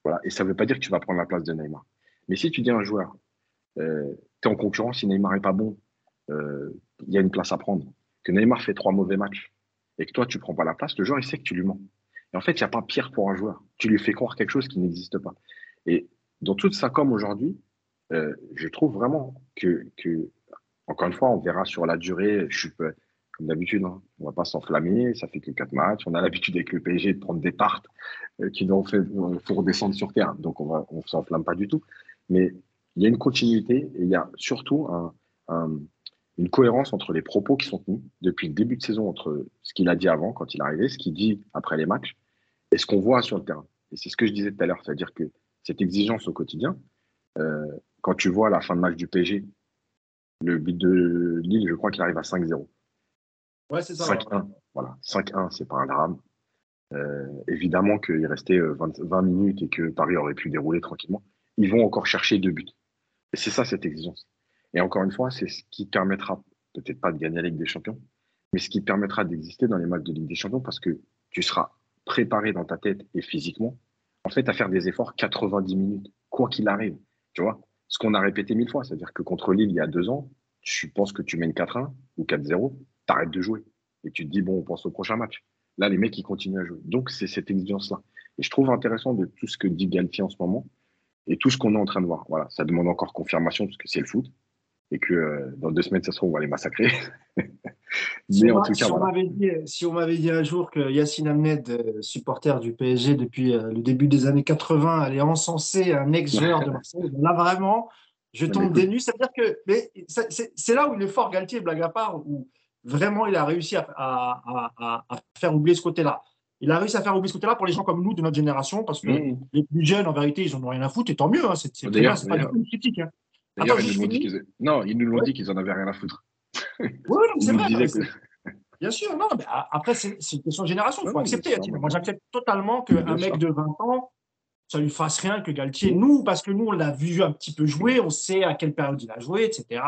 Voilà. Et ça ne veut pas dire que tu vas prendre la place de Neymar. Mais si tu dis à un joueur, euh, tu es en concurrence, si Neymar n'est pas bon, euh, il y a une place à prendre. Que Neymar fait trois mauvais matchs et que toi, tu ne prends pas la place, le joueur, il sait que tu lui mens. Et en fait, il n'y a pas pire pour un joueur. Tu lui fais croire quelque chose qui n'existe pas. Et dans toute ça, comme aujourd'hui, euh, je trouve vraiment que, encore une fois, on verra sur la durée. Comme d'habitude, hein, on ne va pas s'enflammer. Ça fait que quatre matchs. On a l'habitude avec le PSG de prendre des tartes euh, qui nous fait euh, redescendre sur terre. Donc on on s'enflamme pas du tout. Mais il y a une continuité et il y a surtout un- un- une cohérence entre les propos qui sont tenus depuis le début de saison entre ce qu'il a dit avant quand il est arrivé, ce qu'il dit après les matchs et ce qu'on voit sur le terrain. Et c'est ce que je disais tout à l'heure, c'est-à-dire que cette exigence au quotidien, euh, quand tu vois la fin de match du PSG, le but de Lille, je crois qu'il arrive à 5-0. Ouais, c'est ça. 5-1, voilà. 5-1, c'est pas un drame. euh, évidemment qu'il restait 20, 20, minutes et que Paris aurait pu dérouler tranquillement, ils vont encore chercher deux buts. Et c'est ça cette exigence. Et encore une fois, c'est ce qui permettra peut-être pas de gagner la Ligue des Champions, mais ce qui permettra d'exister dans les matchs de Ligue des Champions parce que tu seras préparé dans ta tête et physiquement, en fait, à faire des efforts 90 minutes, quoi qu'il arrive. Tu vois, ce qu'on a répété mille fois, c'est-à-dire que contre Lille, il y a deux ans, tu penses que tu mènes 4-1 ou 4-0, tu arrêtes de jouer. Et tu te dis, bon, on pense au prochain match. Là, les mecs, ils continuent à jouer. Donc, c'est cette exigence-là. Et je trouve intéressant de tout ce que dit Galtier en ce moment et tout ce qu'on est en train de voir. Voilà, ça demande encore confirmation parce que c'est le foot et que euh, dans deux semaines, ça se trouve, on va les massacrer. Mais en tout cas, si, on dit, si on m'avait dit un jour que Yacine Amned, euh, supporter du PSG depuis euh, le début des années 80, allait encenser un ex-joueur de Marseille, là vraiment, je tombe des nues. C'est-à-dire que c'est là où il est fort, Galtier, blague à part, où vraiment il a réussi à, à, à, à faire oublier ce côté-là. Il a réussi à faire oublier ce côté-là pour les gens comme nous de notre génération, parce que mmh. les plus jeunes, en vérité, ils n'en ont rien à foutre, et tant mieux. Hein, c'est pas du tout une critique. Hein. D'ailleurs, ils nous l'ont dit qu'ils non, ils nous l'ont dit qu'ils en avaient rien à foutre. Oui, c'est vrai. Bien sûr, non, mais après, c'est une question de génération, il faut accepter. Moi, j'accepte totalement qu'un mec de 20 ans, ça lui fasse rien que Galtier. Nous, parce que nous, on l'a vu un petit peu jouer, on sait à quelle période il a joué, etc.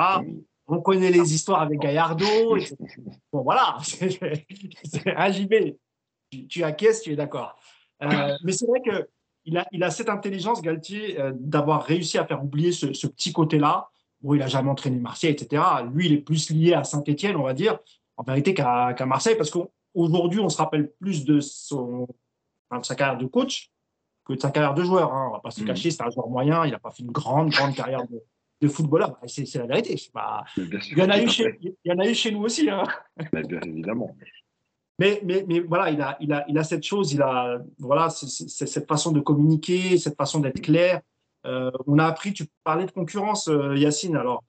On connaît les histoires avec Gaillardo. Etc. Bon, voilà, c'est un JB. Tu, tu acquiesces, tu es d'accord. Euh, mais c'est vrai que il a, il a cette intelligence, Galtier, euh, d'avoir réussi à faire oublier ce, petit côté-là. Bon, il n'a jamais entraîné Marseille, etc. Lui, il est plus lié à Saint-Etienne, on va dire, en vérité, qu'à Marseille, parce qu'aujourd'hui, on se rappelle plus de, son, de sa carrière de coach que de sa carrière de joueur. Hein. On ne va pas se mmh. cacher, c'est un joueur moyen, il n'a pas fait une grande, grande carrière de, footballeur. Bah, c'est la vérité. il, y en a eu chez, il y en a eu chez nous aussi. Hein. bien évidemment. Mais, mais, mais voilà, il a, il, a, il a cette chose, il a voilà, cette façon de communiquer, cette façon d'être clair. Euh, on a appris, tu parlais de concurrence, euh, Yacine. Alors,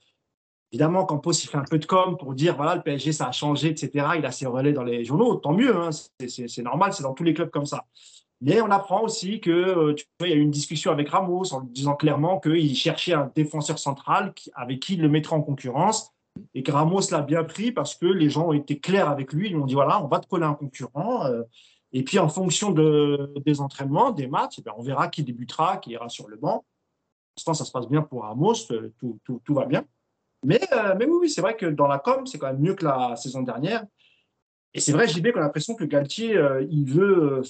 évidemment, Campos, il fait un peu de com pour dire voilà, le PSG, ça a changé, etc. Il a ses relais dans les journaux, tant mieux, hein, c'est normal, c'est dans tous les clubs comme ça. Mais on apprend aussi que, euh, il y a eu une discussion avec Ramos en disant clairement qu'il cherchait un défenseur central avec qui il le mettrait en concurrence et que Ramos l'a bien pris parce que les gens ont été clairs avec lui. Ils lui ont dit voilà, on va te coller un concurrent. Euh, et puis, en fonction de, des entraînements, des matchs, eh on verra qui débutera, qui ira sur le banc. Pour l'instant, ça se passe bien pour Ramos, euh, tout, va bien. Mais, euh, mais oui, c'est vrai que dans la com, c'est quand même mieux que la saison dernière. Et c'est vrai, JB, qu'on a l'impression que Galtier, il veut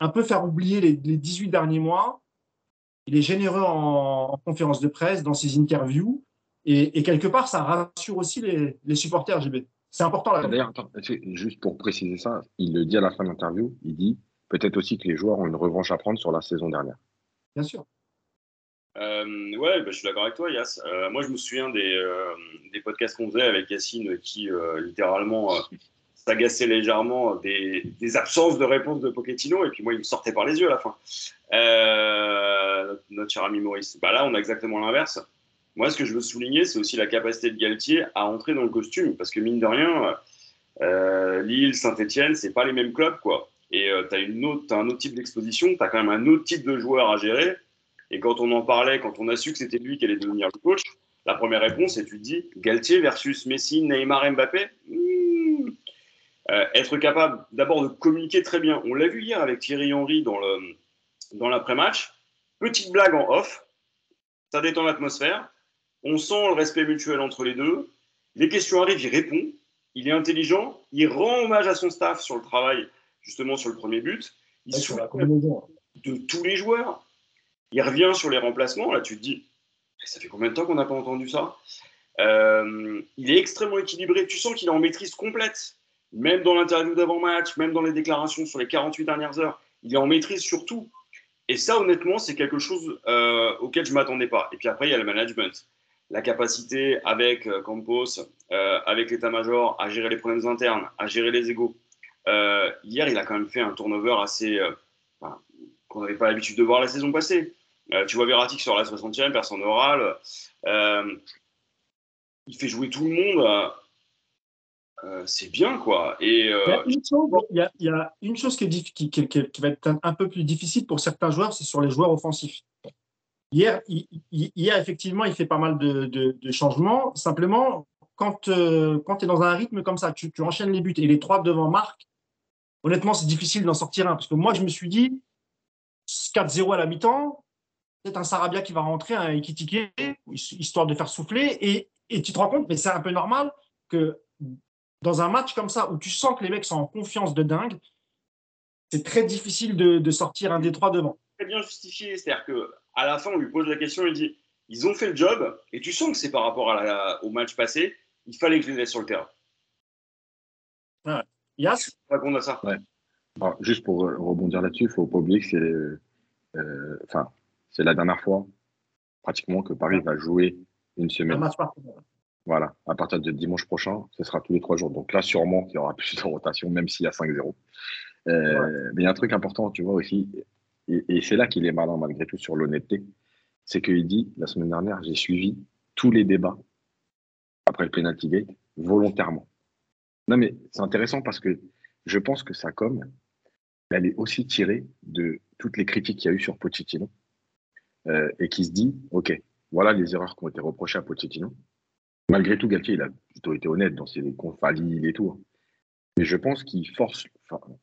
un peu faire oublier les, les, 18 derniers mois. Il est généreux en, en conférence de presse, dans ses interviews. Et, quelque part, ça rassure aussi les, supporters JB. C'est important là. D'ailleurs, juste pour préciser ça, il le dit à la fin de l'interview, il dit peut-être aussi que les joueurs ont une revanche à prendre sur la saison dernière. Bien sûr. Euh, ouais, bah, je suis d'accord avec toi, Yass. Euh, moi, je me souviens des, euh, des podcasts qu'on faisait avec Yacine qui littéralement s'agaçait légèrement des, des, absences de réponse de Pochettino et puis moi, il me sortait par les yeux à la fin. notre cher ami Maurice. Bah, là, on a exactement l'inverse. Moi, ce que je veux souligner, c'est aussi la capacité de Galtier à entrer dans le costume. Parce que mine de rien, euh, Lille, Saint-Etienne, c'est pas les mêmes clubs. quoi. Et euh, tu as, un autre type d'exposition, tu as quand même un autre type de joueur à gérer. Et quand on en parlait, quand on a su que c'était lui qui allait devenir le coach, la première réponse, c'est tu te dis Galtier versus Messi, Neymar, Mbappé? Hmm. euh, Être capable d'abord de communiquer très bien. On l'a vu hier avec Thierry Henry dans l'après-match. Petite blague en off, ça détend l'atmosphère. On sent le respect mutuel entre les deux. Les questions arrivent, il répond. Il est intelligent. Il rend hommage à son staff sur le travail, justement sur le premier but. Il se de tous les joueurs. Il revient sur les remplacements. Là, tu te dis, ça fait combien de temps qu'on n'a pas entendu ça? Euh, Il est extrêmement équilibré. Tu sens qu'il est en maîtrise complète. Même dans l'interview d'avant-match, même dans les déclarations sur les 48 dernières heures, il est en maîtrise sur tout. Et ça, honnêtement, c'est quelque chose euh, auquel je ne m'attendais pas. Et puis après, il y a le management la capacité avec euh, Campos, euh, avec l'état-major, à gérer les problèmes internes, à gérer les égaux. Euh, hier, il a quand même fait un turnover assez. qu'on n'avait pas l'habitude de voir la saison passée. tu vois Verratti sur la 60e, personne orale. il fait jouer tout le monde. c'est bien, quoi. Et, il, y a une chose, qui, est, qui, qui, va être un, peu plus difficile pour certains joueurs, c'est sur les joueurs offensifs. Hier, hier, effectivement, il fait pas mal de, changements. Simplement, quand, euh, quand tu es dans un rythme comme ça, tu, enchaînes les buts et les trois devant marquent, honnêtement, c'est difficile d'en sortir un. Parce que moi, je me suis dit, 4-0 à la mi-temps, peut-être un Sarabia qui va rentrer, un Ekitike, histoire de faire souffler. Et, et tu te rends compte, mais c'est un peu normal que dans un match comme ça, où tu sens que les mecs sont en confiance de dingue, c'est très difficile de, de, sortir un des trois devant. Très bien justifié. C'est-à-dire qu'à la fin, on lui pose la question, il dit ils ont fait le job, et tu sens que c'est par rapport à la, au match passé, il fallait que je les laisse sur le terrain. Ouais. Yas? Répondre à ça? Ouais. Alors, juste pour rebondir là-dessus, il faut pas oublier que c'est euh, enfin, c'est la dernière fois pratiquement que Paris va jouer une semaine. Un match par Voilà, à partir de dimanche prochain, ce sera tous les trois jours. Donc là, sûrement qu'il y aura plus de rotation, même s'il y a 5-0. Euh, ouais. Mais il y a un truc important, tu vois aussi, et, c'est là qu'il est malin malgré tout sur l'honnêteté, c'est qu'il dit, la semaine dernière, j'ai suivi tous les débats après le penalty gate volontairement. Non, mais c'est intéressant parce que je pense que sa com, elle est aussi tirée de toutes les critiques qu'il y a eu sur Pochettino euh, et qui se dit, OK, voilà les erreurs qui ont été reprochées à Pochettino. Malgré tout, Galtier, il a plutôt été honnête dans ses confalides et tout. Hein. Mais je pense qu'il force,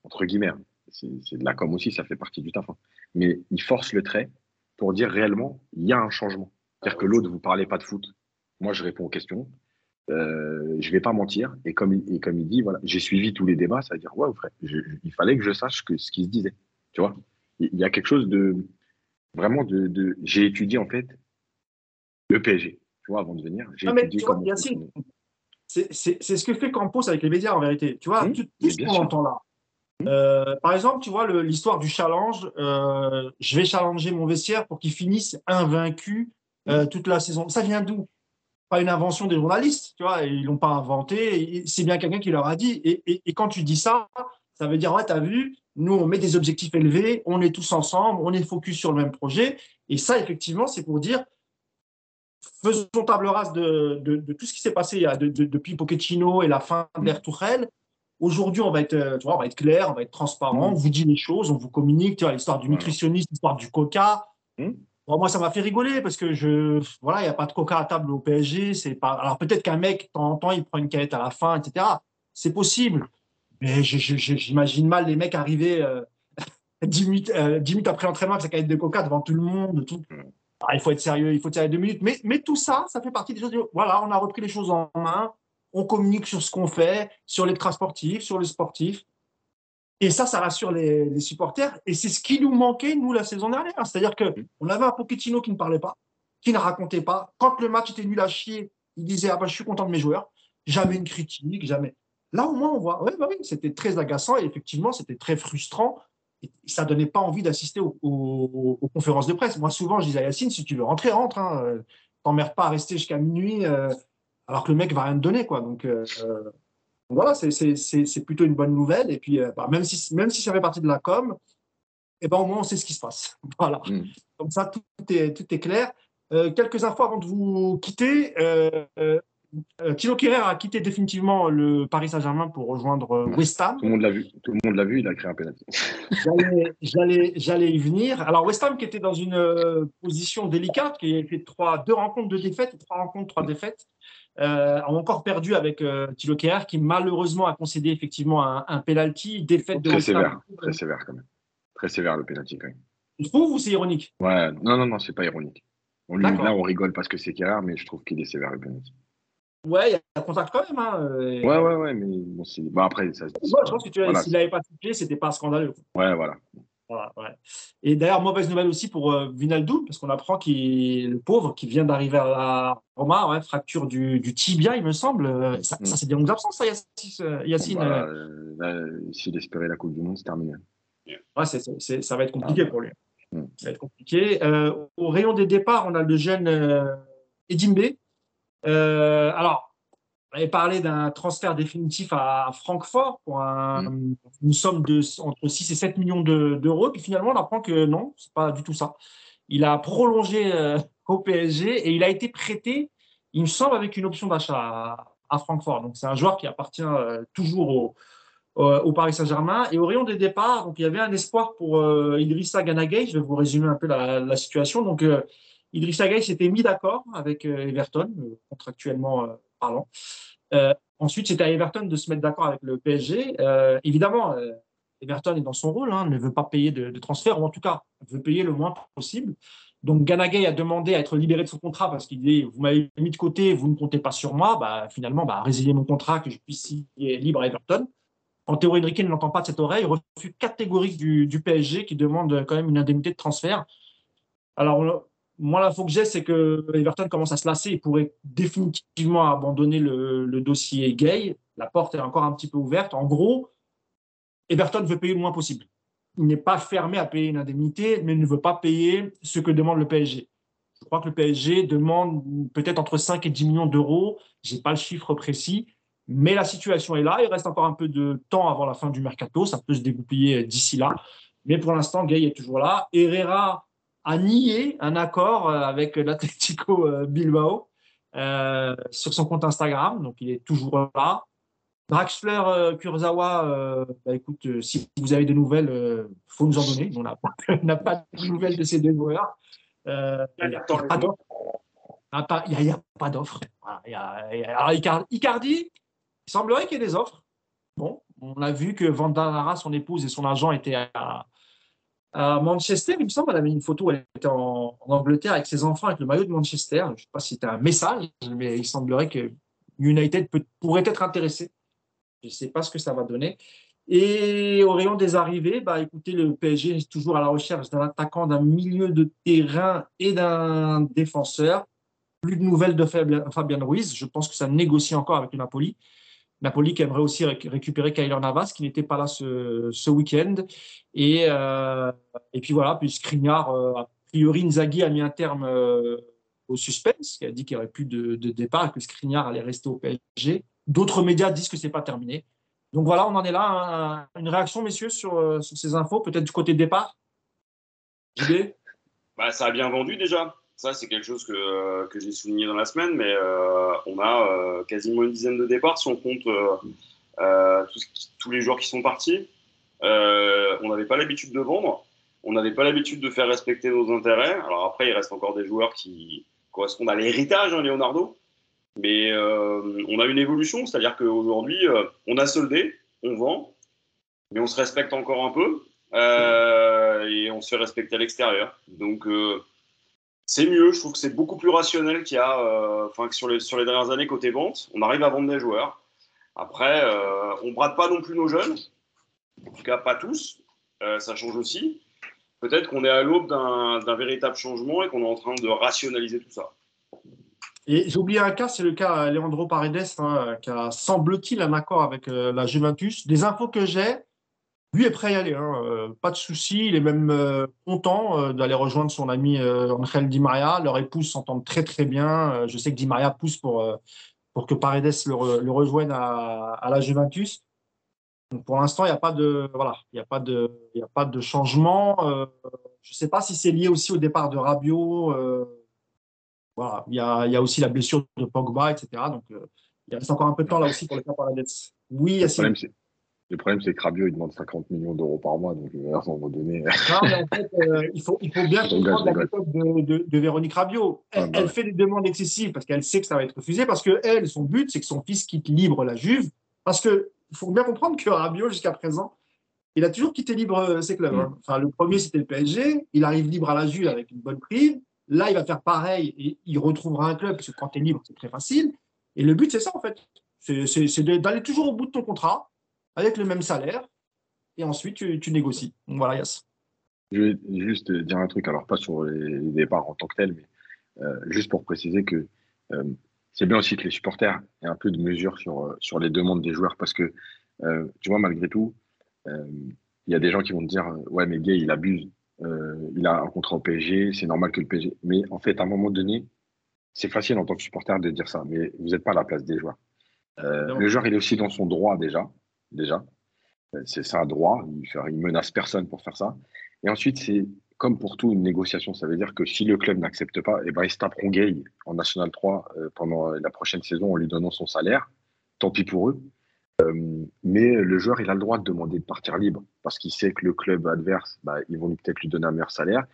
entre guillemets, hein, c'est de la com aussi, ça fait partie du taf, hein. mais il force le trait pour dire réellement, il y a un changement. C'est-à-dire que l'autre, vous ne parlez pas de foot. Moi, je réponds aux questions. Euh, je vais pas mentir. Et comme, et comme il dit, voilà, j'ai suivi tous les débats, ça veut dire, ouais, frère, je, il fallait que je sache que, ce qui se disait. Tu vois, il y a quelque chose de vraiment de. de j'ai étudié en fait le PSG, tu vois, avant de venir. J'ai étudié vois, c'est ce que fait Campos avec les médias en vérité. Tu vois, mmh, tout, tout ce qu'on entend là. Mmh. Euh, par exemple, tu vois l'histoire du challenge. Euh, je vais challenger mon vestiaire pour qu'il finisse invaincu euh, toute la saison. Ça vient d'où? Pas une invention des journalistes, tu vois, ils l'ont pas inventé, c'est bien quelqu'un qui leur a dit. Et, et, et, quand tu dis ça, ça veut dire, ouais, tu as vu, nous, on met des objectifs élevés, on est tous ensemble, on est focus sur le même projet. Et ça, effectivement, c'est pour dire, faisons table rase de, de, de tout ce qui s'est passé de, depuis Pochettino et la fin de l'ère Tourelle. Aujourd'hui, on va être, tu vois, on va être clair, on va être transparent, on vous dit les choses, on vous communique, tu vois, l'histoire du nutritionniste, l'histoire du coca. Mmh. Bon, moi, ça m'a fait rigoler parce que je, voilà, il n'y a pas de coca à table au PSG. C'est pas. Alors peut-être qu'un mec, de temps en temps, il prend une canette à la fin, etc. C'est possible. Mais j'imagine mal les mecs arriver euh, 10, minutes, euh, 10 minutes après l'entraînement avec sa canette de coca devant tout le monde. Tout. Alors, il faut être sérieux, il faut tirer deux minutes. Mais, mais tout ça, ça fait partie des choses. Voilà, on a repris les choses en main. On communique sur ce qu'on fait, sur l'extra sportif, sur les sportifs. Et ça, ça rassure les, les supporters. Et c'est ce qui nous manquait, nous, la saison dernière. C'est-à-dire qu'on avait un Pochettino qui ne parlait pas, qui ne racontait pas. Quand le match était nul à chier, il disait ah bah, Je suis content de mes joueurs. Jamais une critique, jamais. Là, au moins, on voit. Oui, bah oui, c'était très agaçant et effectivement, c'était très frustrant. Et ça ne donnait pas envie d'assister aux, aux, aux, conférences de presse. Moi, souvent, je disais à Yacine si tu veux rentrer, rentre. Hein. T'emmerdes pas à rester jusqu'à minuit euh, alors que le mec va rien te donner. Quoi. Donc, euh, voilà, c'est plutôt une bonne nouvelle. Et puis, euh, bah, même, si, même si ça fait partie de la com, eh ben, au moins, on sait ce qui se passe. Voilà. Mmh. Comme ça, tout est, tout est clair. Euh, quelques infos avant de vous quitter. Euh, euh, Thilo Kerrer a quitté définitivement le Paris Saint-Germain pour rejoindre West Ham. Tout le monde l'a vu. Tout le monde l'a vu. Il a créé un pénalty. J'allais y venir. Alors West Ham qui était dans une position délicate, qui a fait trois, deux rencontres de défaites, trois rencontres, trois défaites euh, ont encore perdu avec euh, Thilo qui malheureusement a concédé effectivement un, un penalty, défaite de très sévère, très sévère quand même, très sévère le penalty quand même. Tu trouves ou c'est ironique? Ouais, non non non, c'est pas ironique. On lui, là on rigole parce que c'est Kerrer, mais je trouve qu'il est sévère le penalty. Ouais, il y a un contact quand même. Hein, et... Ouais, ouais, ouais, mais bon, bon après, ça. Ouais, je pense que voilà. s'il n'avait pas touché, c'était pas scandaleux. Ouais, voilà. Voilà, ouais. Et d'ailleurs, mauvaise nouvelle aussi pour euh, Vinaldoom, parce qu'on apprend qu'il le pauvre qui vient d'arriver à la Roma, ouais, fracture du, du, tibia, il me semble. Euh, ça, mm. ça c'est des longues absences, ça, Yacine. Bah, euh, S'il espérait la Coupe du Monde, c'est terminé. Ouais, ça va être compliqué ah, pour lui. Mm. Ça va être compliqué. Euh, au rayon des départs, on a le jeune euh, Edimbe. alors, avait parlé d'un transfert définitif à Francfort pour un, mmh. une somme de entre 6 et 7 millions d'euros. De, puis finalement, on apprend que non, c'est pas du tout ça. Il a prolongé euh, au PSG et il a été prêté, il me semble, avec une option d'achat à, à, Francfort. Donc c'est un joueur qui appartient euh, toujours au, euh, au Paris Saint-Germain. Et au rayon des départs, donc il y avait un espoir pour euh, Idrissa Ganagay. Je vais vous résumer un peu la, la situation. Donc Idrissa Gueye s'était mis d'accord avec Everton, contractuellement parlant. Euh, ensuite, c'était à Everton de se mettre d'accord avec le PSG. Euh, évidemment, euh, Everton est dans son rôle, hein, ne veut pas payer de, transfert, ou en tout cas veut payer le moins possible. Donc Ganagay a demandé à être libéré de son contrat parce qu'il dit Vous m'avez mis de côté, vous ne comptez pas sur moi. Bah, finalement, bah, résilier mon contrat, que je puisse signer libre à Everton. En théorie, Enrique ne l'entend pas de cette oreille. Refus catégorique du, du, PSG qui demande quand même une indemnité de transfert. Alors, moi, l'info que j'ai, c'est que Everton commence à se lasser et pourrait définitivement abandonner le, dossier gay. La porte est encore un petit peu ouverte. En gros, Everton veut payer le moins possible. Il n'est pas fermé à payer une indemnité, mais ne veut pas payer ce que demande le PSG. Je crois que le PSG demande peut-être entre 5 et 10 millions d'euros. Je n'ai pas le chiffre précis, mais la situation est là. Il reste encore un peu de temps avant la fin du mercato. Ça peut se dégoupiller d'ici là. Mais pour l'instant, Gay est toujours là. Herrera a nié un accord euh, avec l'Atlético euh, Bilbao euh, sur son compte Instagram, donc il est toujours là. Draxler euh, Kurzawa, bah, écoute, si vous avez des nouvelles, il faut nous en donner. On n'a pas, de nouvelles de ces deux joueurs. Il n'y a, pas d'offre. Il n'y a, pas d'offre. Alors, Icardi, il semblerait qu'il y ait des offres. Bon, on a vu que Vandana, son épouse et son agent étaient à, à Manchester, il me semble, elle avait une photo, elle était en, Angleterre avec ses enfants avec le maillot de Manchester. Je ne sais pas si c'était un message, mais il semblerait que United pourrait être intéressé. Je ne sais pas ce que ça va donner. Et au rayon des arrivées, bah, écoutez, le PSG est toujours à la recherche d'un attaquant, d'un milieu de terrain et d'un défenseur. Plus de nouvelles de Fabien Ruiz. Je pense que ça négocie encore avec le Napoli. Napoli qui aimerait aussi récupérer Kyler Navas, qui n'était pas là ce, week-end. Et, euh, et puis voilà, puis Skriniar, euh, a priori, Nzaghi a mis un terme euh, au suspense, qui a dit qu'il n'y aurait plus de, départ et que Skriniar allait rester au PSG. D'autres médias disent que ce n'est pas terminé. Donc voilà, on en est là. Une réaction, messieurs, sur, ces infos, peut-être du côté départ? Bah, Ça a bien vendu déjà. Ça, c'est quelque chose que, euh, que j'ai souligné dans la semaine, mais euh, on a euh, quasiment une dizaine de départs si on compte tous, les joueurs qui sont partis. on n'avait pas l'habitude de vendre, on n'avait pas l'habitude de faire respecter nos intérêts. Alors après, il reste encore des joueurs qui correspondent à l'héritage, hein, Leonardo, mais on a une évolution, c'est-à-dire qu'aujourd'hui, on a soldé, on vend, mais on se respecte encore un peu et on se fait respecter à l'extérieur. Donc c'est mieux. Je trouve que c'est beaucoup plus rationnel qu'il y a, euh, que sur les, sur les dernières années côté vente. On arrive à vendre des joueurs. Après, euh, on brade pas non plus nos jeunes. En tout cas, pas tous. Euh, ça change aussi. Peut-être qu'on est à l'aube d'un véritable changement et qu'on est en train de rationaliser tout ça. Et j'ai oublié un cas, c'est le cas Leandro Paredes, hein, qui a, semble-t-il, un accord avec la Juventus. Des infos que j'ai, lui est prêt à y aller, hein. euh, pas de souci. Il est même euh, content euh, d'aller rejoindre son ami Angel Di Maria. Leur épouse s'entendent très très bien. je sais que Di Maria pousse pour, pour que Paredes le, rejoigne à, la Juventus. Donc pour l'instant, il n'y a pas de voilà, il a pas de il a pas de changement. je ne sais pas si c'est lié aussi au départ de Rabiot. voilà, il y, a, il y a aussi la blessure de Pogba, etc. Donc il reste encore un peu de temps là aussi pour le cas Paredes. Oui, Yacine. Le problème, c'est que Rabiot, il demande 50 millions d'euros par mois, donc il va s'en donner. Non, mais en fait, euh, il, faut, il faut bien comprendre la méthode de, de, Véronique Rabiot. Elle, ah, bah fait des demandes excessives parce qu'elle sait que ça va être refusé, parce que elle, son but, c'est que son fils quitte libre la Juve. Parce qu'il faut bien comprendre que Rabiot, jusqu'à présent, il a toujours quitté libre euh, ses clubs. Hein. Mm. Enfin, le premier, c'était le PSG. Il arrive libre à la Juve avec une bonne prime. Là, il va faire pareil et il retrouvera un club, parce que quand tu es libre, c'est très facile. Et le but, c'est ça, en fait. C'est d'aller toujours au bout de ton contrat avec le même salaire, et ensuite tu, négocies. voilà, Yass. Je vais juste dire un truc, alors pas sur les départs en tant que tel, mais euh, juste pour préciser que euh, c'est bien aussi que les supporters aient un peu de mesure sur, euh, sur les demandes des joueurs, parce que, tu vois, malgré tout, il y a des gens qui vont te dire, ouais, mais Gay, il abuse, il a un contrat au PSG, c'est normal que le PSG... Mais en fait, à un moment donné, c'est facile en tant que supporter de dire ça, mais vous n'êtes pas à la place des joueurs. le joueur, il est aussi dans son droit déjà déjà. C'est un droit, il, menace personne pour faire ça. Et ensuite, c'est comme pour tout une négociation, ça veut dire que si le club n'accepte pas, eh ben, ils se taperont gay en National 3 euh, pendant la prochaine saison en lui donnant son salaire. Tant pis pour eux. Euh, mais le joueur, il a le droit de demander de partir libre parce qu'il sait que le club adverse, bah, ils vont peut-être lui donner un meilleur salaire.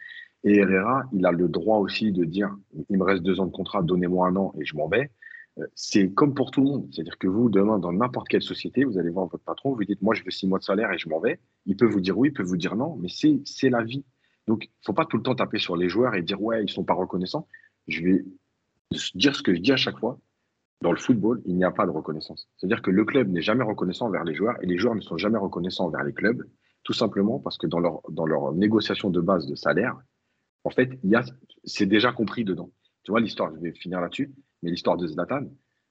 Et Herrera, il a le droit aussi de dire il me reste deux ans de contrat, donnez-moi un an et je m'en vais. Euh, c'est comme pour tout le monde. C'est-à-dire que vous, demain, dans n'importe quelle société, vous allez voir votre patron, vous dites, moi, je veux six mois de salaire et je m'en vais. Il peut vous dire oui, il peut vous dire non, mais c'est la vie. Donc, il ne faut pas tout le temps taper sur les joueurs et dire, ouais, ils ne sont pas reconnaissants. Je vais dire ce que je dis à chaque fois. Dans le football, il n'y a pas de reconnaissance. C'est-à-dire que le club n'est jamais reconnaissant envers les joueurs et les joueurs ne sont jamais reconnaissants envers les clubs, tout simplement parce que dans leur, dans leur négociation de base de salaire, en fait, c'est déjà compris dedans. Tu vois, l'histoire, je vais finir là-dessus, mais l'histoire de Zlatan,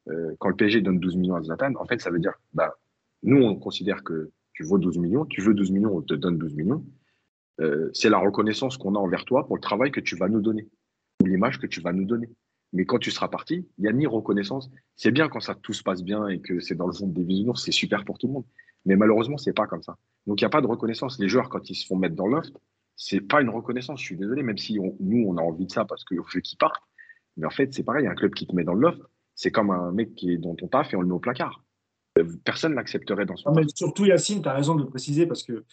euh, quand le PSG donne 12 millions à Zlatan, en fait, ça veut dire, bah, nous, on considère que tu vaux 12 millions, tu veux 12 millions, on te donne 12 millions. Euh, c'est la reconnaissance qu'on a envers toi pour le travail que tu vas nous donner, ou l'image que tu vas nous donner. Mais quand tu seras parti, il n'y a ni reconnaissance. C'est bien quand ça tout se passe bien et que c'est dans le fond des bisounours, c'est super pour tout le monde. Mais malheureusement, c'est pas comme ça. Donc il n'y a pas de reconnaissance. Les joueurs, quand ils se font mettre dans l'offre, c'est pas une reconnaissance. Je suis désolé, même si nous, on a envie de ça parce qu'on veut qu'ils partent. Mais en fait, c'est pareil, un club qui te met dans l'offre, c'est comme un mec qui est dans ton taf et on le met au placard. Euh, personne n'accepterait dans son mais Surtout, Yacine, tu as raison de le préciser parce que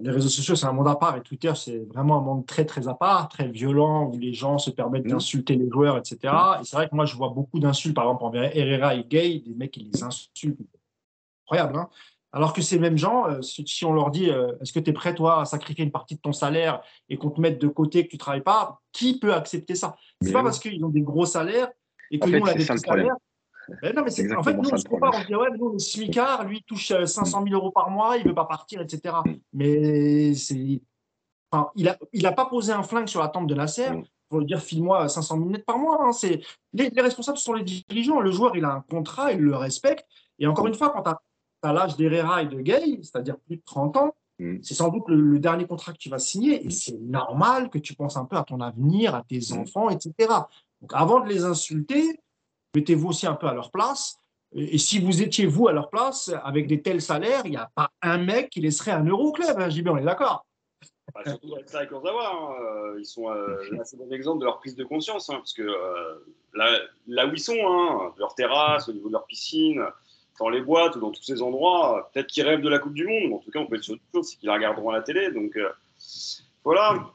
les réseaux sociaux, c'est un monde à part et Twitter, c'est vraiment un monde très, très à part, très violent où les gens se permettent mmh. d'insulter les joueurs, etc. Mmh. Et c'est vrai que moi, je vois beaucoup d'insultes, par exemple, envers Herrera et Gay, des mecs qui les insultent. Incroyable, hein alors que ces mêmes gens, euh, si on leur dit euh, est-ce que tu es prêt, toi, à sacrifier une partie de ton salaire et qu'on te mette de côté, que tu ne travailles pas, qui peut accepter ça? Ce n'est pas parce qu'ils ont des gros salaires et que nous, on a des petits salaires. Ben non, mais c'est en fait, nous, on se compare, on dit ouais, nous, smicard, lui, touche 500 euh, 000 euros par mois, il ne veut pas partir, etc. Mm. Mais c'est. Enfin, il n'a il a pas posé un flingue sur la tempe de Nasser mm. pour lui dire file-moi 500 000 net par mois. Hein. Les, les, responsables sont les dirigeants. Le joueur, il a un contrat, il le respecte. Et encore mm. une fois, quand tu as à l'âge d'Herrera et de Gay, c'est-à-dire plus de 30 ans, mm. c'est sans doute le, dernier contrat que tu vas signer et c'est normal que tu penses un peu à ton avenir, à tes mm. enfants, etc. Donc avant de les insulter, mettez-vous aussi un peu à leur place. Et, si vous étiez vous à leur place, avec des tels salaires, il n'y a pas un mec qui laisserait un euro au club, hein, JB, on est d'accord bah, surtout avec ça, avec hein. ils sont euh, un assez bon exemple de leur prise de conscience, hein, parce que euh, là, là, où ils sont, hein, leur terrasse, au niveau de leur piscine, dans les boîtes ou dans tous ces endroits, peut-être qu'ils rêvent de la Coupe du Monde, en tout cas, on peut être sûr qu'ils la regarderont à la télé. Donc euh, voilà.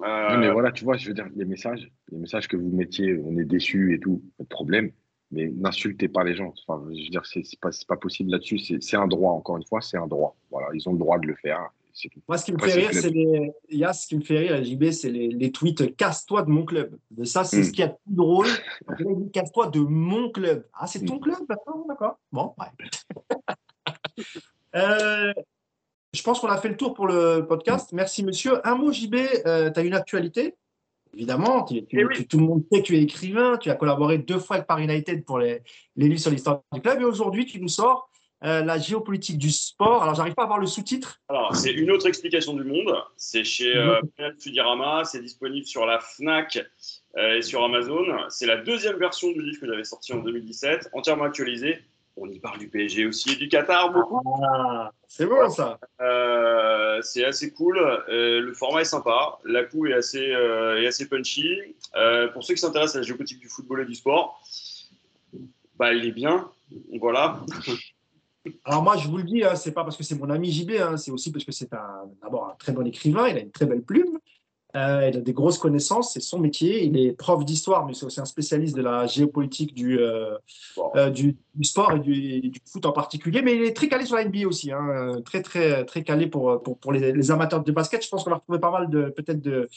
Euh, mais voilà, tu vois, je veux dire, les messages, les messages que vous mettiez, on est déçus et tout, pas de problème, mais n'insultez pas les gens. Enfin, je veux dire, c'est pas, pas possible là-dessus. C'est un droit, encore une fois, c'est un droit. Voilà, ils ont le droit de le faire. Moi, ce qui me fait rire, c'est les. ce qui me fait rire, JB, c'est les, tweets casse-toi de mon club. De ça, c'est hmm. ce qui est a de plus drôle. casse-toi de mon club. Ah, c'est ton hmm. club D'accord. Bon, ouais. Euh, je pense qu'on a fait le tour pour le podcast. Merci, monsieur. Un mot, JB, euh, tu as une actualité? Évidemment, eh tout le monde sait que tu es écrivain, tu as collaboré deux fois avec Paris United pour les, les livres sur l'histoire du club, et aujourd'hui, tu nous sors euh, la géopolitique du sport. Alors, j'arrive pas à voir le sous-titre. Alors, c'est une autre explication du monde. C'est chez euh, Fudirama. C'est disponible sur la Fnac euh, et sur Amazon. C'est la deuxième version du livre que j'avais sorti en 2017, entièrement actualisé. On y parle du PSG aussi et du Qatar beaucoup. Ah, c'est bon ça. Euh, c'est assez cool. le format est sympa. La coupe est assez, est assez punchy. pour ceux qui s'intéressent à la géopolitique du football et du sport, bah, il est bien. Voilà. Alors moi, je vous le dis, hein, c'est pas parce que c'est mon ami JB, hein, c'est aussi parce que c'est d'abord un, très bon écrivain, il a une très belle plume, euh, il a des grosses connaissances, c'est son métier, il est prof d'histoire, mais c'est aussi un spécialiste de la géopolitique du, euh, euh, du, sport et du, foot en particulier, mais il est très calé sur la NBA aussi, hein, très, très, très calé pour, pour, les, amateurs de basket. Je pense qu'on va retrouver pas mal de peut-être de,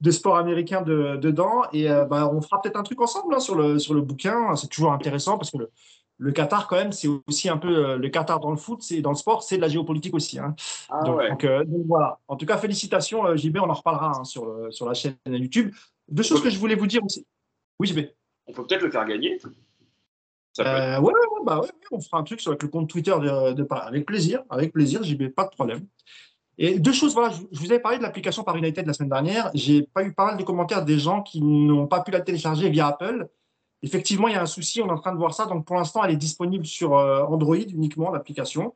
de sport américain dedans, et bah, on fera peut-être un truc ensemble sur, le, sur le bouquin, c'est toujours intéressant parce que le, le Qatar, quand même, c'est aussi un peu euh, le Qatar dans le foot, c'est dans le sport, c'est de la géopolitique aussi. Hein. Ah euh, donc, voilà. En tout cas, félicitations, euh, JB, on en reparlera hein, sur, sur la chaîne YouTube. Deux choses que je voulais vous dire aussi. Oui, JB. On peut peut-être le faire gagner. ouais, ouais, bah ouais, on fera un truc sur le compte Twitter de, de, avec plaisir, avec plaisir, JB, pas de problème. Et deux choses, voilà, je, vous avais parlé de l'application par United la semaine dernière. J'ai pas eu pas mal de commentaires des gens qui n'ont pas pu la télécharger via Apple Effectivement, il y a un souci, on est en train de voir ça. Donc, pour l'instant, elle est disponible sur euh, Android uniquement, l'application.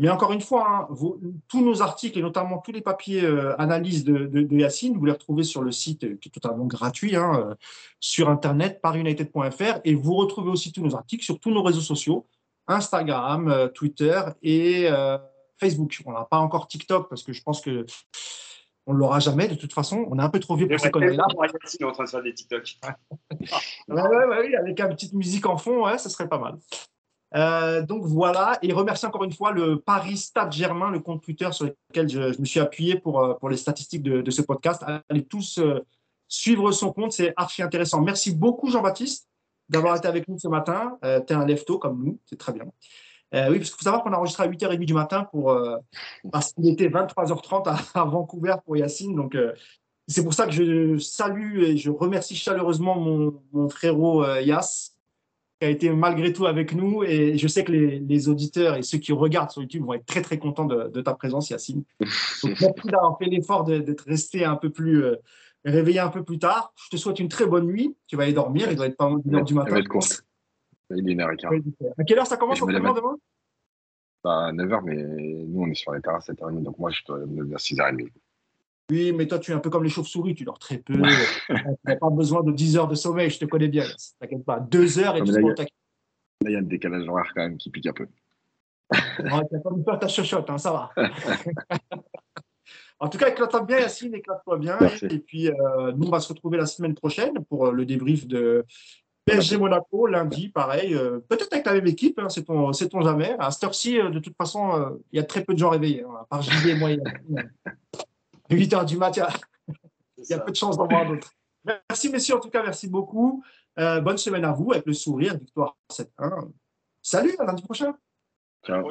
Mais encore une fois, hein, tous nos articles et notamment tous les papiers euh, analyse de, de, Yacine, vous les retrouvez sur le site euh, qui est totalement gratuit, hein, sur Internet, par united.fr. Et vous retrouvez aussi tous nos articles sur tous nos réseaux sociaux, Instagram, Twitter et Facebook. On n'a pas encore TikTok parce que je pense que On ne l'aura jamais de toute façon. On est un peu trop vieux pour ces conneries-là. Est en train de faire des TikTok. ouais, avec une petite musique en fond, ouais, ce serait pas mal. Euh, donc voilà, et remercie encore une fois le Paris Stade Germain, le compte Twitter sur lequel je, me suis appuyé pour, euh, pour les statistiques de, ce podcast. Allez tous euh, suivre son compte, c'est archi intéressant. Merci beaucoup Jean-Baptiste d'avoir été avec nous ce matin. tu es un lefto comme nous, c'est très bien. Oui, parce qu'il faut savoir qu'on a enregistré à 8h30 du matin pour, parce qu'il était 23h30 à, Vancouver pour Yacine. Donc c'est pour ça que je salue et je remercie chaleureusement mon, mon frérot Yass qui a été malgré tout avec nous. Et je sais que les, auditeurs et ceux qui regardent sur YouTube vont être très, très contents de, ta présence, Yacine. Donc, merci d'avoir fait l'effort d'être resté un peu plus euh, réveillé un peu plus tard. Je te souhaite une très bonne nuit. Tu vas aller dormir. Il doit être pas heure du matin. Va être Il est une heure À quelle heure ça commence demain bah, À 9h, mais nous, on est sur les terrasses à 7h30. Donc, moi, je dois me lever à 6h30. Oui, mais toi, tu es un peu comme les chauves-souris, tu dors très peu. tu n'as pas besoin de 10 heures de sommeil, je te connais bien. T'inquiète pas, 2 heures et tu là, Là, il y a le décalage horaire quand même qui pique un peu. tu n'as pas mis peur ta chochotte, hein, ça va. en tout cas, éclate-toi bien, Yacine, éclate-toi bien. Et puis, euh, nous, on va se retrouver la semaine prochaine pour euh, le débrief de PSG Monaco, lundi, pareil. Euh, peut-être avec la même équipe, hein, sait-on jamais. À cette heure-ci, de toute façon, il y a très peu de gens réveillés, hein, à part JD et moi. 8 heures du matin. Il y a peu de chances d'en voir d'autres. Merci, messieurs, en tout cas, merci beaucoup. Euh, bonne semaine à vous, avec le sourire, victoire 7-1. Salut, à lundi prochain. Ciao.